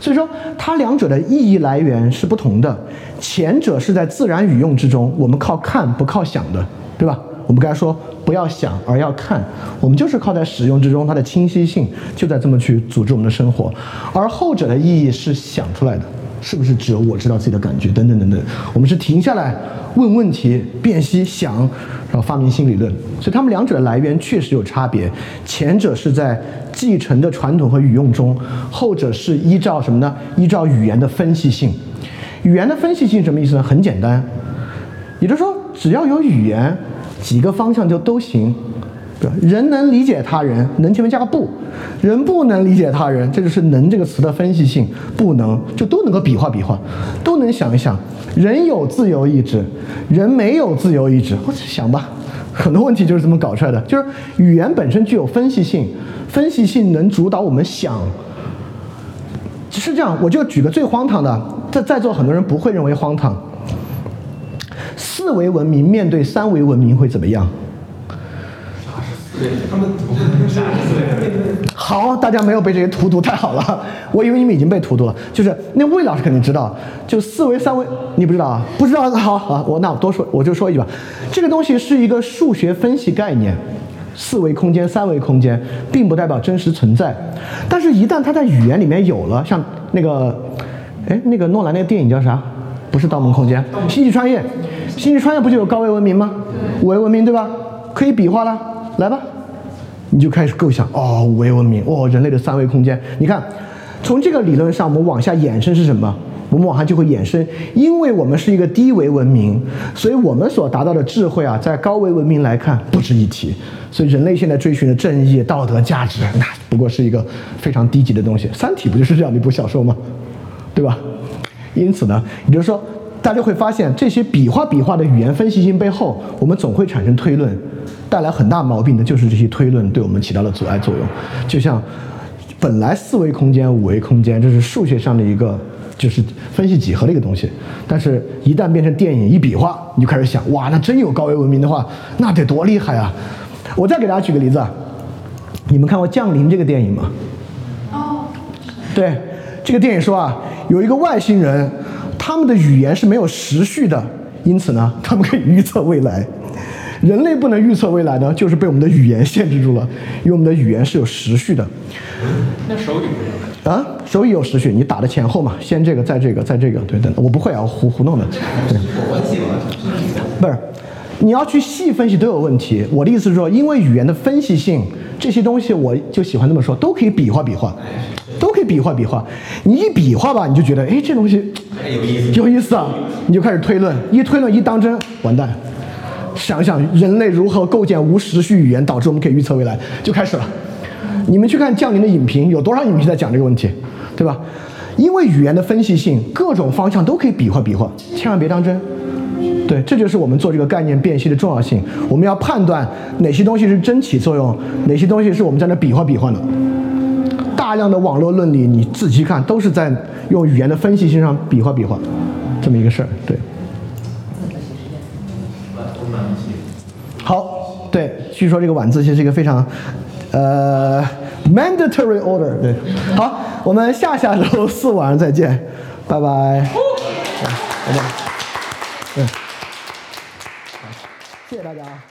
所以说，它两者的意义来源是不同的。前者是在自然语用之中，我们靠看不靠想的，对吧？我们刚才说不要想而要看，我们就是靠在使用之中，它的清晰性就在这么去组织我们的生活。而后者的意义是想出来的。是不是只有我知道自己的感觉？等等等等，我们是停下来问问题、辨析、想，然后发明新理论。所以他们两者的来源确实有差别。前者是在继承的传统和语用中，后者是依照什么呢？依照语言的分析性。语言的分析性什么意思呢？很简单，也就是说，只要有语言，几个方向就都行。人能理解他人，能前面加个不；人不能理解他人，这就是“能”这个词的分析性。不能就都能够比划比划，都能想一想。人有自由意志，人没有自由意志，我想吧。很多问题就是这么搞出来的。就是语言本身具有分析性，分析性能主导我们想。是这样，我就举个最荒唐的，在在座很多人不会认为荒唐。四维文明面对三维文明会怎么样？他们好，大家没有被这些荼毒，太好了。我以为你们已经被荼毒了。就是那魏老师肯定知道，就四维、三维，你不知道啊？不知道，好好，我那我多说，我就说一句吧。这个东西是一个数学分析概念，四维空间、三维空间，并不代表真实存在。但是，一旦它在语言里面有了，像那个，哎，那个诺兰那个电影叫啥？不是《盗梦空间》，《星际穿越》。《星际穿越》不就有高维文明吗？五维文明对吧？可以比划了。来吧，你就开始构想哦，五维文明哦，人类的三维空间。你看，从这个理论上，我们往下衍生是什么？我们往下就会衍生，因为我们是一个低维文明，所以我们所达到的智慧啊，在高维文明来看不值一提。所以人类现在追寻的正义、道德、价值，那不过是一个非常低级的东西。《三体》不就是这样的一部小说吗？对吧？因此呢，也就是说，大家会发现这些比划比划的语言分析性背后，我们总会产生推论。带来很大毛病的就是这些推论对我们起到了阻碍作用，就像本来四维空间、五维空间，这是数学上的一个就是分析几何的一个东西，但是一旦变成电影一比划，你就开始想，哇，那真有高维文明的话，那得多厉害啊！我再给大家举个例子，你们看过《降临》这个电影吗？哦，对，这个电影说啊，有一个外星人，他们的语言是没有时序的，因此呢，他们可以预测未来。人类不能预测未来呢，就是被我们的语言限制住了，因为我们的语言是有时序的。那手语啊，手语有时序，你打的前后嘛，先这个，再这个，再这个，对的，我不会啊，胡胡弄的。不是，你要去细分析都有问题。我的意思是说，因为语言的分析性，这些东西我就喜欢这么说，都可以比划比划，都可以比划比划。你一比划吧，你就觉得，哎，这东西有意思，有意思啊，你就开始推论，一推论一当真，完蛋。想想人类如何构建无时序语言，导致我们可以预测未来，就开始了。你们去看《降临》的影评，有多少影评在讲这个问题，对吧？因为语言的分析性，各种方向都可以比划比划，千万别当真。对，这就是我们做这个概念辨析的重要性。我们要判断哪些东西是真起作用，哪些东西是我们在那比划比划的。大量的网络论理，你仔细看，都是在用语言的分析性上比划比划，这么一个事儿。对。好，对，据说这个晚自习是一个非常，呃，mandatory order。对，好，我们下下周四晚上再见，拜拜对，谢谢大家。